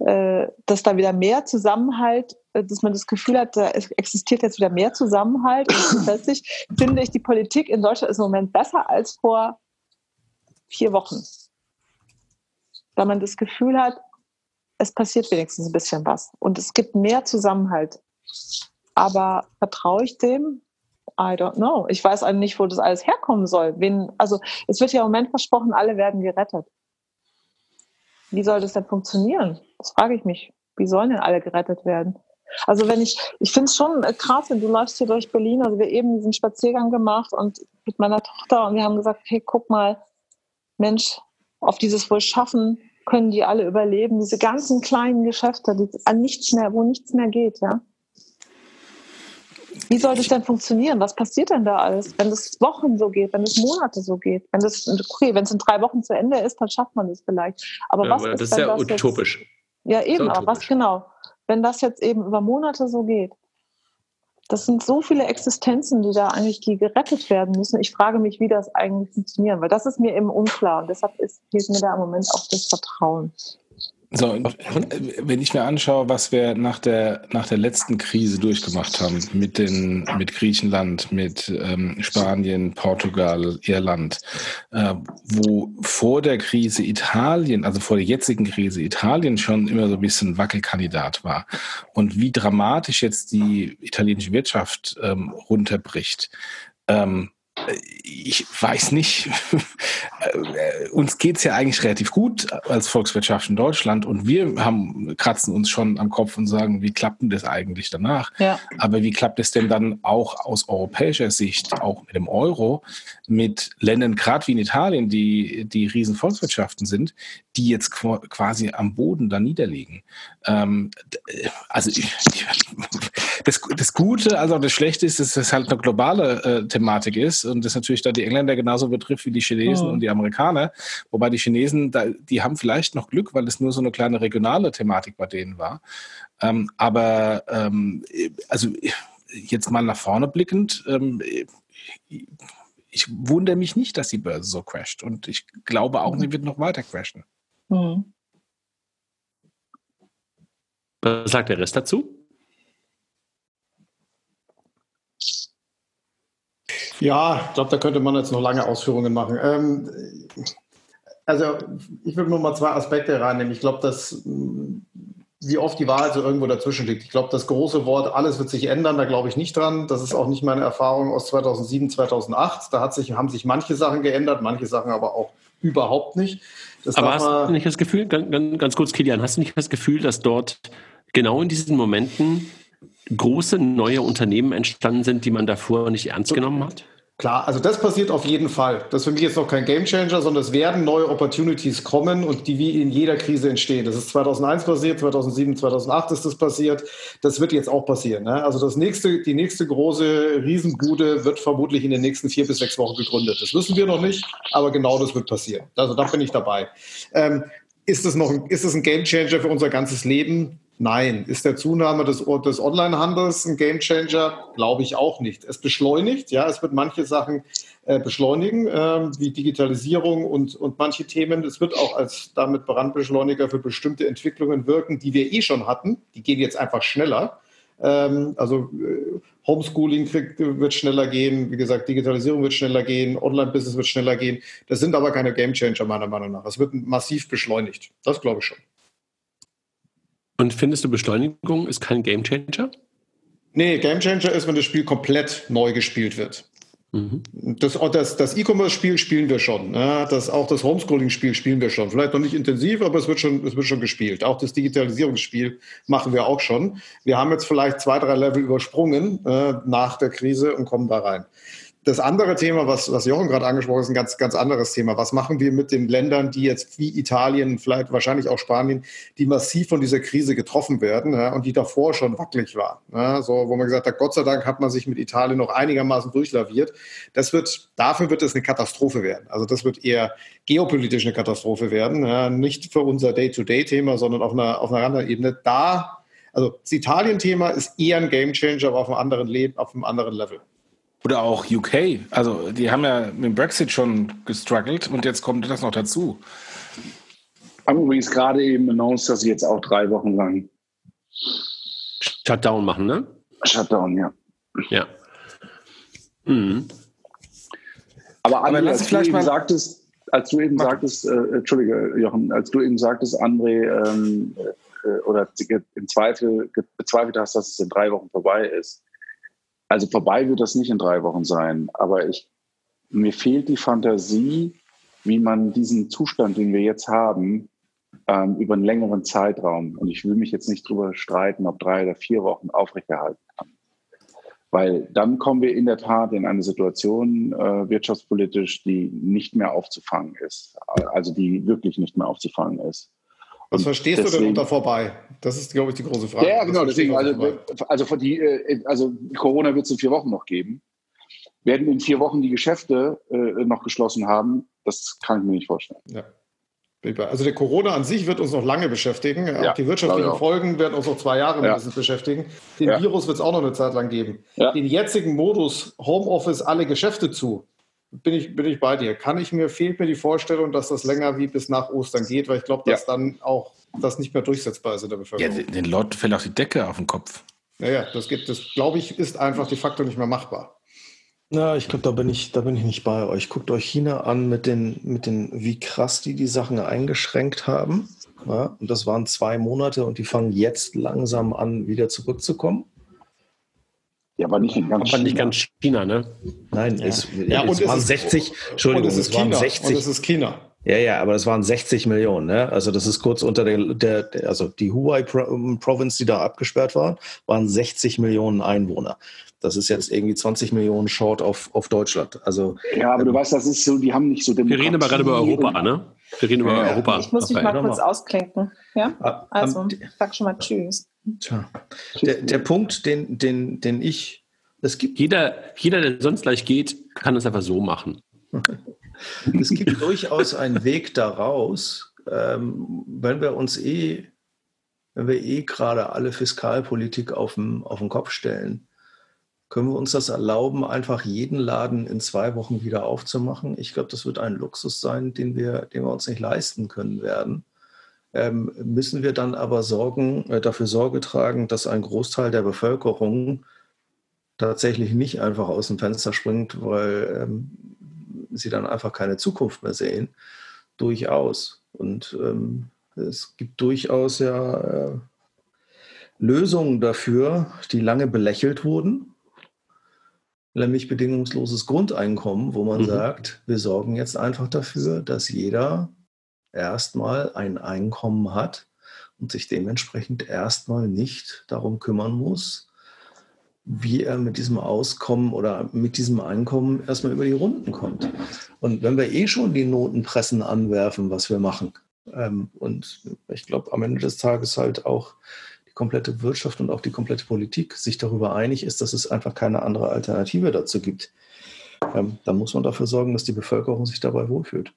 äh, dass da wieder mehr Zusammenhalt, dass man das Gefühl hat, da existiert jetzt wieder mehr Zusammenhalt. Und grundsätzlich finde ich, die Politik in Deutschland ist im Moment besser als vor vier Wochen. Weil man das Gefühl hat, es passiert wenigstens ein bisschen was. Und es gibt mehr Zusammenhalt. Aber vertraue ich dem? I don't know. Ich weiß eigentlich nicht, wo das alles herkommen soll. Wen, also es wird ja im Moment versprochen, alle werden gerettet. Wie soll das denn funktionieren? Das frage ich mich. Wie sollen denn alle gerettet werden? Also wenn ich, ich finde es schon krass, wenn du läufst hier durch Berlin, also wir eben diesen Spaziergang gemacht und mit meiner Tochter und wir haben gesagt, hey, guck mal, Mensch, auf dieses wohl Schaffen, können die alle überleben? Diese ganzen kleinen Geschäfte, die an nichts mehr, wo nichts mehr geht, ja? Wie soll das denn funktionieren? Was passiert denn da alles, wenn es Wochen so geht, wenn es Monate so geht? Wenn das, okay, wenn es in drei Wochen zu Ende ist, dann schafft man das vielleicht. Aber Ja, was aber ist, das ist ja das utopisch. Jetzt, ja, eben, aber was genau? Wenn das jetzt eben über Monate so geht. Das sind so viele Existenzen, die da eigentlich die gerettet werden müssen. Ich frage mich, wie das eigentlich funktioniert, weil das ist mir eben unklar und deshalb ist, fehlt mir da im Moment auch das Vertrauen. So, und äh, wenn ich mir anschaue, was wir nach der, nach der letzten Krise durchgemacht haben, mit, den, mit Griechenland, mit ähm, Spanien, Portugal, Irland, äh, wo vor der Krise Italien, also vor der jetzigen Krise Italien schon immer so ein bisschen Wackelkandidat war und wie dramatisch jetzt die italienische Wirtschaft ähm, runterbricht. Ähm, ich weiß nicht, Äh, uns geht's ja eigentlich relativ gut als Volkswirtschaft in Deutschland und wir haben, kratzen uns schon am Kopf und sagen, wie klappt denn das eigentlich danach? Ja. Aber wie klappt es denn dann auch aus europäischer Sicht, auch mit dem Euro, mit Ländern, gerade wie in Italien, die, die riesen Volkswirtschaften sind, die jetzt qu- quasi am Boden da niederliegen? Ähm, d- also ich, ich, das, das Gute, also das Schlechte ist, dass das halt eine globale äh, Thematik ist und das natürlich da die Engländer genauso betrifft wie die Chinesen Mhm. und die Amerikaner. Wobei die Chinesen, da, die haben vielleicht noch Glück, weil es nur so eine kleine regionale Thematik bei denen war. Ähm, aber ähm, also jetzt mal nach vorne blickend, ähm, ich wundere mich nicht, dass die Börse so crasht und ich glaube auch, sie wird noch weiter crashen. Hm. Was sagt der Rest dazu? Ja, ich glaube, da könnte man jetzt noch lange Ausführungen machen. Ähm, also ich würde nur mal zwei Aspekte reinnehmen. Ich glaube, dass mh, wie oft die Wahrheit so irgendwo dazwischen liegt. Ich glaube, das große Wort, alles wird sich ändern, da glaube ich nicht dran. Das ist auch nicht meine Erfahrung aus 2007, 2008. Da hat sich, haben sich manche Sachen geändert, manche Sachen aber auch überhaupt nicht. Das Aber hast du nicht das Gefühl, ganz, ganz kurz, Kilian, hast du nicht das Gefühl, dass dort genau in diesen Momenten große neue Unternehmen entstanden sind, die man davor nicht ernst genommen hat? Klar, also das passiert auf jeden Fall. Das ist für mich jetzt noch kein Gamechanger, sondern es werden neue Opportunities kommen und die wie in jeder Krise entstehen. Das ist 2001 passiert, 2007, 2008 ist das passiert. Das wird jetzt auch passieren. Ne? Also das nächste, die nächste große Riesenbude wird vermutlich in den nächsten vier bis sechs Wochen gegründet. Das wissen wir noch nicht, aber genau das wird passieren. Also da bin ich dabei. Ähm, ist es noch ein, ist es ein Gamechanger für unser ganzes Leben? Nein. Ist der Zunahme des, des Onlinehandels ein Gamechanger? Glaube ich auch nicht. Es beschleunigt, ja, es wird manche Sachen äh, beschleunigen, ähm, wie Digitalisierung und, und manche Themen. Es wird auch als damit Brandbeschleuniger für bestimmte Entwicklungen wirken, die wir eh schon hatten. Die gehen jetzt einfach schneller. Ähm, also äh, Homeschooling kriegt, wird schneller gehen, wie gesagt, Digitalisierung wird schneller gehen, Online-Business wird schneller gehen. Das sind aber keine Gamechanger meiner Meinung nach. Es wird massiv beschleunigt. Das glaube ich schon. Und findest du, Beschleunigung ist kein Gamechanger? Nee, Gamechanger ist, wenn das Spiel komplett neu gespielt wird. Das, das, das E-Commerce-Spiel spielen wir schon. Ne? Das, auch das Homeschooling-Spiel spielen wir schon. Vielleicht noch nicht intensiv, aber es wird, schon, es wird schon gespielt. Auch das Digitalisierungsspiel machen wir auch schon. Wir haben jetzt vielleicht zwei, drei Level übersprungen äh, nach der Krise und kommen da rein. Das andere Thema, was, was Jochen gerade angesprochen hat, ist ein ganz, ganz anderes Thema. Was machen wir mit den Ländern, die jetzt wie Italien, vielleicht wahrscheinlich auch Spanien, die massiv von dieser Krise getroffen werden ja, und die davor schon wackelig waren? Ja, so, wo man gesagt hat, Gott sei Dank hat man sich mit Italien noch einigermaßen durchlaviert. Das wird, dafür wird es eine Katastrophe werden. Also das wird eher geopolitisch eine Katastrophe werden. Ja, nicht für unser Day-to-Day-Thema, sondern auf einer, auf einer anderen Ebene. Da, also das Italien-Thema ist eher ein Gamechanger, aber auf einem anderen Leben, auf einem anderen Level. Oder auch UK. Also die haben ja mit dem Brexit schon gestruggelt und jetzt kommt das noch dazu. Haben übrigens gerade eben announced, dass sie jetzt auch drei Wochen lang Shutdown machen, ne? Shutdown, ja. Ja. Mhm. Aber, Aber André, lass als du vielleicht eben mal- sagtest, als du eben Mach. sagtest, äh, Entschuldige, Jochen, als du eben sagtest, André, ähm, äh, oder im Zweifel bezweifelt hast, dass es in drei Wochen vorbei ist. Also vorbei wird das nicht in drei Wochen sein, aber ich, mir fehlt die Fantasie, wie man diesen Zustand, den wir jetzt haben, ähm, über einen längeren Zeitraum, und ich will mich jetzt nicht drüber streiten, ob drei oder vier Wochen aufrechterhalten kann. Weil dann kommen wir in der Tat in eine Situation äh, wirtschaftspolitisch, die nicht mehr aufzufangen ist. Also die wirklich nicht mehr aufzufangen ist. Was verstehst deswegen, du denn unter vorbei? Das ist, glaube ich, die große Frage. Ja, genau. Deswegen, also, also, die, äh, also Corona wird es in vier Wochen noch geben. Werden in vier Wochen die Geschäfte äh, noch geschlossen haben? Das kann ich mir nicht vorstellen. Ja. Also der Corona an sich wird uns noch lange beschäftigen. Ja, die wirtschaftlichen Folgen werden uns noch zwei Jahre ja. mindestens beschäftigen. Den ja. Virus wird es auch noch eine Zeit lang geben. Den jetzigen Modus Homeoffice, alle Geschäfte zu, bin ich, bin ich bei dir. Kann ich mir, fehlt mir die Vorstellung, dass das länger wie bis nach Ostern geht, weil ich glaube, dass dann auch das nicht mehr durchsetzbar ist in der Bevölkerung. Ja, den Leuten fällt auch die Decke auf den Kopf. Naja, das gibt, das glaube ich, ist einfach de facto nicht mehr machbar. Na, ich glaube, da bin ich, da bin ich nicht bei euch. Guckt euch China an mit den, mit den, wie krass die die Sachen eingeschränkt haben. Ja, und das waren zwei Monate und die fangen jetzt langsam an, wieder zurückzukommen. Ja, aber nicht in ganz, aber China. Nicht ganz China, ne? Nein, ja. Es, ja, es waren es 60, Entschuldigung, und es, es waren 60. Und es ist China. Ja, ja, aber das waren 60 Millionen. Ne? Also das ist kurz unter der, der also die Huai Province, die da abgesperrt war, waren 60 Millionen Einwohner. Das ist jetzt irgendwie 20 Millionen Short auf, auf Deutschland. Also, ja, aber ähm, du weißt, das ist so, die haben nicht so Demokratie. Wir reden aber gerade über Europa, ne? Wir reden über ja, Europa. Ich muss mich mal kurz ausklinken. Ja? Ah, also, sag schon mal Tschüss. Tja. Der, der Punkt, den, den, den ich, es gibt. Jeder, jeder, der sonst gleich geht, kann es einfach so machen. es gibt durchaus einen Weg daraus, ähm, wenn wir uns eh, wenn wir eh gerade alle Fiskalpolitik auf den, auf den Kopf stellen, können wir uns das erlauben, einfach jeden Laden in zwei Wochen wieder aufzumachen? Ich glaube, das wird ein Luxus sein, den wir, den wir uns nicht leisten können werden. Ähm, müssen wir dann aber sorgen, äh, dafür Sorge tragen, dass ein Großteil der Bevölkerung tatsächlich nicht einfach aus dem Fenster springt, weil ähm, sie dann einfach keine Zukunft mehr sehen? Durchaus. Und ähm, es gibt durchaus ja äh, Lösungen dafür, die lange belächelt wurden, nämlich bedingungsloses Grundeinkommen, wo man mhm. sagt, wir sorgen jetzt einfach dafür, dass jeder erstmal ein Einkommen hat und sich dementsprechend erstmal nicht darum kümmern muss, wie er mit diesem Auskommen oder mit diesem Einkommen erstmal über die Runden kommt. Und wenn wir eh schon die Notenpressen anwerfen, was wir machen, ähm, und ich glaube am Ende des Tages halt auch komplette Wirtschaft und auch die komplette Politik sich darüber einig ist, dass es einfach keine andere Alternative dazu gibt, ähm, dann muss man dafür sorgen, dass die Bevölkerung sich dabei wohlfühlt.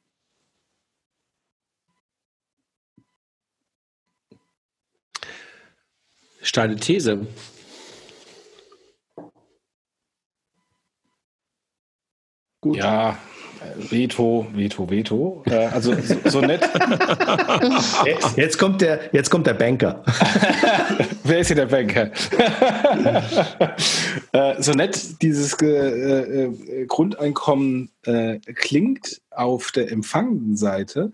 Steile These. Gut. Ja, Veto, Veto, Veto. Äh, also so, so nett. Jetzt kommt der, jetzt kommt der Banker. Wer ist hier der Banker? äh, so nett dieses äh, Grundeinkommen klingt auf der empfangenden Seite,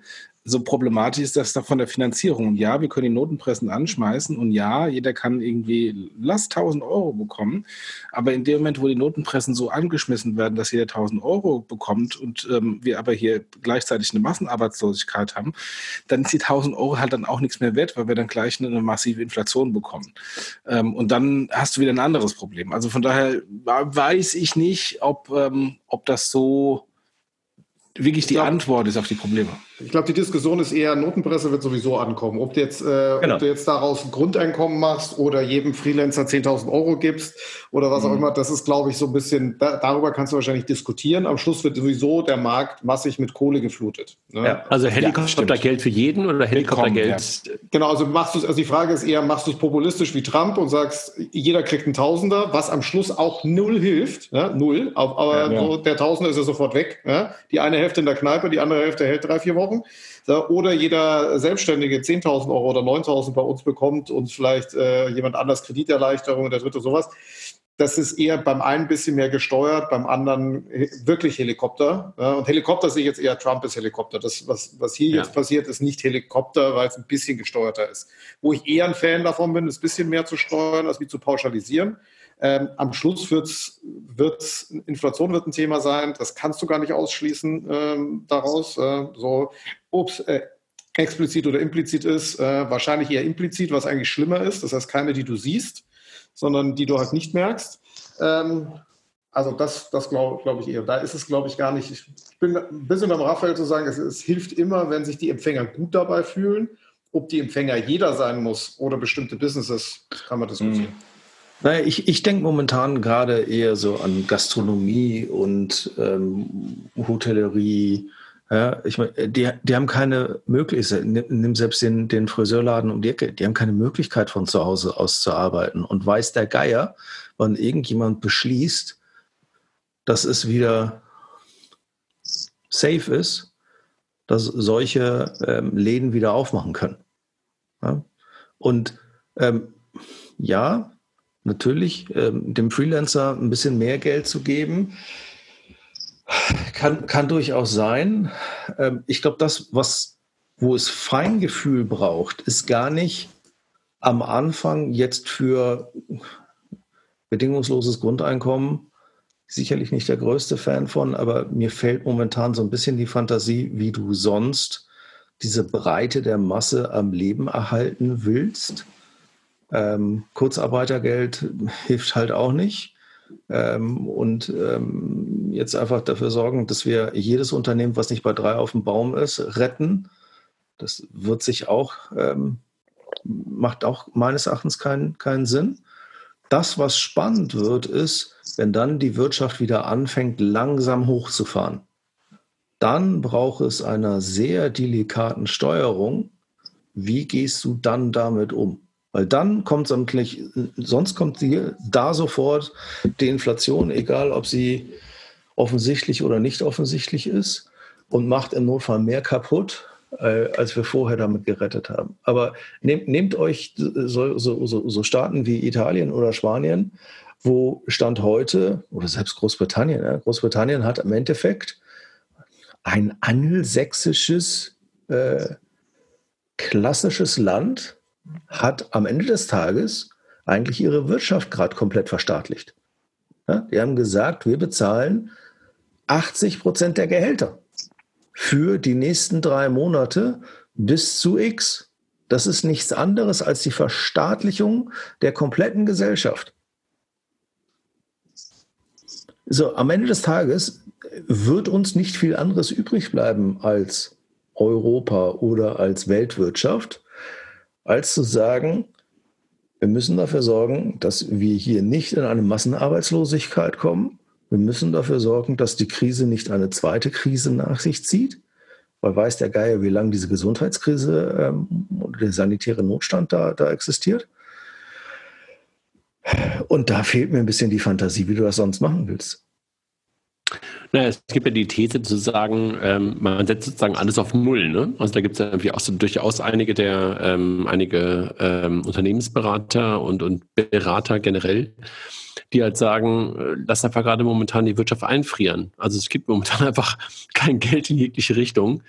so problematisch ist das doch von der Finanzierung. Und ja, wir können die Notenpressen anschmeißen und ja, jeder kann irgendwie, lass 1000 Euro bekommen. Aber in dem Moment, wo die Notenpressen so angeschmissen werden, dass jeder 1000 Euro bekommt und ähm, wir aber hier gleichzeitig eine Massenarbeitslosigkeit haben, dann ist die 1000 Euro halt dann auch nichts mehr wert, weil wir dann gleich eine massive Inflation bekommen. Ähm, und dann hast du wieder ein anderes Problem. Also von daher weiß ich nicht, ob, ähm, ob das so wirklich die glaub, Antwort ist auf die Probleme. Ich glaube, die Diskussion ist eher, Notenpresse wird sowieso ankommen. Ob du jetzt, äh, genau. ob du jetzt daraus ein Grundeinkommen machst oder jedem Freelancer 10.000 Euro gibst oder was mhm. auch immer, das ist, glaube ich, so ein bisschen, da, darüber kannst du wahrscheinlich diskutieren. Am Schluss wird sowieso der Markt massig mit Kohle geflutet. Ne? Ja, also Helikoptergeld ja, für jeden oder Helikoptergeld? Ja. Genau, also machst du also die Frage ist eher, machst du es populistisch wie Trump und sagst, jeder kriegt einen Tausender, was am Schluss auch null hilft, ja, null, aber so, der Tausender ist ja sofort weg. Die eine Hälfte in der Kneipe, die andere Hälfte hält drei, vier Wochen. Oder jeder Selbstständige 10.000 Euro oder 9.000 bei uns bekommt und vielleicht äh, jemand anders Krediterleichterung, der dritte sowas. Das ist eher beim einen ein bisschen mehr gesteuert, beim anderen wirklich Helikopter. Ja, und Helikopter sehe ich jetzt eher Trump ist Helikopter. Das, was, was hier ja. jetzt passiert, ist nicht Helikopter, weil es ein bisschen gesteuerter ist. Wo ich eher ein Fan davon bin, ist ein bisschen mehr zu steuern, als wie zu pauschalisieren. Ähm, am Schluss wird's, wird's, Inflation wird ein Thema sein. Das kannst du gar nicht ausschließen ähm, daraus. Äh, so, ups, äh, explizit oder implizit ist, äh, wahrscheinlich eher implizit, was eigentlich schlimmer ist. Das heißt, keine, die du siehst, sondern die du halt nicht merkst. Ähm, also das, das glaube glaub ich eher. Da ist es, glaube ich, gar nicht. Ich bin ein bisschen beim Raphael zu sagen, es, es hilft immer, wenn sich die Empfänger gut dabei fühlen. Ob die Empfänger jeder sein muss oder bestimmte Businesses, kann man diskutieren. Mhm. Naja, ich, ich denke momentan gerade eher so an Gastronomie und ähm, Hotellerie. Ja, ich meine, die, die haben keine Möglichkeit, nimm selbst den, den Friseurladen um die Ecke, die haben keine Möglichkeit von zu Hause aus zu arbeiten. Und weiß der Geier, wann irgendjemand beschließt, dass es wieder safe ist, dass solche ähm, Läden wieder aufmachen können. Ja? Und ähm, ja, natürlich ähm, dem Freelancer ein bisschen mehr Geld zu geben, kann, kann durchaus sein. Ähm, ich glaube, das, was, wo es Feingefühl braucht, ist gar nicht am Anfang jetzt für bedingungsloses Grundeinkommen sicherlich nicht der größte Fan von, aber mir fällt momentan so ein bisschen die Fantasie, wie du sonst diese Breite der Masse am Leben erhalten willst. Ähm, Kurzarbeitergeld hilft halt auch nicht. Ähm, und ähm, jetzt einfach dafür sorgen, dass wir jedes Unternehmen, was nicht bei drei auf dem Baum ist, retten. Das wird sich auch, ähm, macht auch meines Erachtens keinen keinen Sinn. Das, was spannend wird, ist, wenn dann die Wirtschaft wieder anfängt, langsam hochzufahren. Dann braucht es einer sehr delikaten Steuerung. Wie gehst du dann damit um? Weil dann kommt sämtlich, sonst kommt die, da sofort die Inflation, egal ob sie offensichtlich oder nicht offensichtlich ist, und macht im Notfall mehr kaputt, äh, als wir vorher damit gerettet haben. Aber nehmt, nehmt euch so, so, so, Staaten wie Italien oder Spanien, wo Stand heute, oder selbst Großbritannien, ja, Großbritannien hat im Endeffekt ein angelsächsisches, äh, klassisches Land, hat am Ende des Tages eigentlich ihre Wirtschaft gerade komplett verstaatlicht. Ja, die haben gesagt, wir bezahlen 80 Prozent der Gehälter für die nächsten drei Monate bis zu X. Das ist nichts anderes als die Verstaatlichung der kompletten Gesellschaft. So, am Ende des Tages wird uns nicht viel anderes übrig bleiben als Europa oder als Weltwirtschaft, als zu sagen, wir müssen dafür sorgen, dass wir hier nicht in eine Massenarbeitslosigkeit kommen. Wir müssen dafür sorgen, dass die Krise nicht eine zweite Krise nach sich zieht. Weil weiß der Geier, wie lange diese Gesundheitskrise ähm, oder der sanitäre Notstand da, da existiert. Und da fehlt mir ein bisschen die Fantasie, wie du das sonst machen willst. Naja, es gibt ja die These zu sagen, ähm, man setzt sozusagen alles auf Null. Ne? Also da gibt es ja irgendwie auch so durchaus einige der ähm, einige ähm, Unternehmensberater und, und Berater generell, die halt sagen, äh, lass einfach gerade momentan die Wirtschaft einfrieren. Also es gibt momentan einfach kein Geld in jegliche Richtung.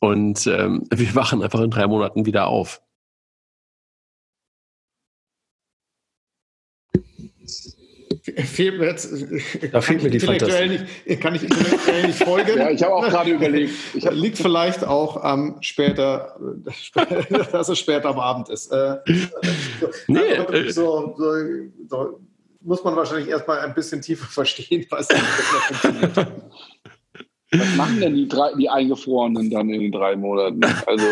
Und ähm, wir wachen einfach in drei Monaten wieder auf. Fehlt mir jetzt, da fehlt mir die Fantasie. Nicht, kann ich intellektuell nicht folgen. Ja, ich habe auch gerade überlegt. Ich liegt vielleicht auch am später, dass es später am Abend ist. Äh, nee, äh, so, so, so, muss man wahrscheinlich erstmal ein bisschen tiefer verstehen, was das funktioniert. Was machen denn die, drei, die Eingefrorenen dann in den drei Monaten? Also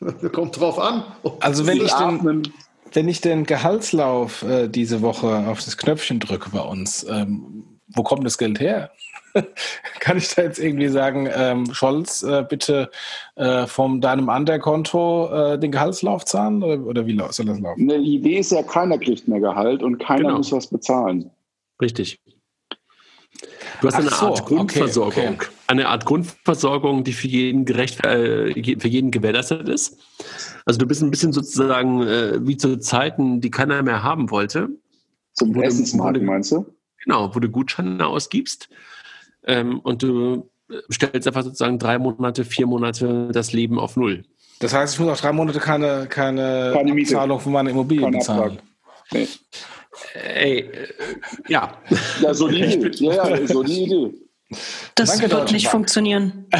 kommt drauf an. Also wenn ich den, wenn ich den Gehaltslauf äh, diese Woche auf das Knöpfchen drücke bei uns, ähm, wo kommt das Geld her? Kann ich da jetzt irgendwie sagen, ähm, Scholz, äh, bitte äh, von deinem Underkonto äh, den Gehaltslauf zahlen oder, oder, wie soll das laufen? Die Idee ist ja, keiner kriegt mehr Gehalt und keiner genau. muss was bezahlen. Richtig. Du hast Ach eine so, Art Grundversorgung. Okay, okay. Eine Art Grundversorgung, die für jeden gerecht, äh, für jeden gewährleistet ist. Also du bist ein bisschen sozusagen äh, wie zu Zeiten, die keiner mehr haben wollte. Zum Essensmarkt, meinst du? Genau, wo du Gutscheine ausgibst ähm, und du stellst einfach sozusagen drei Monate, vier Monate das Leben auf Null. Das heißt, ich muss auch drei Monate keine, keine, keine Zahlung von meiner Immobilie keine bezahlen. Nee. Ey, äh, ja. Ja, so die Idee. Ja, ja, so die Idee. Das Danke, wird nicht funktionieren.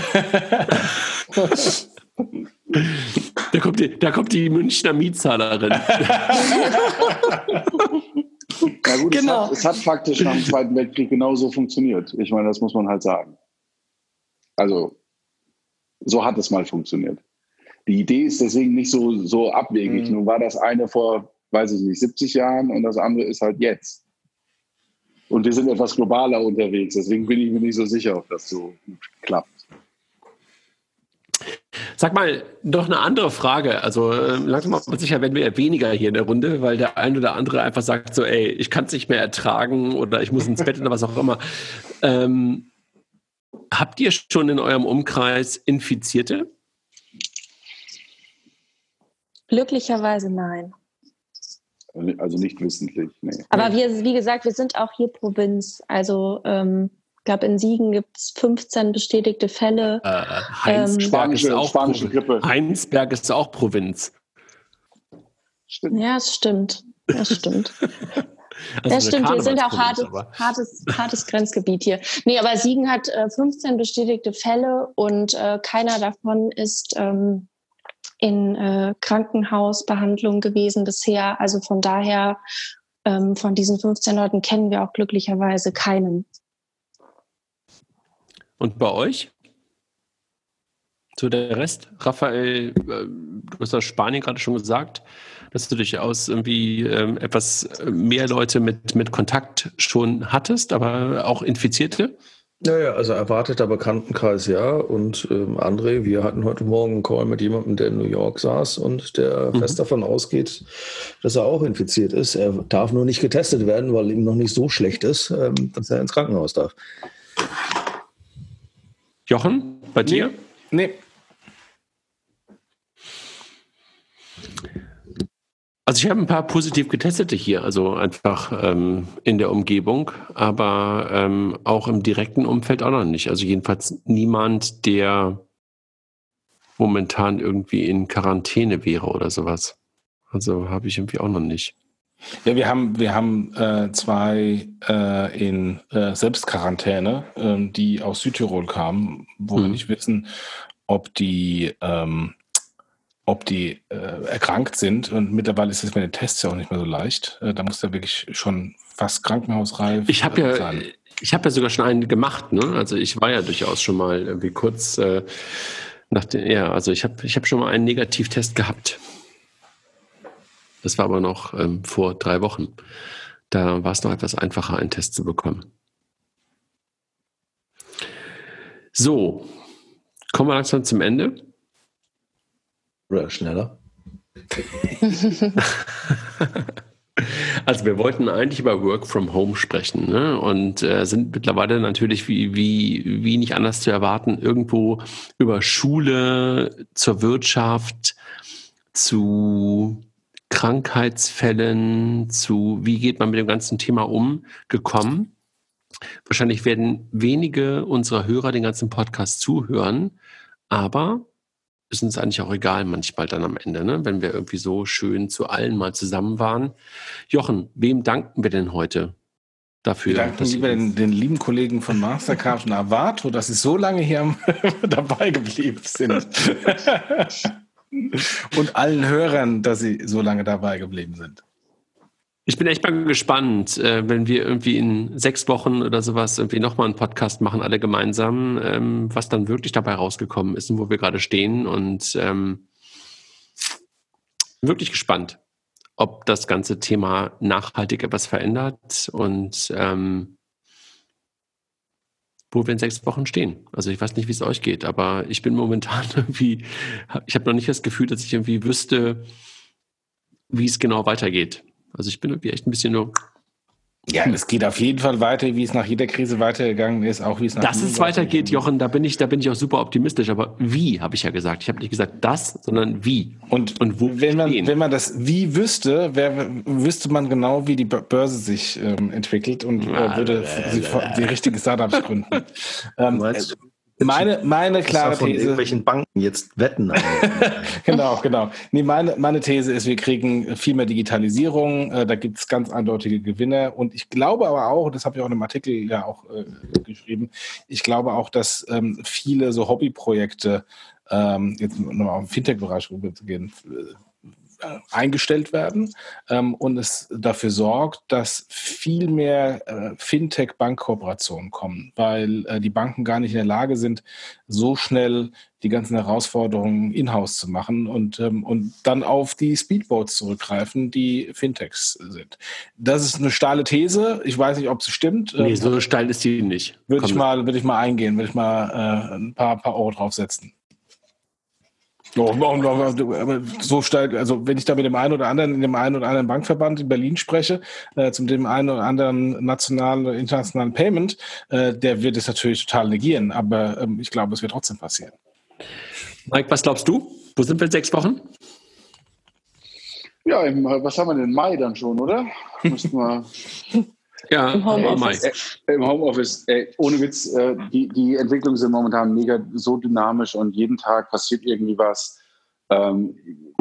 da, kommt die, da kommt die Münchner Mietzahlerin. Na gut, Genau. es, hat, es hat faktisch nach dem Zweiten Weltkrieg genauso funktioniert. Ich meine, das muss man halt sagen. Also, so hat es mal funktioniert. Die Idee ist deswegen nicht so, so abwegig. Mhm. Nun war das eine vor, weiß ich nicht, 70 Jahren und das andere ist halt jetzt. Und wir sind etwas globaler unterwegs. Deswegen bin ich mir nicht so sicher, ob das so gut klappt. Sag mal, noch eine andere Frage. Also äh, langsam mal sicher werden wir ja weniger hier in der Runde, weil der ein oder andere einfach sagt so, ey, ich kann es nicht mehr ertragen oder ich muss ins Bett oder was auch immer. Ähm, habt ihr schon in eurem Umkreis Infizierte? Glücklicherweise nein. Also nicht wissentlich. Nee. Aber wir, wie gesagt, wir sind auch hier Provinz. Also ähm, ich glaube, in Siegen gibt es 15 bestätigte Fälle. Äh, Heinsberg, ist Spanische- auch spanische Provinz. Grippe. Heinsberg ist auch Provinz. Stimmt. Ja, es stimmt. Das stimmt. Also das stimmt, wir sind auch hartes, hartes, hartes Grenzgebiet hier. Nee, aber Siegen hat äh, 15 bestätigte Fälle und äh, keiner davon ist ähm, in äh, Krankenhausbehandlung gewesen bisher. Also von daher, ähm, von diesen 15 Leuten kennen wir auch glücklicherweise keinen. Und bei euch? So der Rest? Raphael, äh, du hast aus Spanien gerade schon gesagt, dass du durchaus irgendwie ähm, etwas mehr Leute mit, mit Kontakt schon hattest, aber auch Infizierte. Naja, also erwarteter Bekanntenkreis ja. Und ähm, André, wir hatten heute Morgen einen Call mit jemandem, der in New York saß und der Mhm. fest davon ausgeht, dass er auch infiziert ist. Er darf nur nicht getestet werden, weil ihm noch nicht so schlecht ist, ähm, dass er ins Krankenhaus darf. Jochen, bei dir? Nee, Also ich habe ein paar positiv getestete hier, also einfach ähm, in der Umgebung, aber ähm, auch im direkten Umfeld auch noch nicht. Also jedenfalls niemand, der momentan irgendwie in Quarantäne wäre oder sowas. Also habe ich irgendwie auch noch nicht. Ja, wir haben, wir haben äh, zwei äh, in äh, Selbstquarantäne, ähm, die aus Südtirol kamen, wo wir Mhm. nicht wissen, ob die, ähm, ob die äh, erkrankt sind. Und mittlerweile ist es mit den Tests ja auch nicht mehr so leicht. Äh, da muss der wirklich schon fast krankenhausreif Ich habe äh, ja, sein. ich habe ja sogar schon einen gemacht. Ne? Also ich war ja durchaus schon mal irgendwie kurz äh, nach dem, ja, also ich habe, ich habe schon mal einen Negativtest gehabt. Das war aber noch ähm, vor drei Wochen. Da war es noch etwas einfacher, einen Test zu bekommen. So, kommen wir langsam zum Ende. Oder schneller. Also wir wollten eigentlich über Work from Home sprechen ne? und äh, sind mittlerweile natürlich wie, wie, wie nicht anders zu erwarten, irgendwo über Schule, zur Wirtschaft, zu Krankheitsfällen, zu wie geht man mit dem ganzen Thema um, gekommen. Wahrscheinlich werden wenige unserer Hörer den ganzen Podcast zuhören, aber ist uns eigentlich auch egal manchmal dann am Ende, ne? wenn wir irgendwie so schön zu allen mal zusammen waren. Jochen, wem danken wir denn heute dafür? Wir danken lieber den, den lieben Kollegen von Mastercard und Avato, dass sie so lange hier dabei geblieben sind. und allen Hörern, dass sie so lange dabei geblieben sind. Ich bin echt mal gespannt, äh, wenn wir irgendwie in sechs Wochen oder sowas irgendwie nochmal einen Podcast machen, alle gemeinsam, ähm, was dann wirklich dabei rausgekommen ist und wo wir gerade stehen. Und ähm, wirklich gespannt, ob das ganze Thema nachhaltig etwas verändert und ähm, wo wir in sechs Wochen stehen. Also ich weiß nicht, wie es euch geht, aber ich bin momentan irgendwie, ich habe noch nicht das Gefühl, dass ich irgendwie wüsste, wie es genau weitergeht. Also ich bin irgendwie echt ein bisschen nur, Ja, es geht auf jeden Fall weiter, wie es nach jeder Krise weitergegangen ist, auch wie es nach dass es weitergeht, Jochen, da bin ich, da bin ich auch super optimistisch. Aber wie, habe ich ja gesagt. Ich habe nicht gesagt das, sondern wie. Und, Und wo wenn man, stehen. wenn man das wie wüsste, wär, wüsste man genau, wie die Bör- Börse sich ähm, entwickelt und äh, würde sie vor- die richtigen Startups gründen. Ähm, äh, meine, meine klare von These. irgendwelchen Banken jetzt Wetten. Genau, genau. Nee, meine, meine These ist, wir kriegen viel mehr Digitalisierung, äh, da gibt es ganz eindeutige Gewinner und ich glaube aber auch, das habe ich auch in einem Artikel ja auch äh, geschrieben, ich glaube auch, dass ähm, viele so Hobbyprojekte, ähm, jetzt nochmal auf den Fintech-Bereich rüberzugehen, äh, eingestellt werden ähm, und es dafür sorgt, dass viel mehr äh, Fintech-Bankkooperationen kommen, weil äh, die Banken gar nicht in der Lage sind, so schnell die ganzen Herausforderungen in-house zu machen und, ähm, und dann auf die Speedboats zurückgreifen, die Fintechs sind. Das ist eine steile These. Ich weiß nicht, ob es stimmt. Nee, ähm, so steil ist die nicht. Würde ich mal, würde ich mal eingehen, würde ich mal äh, ein paar, paar Euro draufsetzen. So stark, also wenn ich da mit dem einen oder anderen in dem einen oder anderen Bankverband in Berlin spreche, äh, zum dem einen oder anderen nationalen oder internationalen Payment, äh, der wird es natürlich total negieren, aber ähm, ich glaube, es wird trotzdem passieren. Mike, was glaubst du? Wo sind wir in sechs Wochen? Ja, im, was haben wir denn? Mai dann schon, oder? Müssten wir. Ja, im Homeoffice. Äh, Im Homeoffice. Äh, ohne Witz, äh, die, die Entwicklungen sind momentan mega so dynamisch und jeden Tag passiert irgendwie was. Ähm,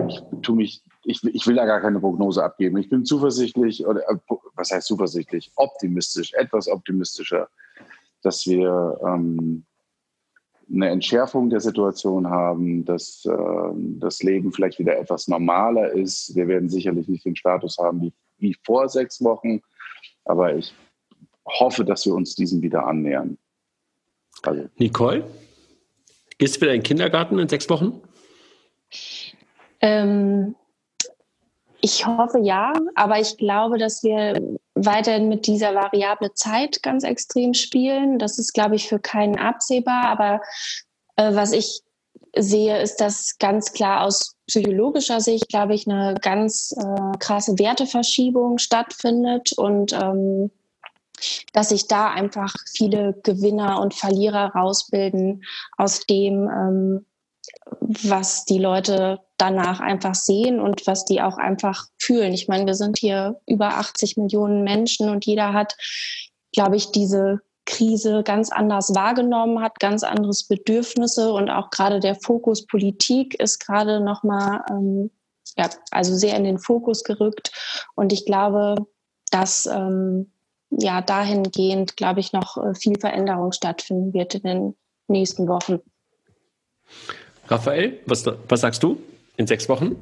ich, tu mich, ich, ich will da gar keine Prognose abgeben. Ich bin zuversichtlich, oder äh, was heißt zuversichtlich? Optimistisch, etwas optimistischer, dass wir ähm, eine Entschärfung der Situation haben, dass äh, das Leben vielleicht wieder etwas normaler ist. Wir werden sicherlich nicht den Status haben wie, wie vor sechs Wochen aber ich hoffe, dass wir uns diesem wieder annähern. Also. Nicole, gehst du wieder in den Kindergarten in sechs Wochen? Ähm, ich hoffe ja, aber ich glaube, dass wir weiterhin mit dieser variable Zeit ganz extrem spielen. Das ist, glaube ich, für keinen absehbar. Aber äh, was ich sehe, ist, dass ganz klar aus psychologischer Sicht, glaube ich, eine ganz äh, krasse Werteverschiebung stattfindet und ähm, dass sich da einfach viele Gewinner und Verlierer rausbilden aus dem, ähm, was die Leute danach einfach sehen und was die auch einfach fühlen. Ich meine, wir sind hier über 80 Millionen Menschen und jeder hat, glaube ich, diese Krise ganz anders wahrgenommen hat, ganz anderes Bedürfnisse und auch gerade der Fokus Politik ist gerade nochmal, ähm, ja, also sehr in den Fokus gerückt. Und ich glaube, dass ähm, ja dahingehend, glaube ich, noch äh, viel Veränderung stattfinden wird in den nächsten Wochen. Raphael, was, was sagst du? In sechs Wochen?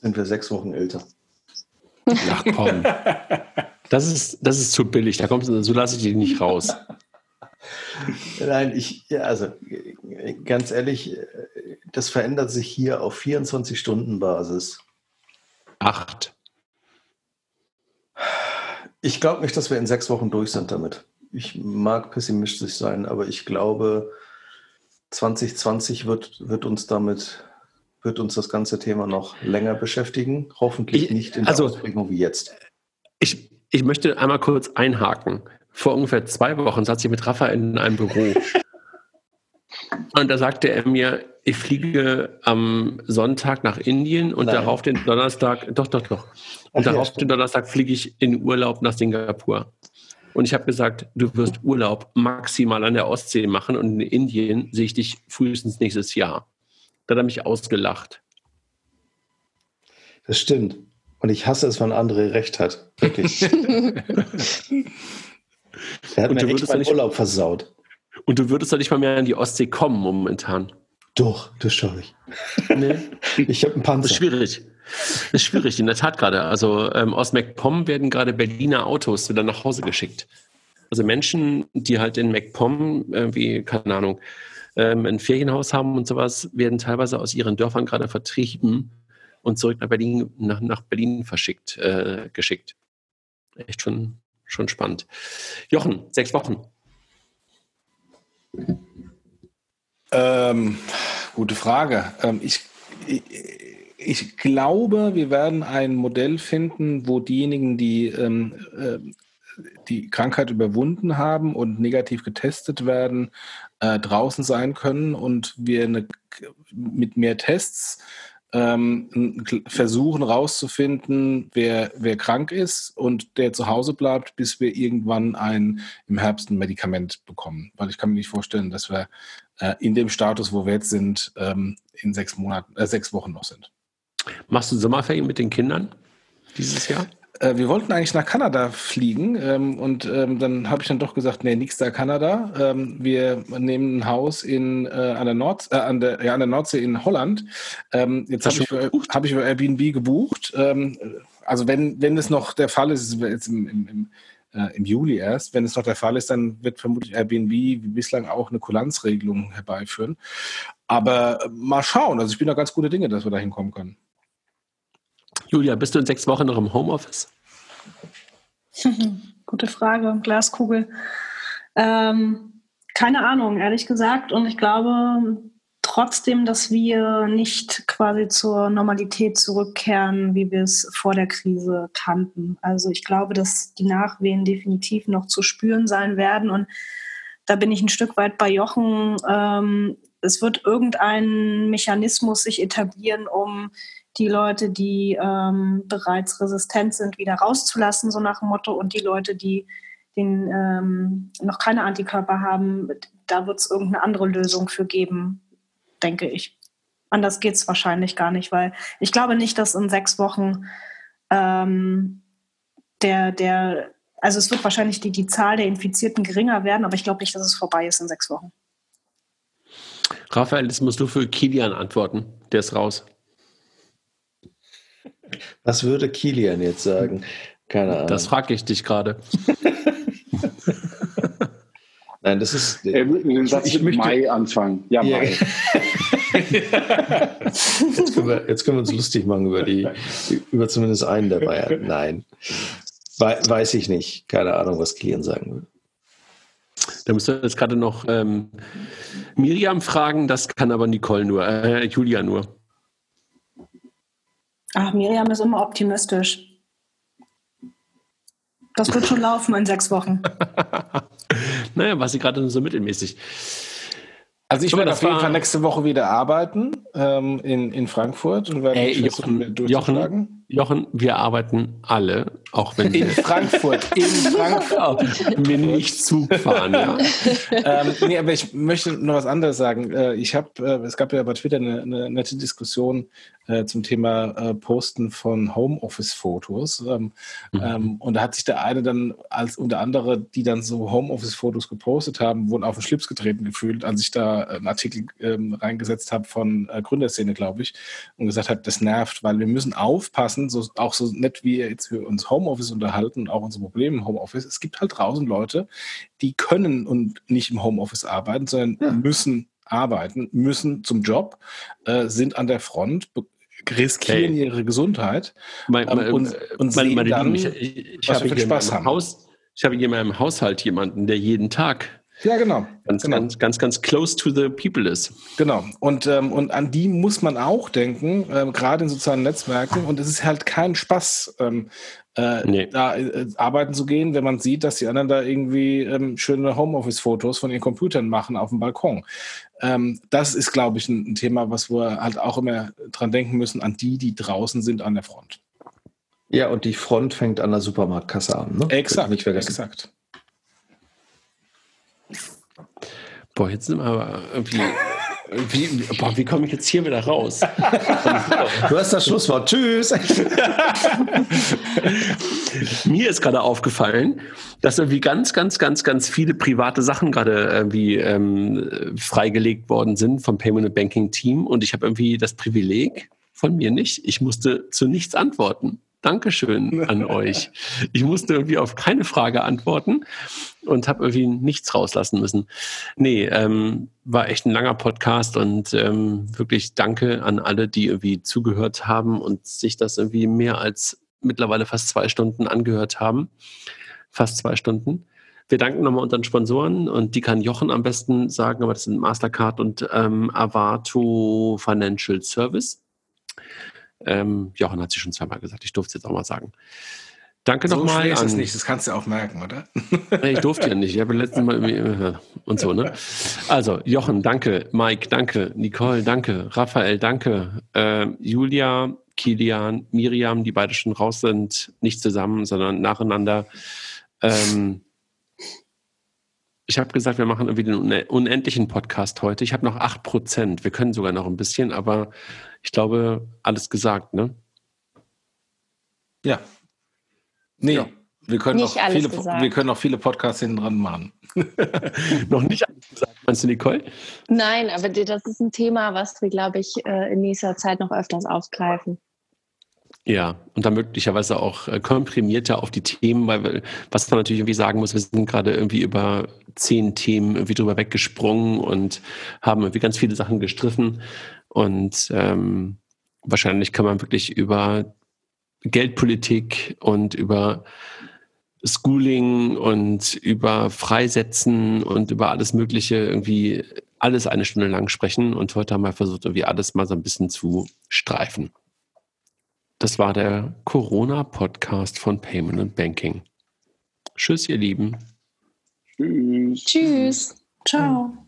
Sind wir sechs Wochen älter. Ach komm. Das ist, das ist zu billig. Da kommst so lasse ich dich nicht raus. Nein, ich, also ganz ehrlich, das verändert sich hier auf 24-Stunden-Basis. Acht. Ich glaube nicht, dass wir in sechs Wochen durch sind damit. Ich mag pessimistisch sein, aber ich glaube, 2020 wird, wird uns damit, wird uns das ganze Thema noch länger beschäftigen. Hoffentlich ich, nicht in der also, Ausprägung wie jetzt. Ich, ich möchte einmal kurz einhaken. Vor ungefähr zwei Wochen saß ich mit Raphael in einem Büro. Und da sagte er mir, ich fliege am Sonntag nach Indien und Nein. darauf den Donnerstag, doch, doch, doch. Und Ach, darauf ja, den Donnerstag fliege ich in Urlaub nach Singapur. Und ich habe gesagt, du wirst Urlaub maximal an der Ostsee machen und in Indien sehe ich dich frühestens nächstes Jahr. Da hat er mich ausgelacht. Das stimmt. Und ich hasse es, wenn André recht hat. Wirklich. er hat und mir echt meinen Urlaub versaut. Und du würdest doch nicht mal mehr an die Ostsee kommen momentan. Doch, das schaffe ich. Nee. Ich habe einen Panzer. Das ist schwierig. Das ist schwierig, in der Tat gerade. Also ähm, aus MacPom werden gerade Berliner Autos wieder nach Hause geschickt. Also Menschen, die halt in MacPom irgendwie, keine Ahnung, ähm, ein Ferienhaus haben und sowas, werden teilweise aus ihren Dörfern gerade vertrieben und zurück nach Berlin, nach, nach Berlin verschickt, äh, geschickt. Echt schon, schon spannend. Jochen, sechs Wochen. Ähm, gute Frage. Ähm, ich, ich, ich, glaube, wir werden ein Modell finden, wo diejenigen, die ähm, äh, die Krankheit überwunden haben und negativ getestet werden, äh, draußen sein können und wir eine, mit mehr Tests ähm, versuchen rauszufinden, wer, wer krank ist und der zu Hause bleibt, bis wir irgendwann ein, im Herbst ein Medikament bekommen. Weil ich kann mir nicht vorstellen, dass wir äh, in dem Status, wo wir jetzt sind, ähm, in sechs Monaten, äh, sechs Wochen noch sind. Machst du Sommerferien mit den Kindern dieses Jahr? Äh, wir wollten eigentlich nach Kanada fliegen ähm, und ähm, dann habe ich dann doch gesagt, nee, nichts da Kanada. Ähm, wir nehmen ein Haus in, äh, an, der Nord, äh, an, der, ja, an der Nordsee in Holland. Ähm, jetzt habe ich, für, hab ich für Airbnb gebucht. Ähm, also wenn, wenn es noch der Fall ist, jetzt im, im, im äh, im Juli erst. Wenn es noch der Fall ist, dann wird vermutlich Airbnb wie bislang auch eine Kulanzregelung herbeiführen. Aber äh, mal schauen. Also ich bin da ganz gute Dinge, dass wir da hinkommen können. Julia, bist du in sechs Wochen noch im Homeoffice? Gute Frage, Glaskugel. Ähm, keine Ahnung, ehrlich gesagt. Und ich glaube trotzdem, dass wir nicht quasi zur Normalität zurückkehren, wie wir es vor der Krise kannten. Also ich glaube, dass die Nachwehen definitiv noch zu spüren sein werden. Und da bin ich ein Stück weit bei Jochen. Ähm, es wird irgendein Mechanismus sich etablieren, um die Leute, die ähm, bereits resistent sind, wieder rauszulassen, so nach dem Motto, und die Leute, die den, ähm, noch keine Antikörper haben, da wird es irgendeine andere Lösung für geben, denke ich. Anders geht es wahrscheinlich gar nicht, weil ich glaube nicht, dass in sechs Wochen ähm, der, der, also es wird wahrscheinlich die, die Zahl der Infizierten geringer werden, aber ich glaube nicht, dass es vorbei ist in sechs Wochen. Raphael, das musst du für Kilian antworten. Der ist raus. Was würde Kilian jetzt sagen? Keine Ahnung. Das frage ich dich gerade. Nein, das ist. Er würde den Satz ich mit Mai anfangen. Ja, ja. Mai. jetzt, können wir, jetzt können wir uns lustig machen über die, über zumindest einen der Bayern. Nein. weiß ich nicht. Keine Ahnung, was Kilian sagen will. Da wir jetzt gerade noch ähm, Miriam fragen, das kann aber Nicole nur, äh, Julia nur. Ach, Miriam ist immer optimistisch. Das wird schon laufen in sechs Wochen. naja, war sie gerade so mittelmäßig. Also ich werde auf jeden Fall nächste Woche wieder arbeiten ähm, in, in Frankfurt und werde Ey, Jochen, Jochen, Jochen, wir arbeiten alle, auch wenn in Frankfurt, in Frankfurt, wir nicht Zug fahren. Ja. ähm, nee, aber ich möchte noch was anderes sagen. Äh, ich habe, äh, es gab ja bei Twitter eine, eine nette Diskussion äh, zum Thema äh, Posten von Homeoffice-Fotos. Ähm, mhm. ähm, und da hat sich der eine dann als unter andere, die dann so Homeoffice-Fotos gepostet haben, wurden auf den Schlips getreten gefühlt, als ich da einen Artikel ähm, reingesetzt habe von äh, Gründerszene, glaube ich, und gesagt habe, das nervt, weil wir müssen aufpassen, so, auch so nett wie jetzt wir uns Homeoffice unterhalten und auch unsere Probleme im Homeoffice. Es gibt halt draußen Leute, die können und nicht im Homeoffice arbeiten, sondern ja. müssen arbeiten, müssen zum Job, äh, sind an der Front, riskieren hey. ihre Gesundheit mein, mein, ähm, und, und meine, meine dann, Lieben, ich, ich, ich habe hier Spaß haben. Haus, ich habe hier in meinem Haushalt jemanden, der jeden Tag ja, genau. Ganz, genau. ganz, ganz, ganz close to the people ist. Genau. Und, ähm, und an die muss man auch denken, ähm, gerade in sozialen Netzwerken. Und es ist halt kein Spaß, ähm, äh, nee. da äh, arbeiten zu gehen, wenn man sieht, dass die anderen da irgendwie ähm, schöne Homeoffice-Fotos von ihren Computern machen auf dem Balkon. Ähm, das ist, glaube ich, ein, ein Thema, was wir halt auch immer dran denken müssen, an die, die draußen sind an der Front. Ja, und die Front fängt an der Supermarktkasse an. Ne? Exakt, nicht vergessen. exakt. Boah, jetzt sind wir aber irgendwie. Wie, boah, wie komme ich jetzt hier wieder raus? du hast das Schlusswort. Tschüss. Mir ist gerade aufgefallen, dass irgendwie ganz, ganz, ganz, ganz viele private Sachen gerade irgendwie ähm, freigelegt worden sind vom Payment and Banking Team und ich habe irgendwie das Privileg von mir nicht. Ich musste zu nichts antworten. Dankeschön an euch. Ich musste irgendwie auf keine Frage antworten und habe irgendwie nichts rauslassen müssen. Nee, ähm, war echt ein langer Podcast und ähm, wirklich danke an alle, die irgendwie zugehört haben und sich das irgendwie mehr als mittlerweile fast zwei Stunden angehört haben. Fast zwei Stunden. Wir danken nochmal unseren Sponsoren und die kann Jochen am besten sagen, aber das sind Mastercard und ähm, Avato Financial Service. Ähm, Jochen hat sie schon zweimal gesagt, ich durfte es jetzt auch mal sagen. Danke so nochmal. Ist es nicht, das kannst du auch merken, oder? ich durfte ja nicht, ich habe letztes Mal irgendwie und so, ne? Also, Jochen, danke, Mike, danke, Nicole, danke, Raphael, danke, äh, Julia, Kilian, Miriam, die beide schon raus sind, nicht zusammen, sondern nacheinander. Ähm, ich habe gesagt, wir machen irgendwie den unendlichen Podcast heute. Ich habe noch 8%. Wir können sogar noch ein bisschen, aber ich glaube, alles gesagt, ne? Ja. Nee, ja. wir, können nicht noch viele, wir können noch viele Podcasts hinten dran machen. noch nicht alles gesagt, meinst du, Nicole? Nein, aber das ist ein Thema, was wir, glaube ich, äh, in nächster Zeit noch öfters aufgreifen. Ja, und dann möglicherweise auch äh, komprimierter auf die Themen, weil was man natürlich irgendwie sagen muss, wir sind gerade irgendwie über zehn Themen irgendwie drüber weggesprungen und haben irgendwie ganz viele Sachen gestriffen. Und ähm, wahrscheinlich kann man wirklich über Geldpolitik und über Schooling und über Freisetzen und über alles Mögliche irgendwie alles eine Stunde lang sprechen. Und heute haben wir versucht, irgendwie alles mal so ein bisschen zu streifen. Das war der Corona-Podcast von Payment and Banking. Tschüss, ihr Lieben. Tschüss. Tschüss. Ciao.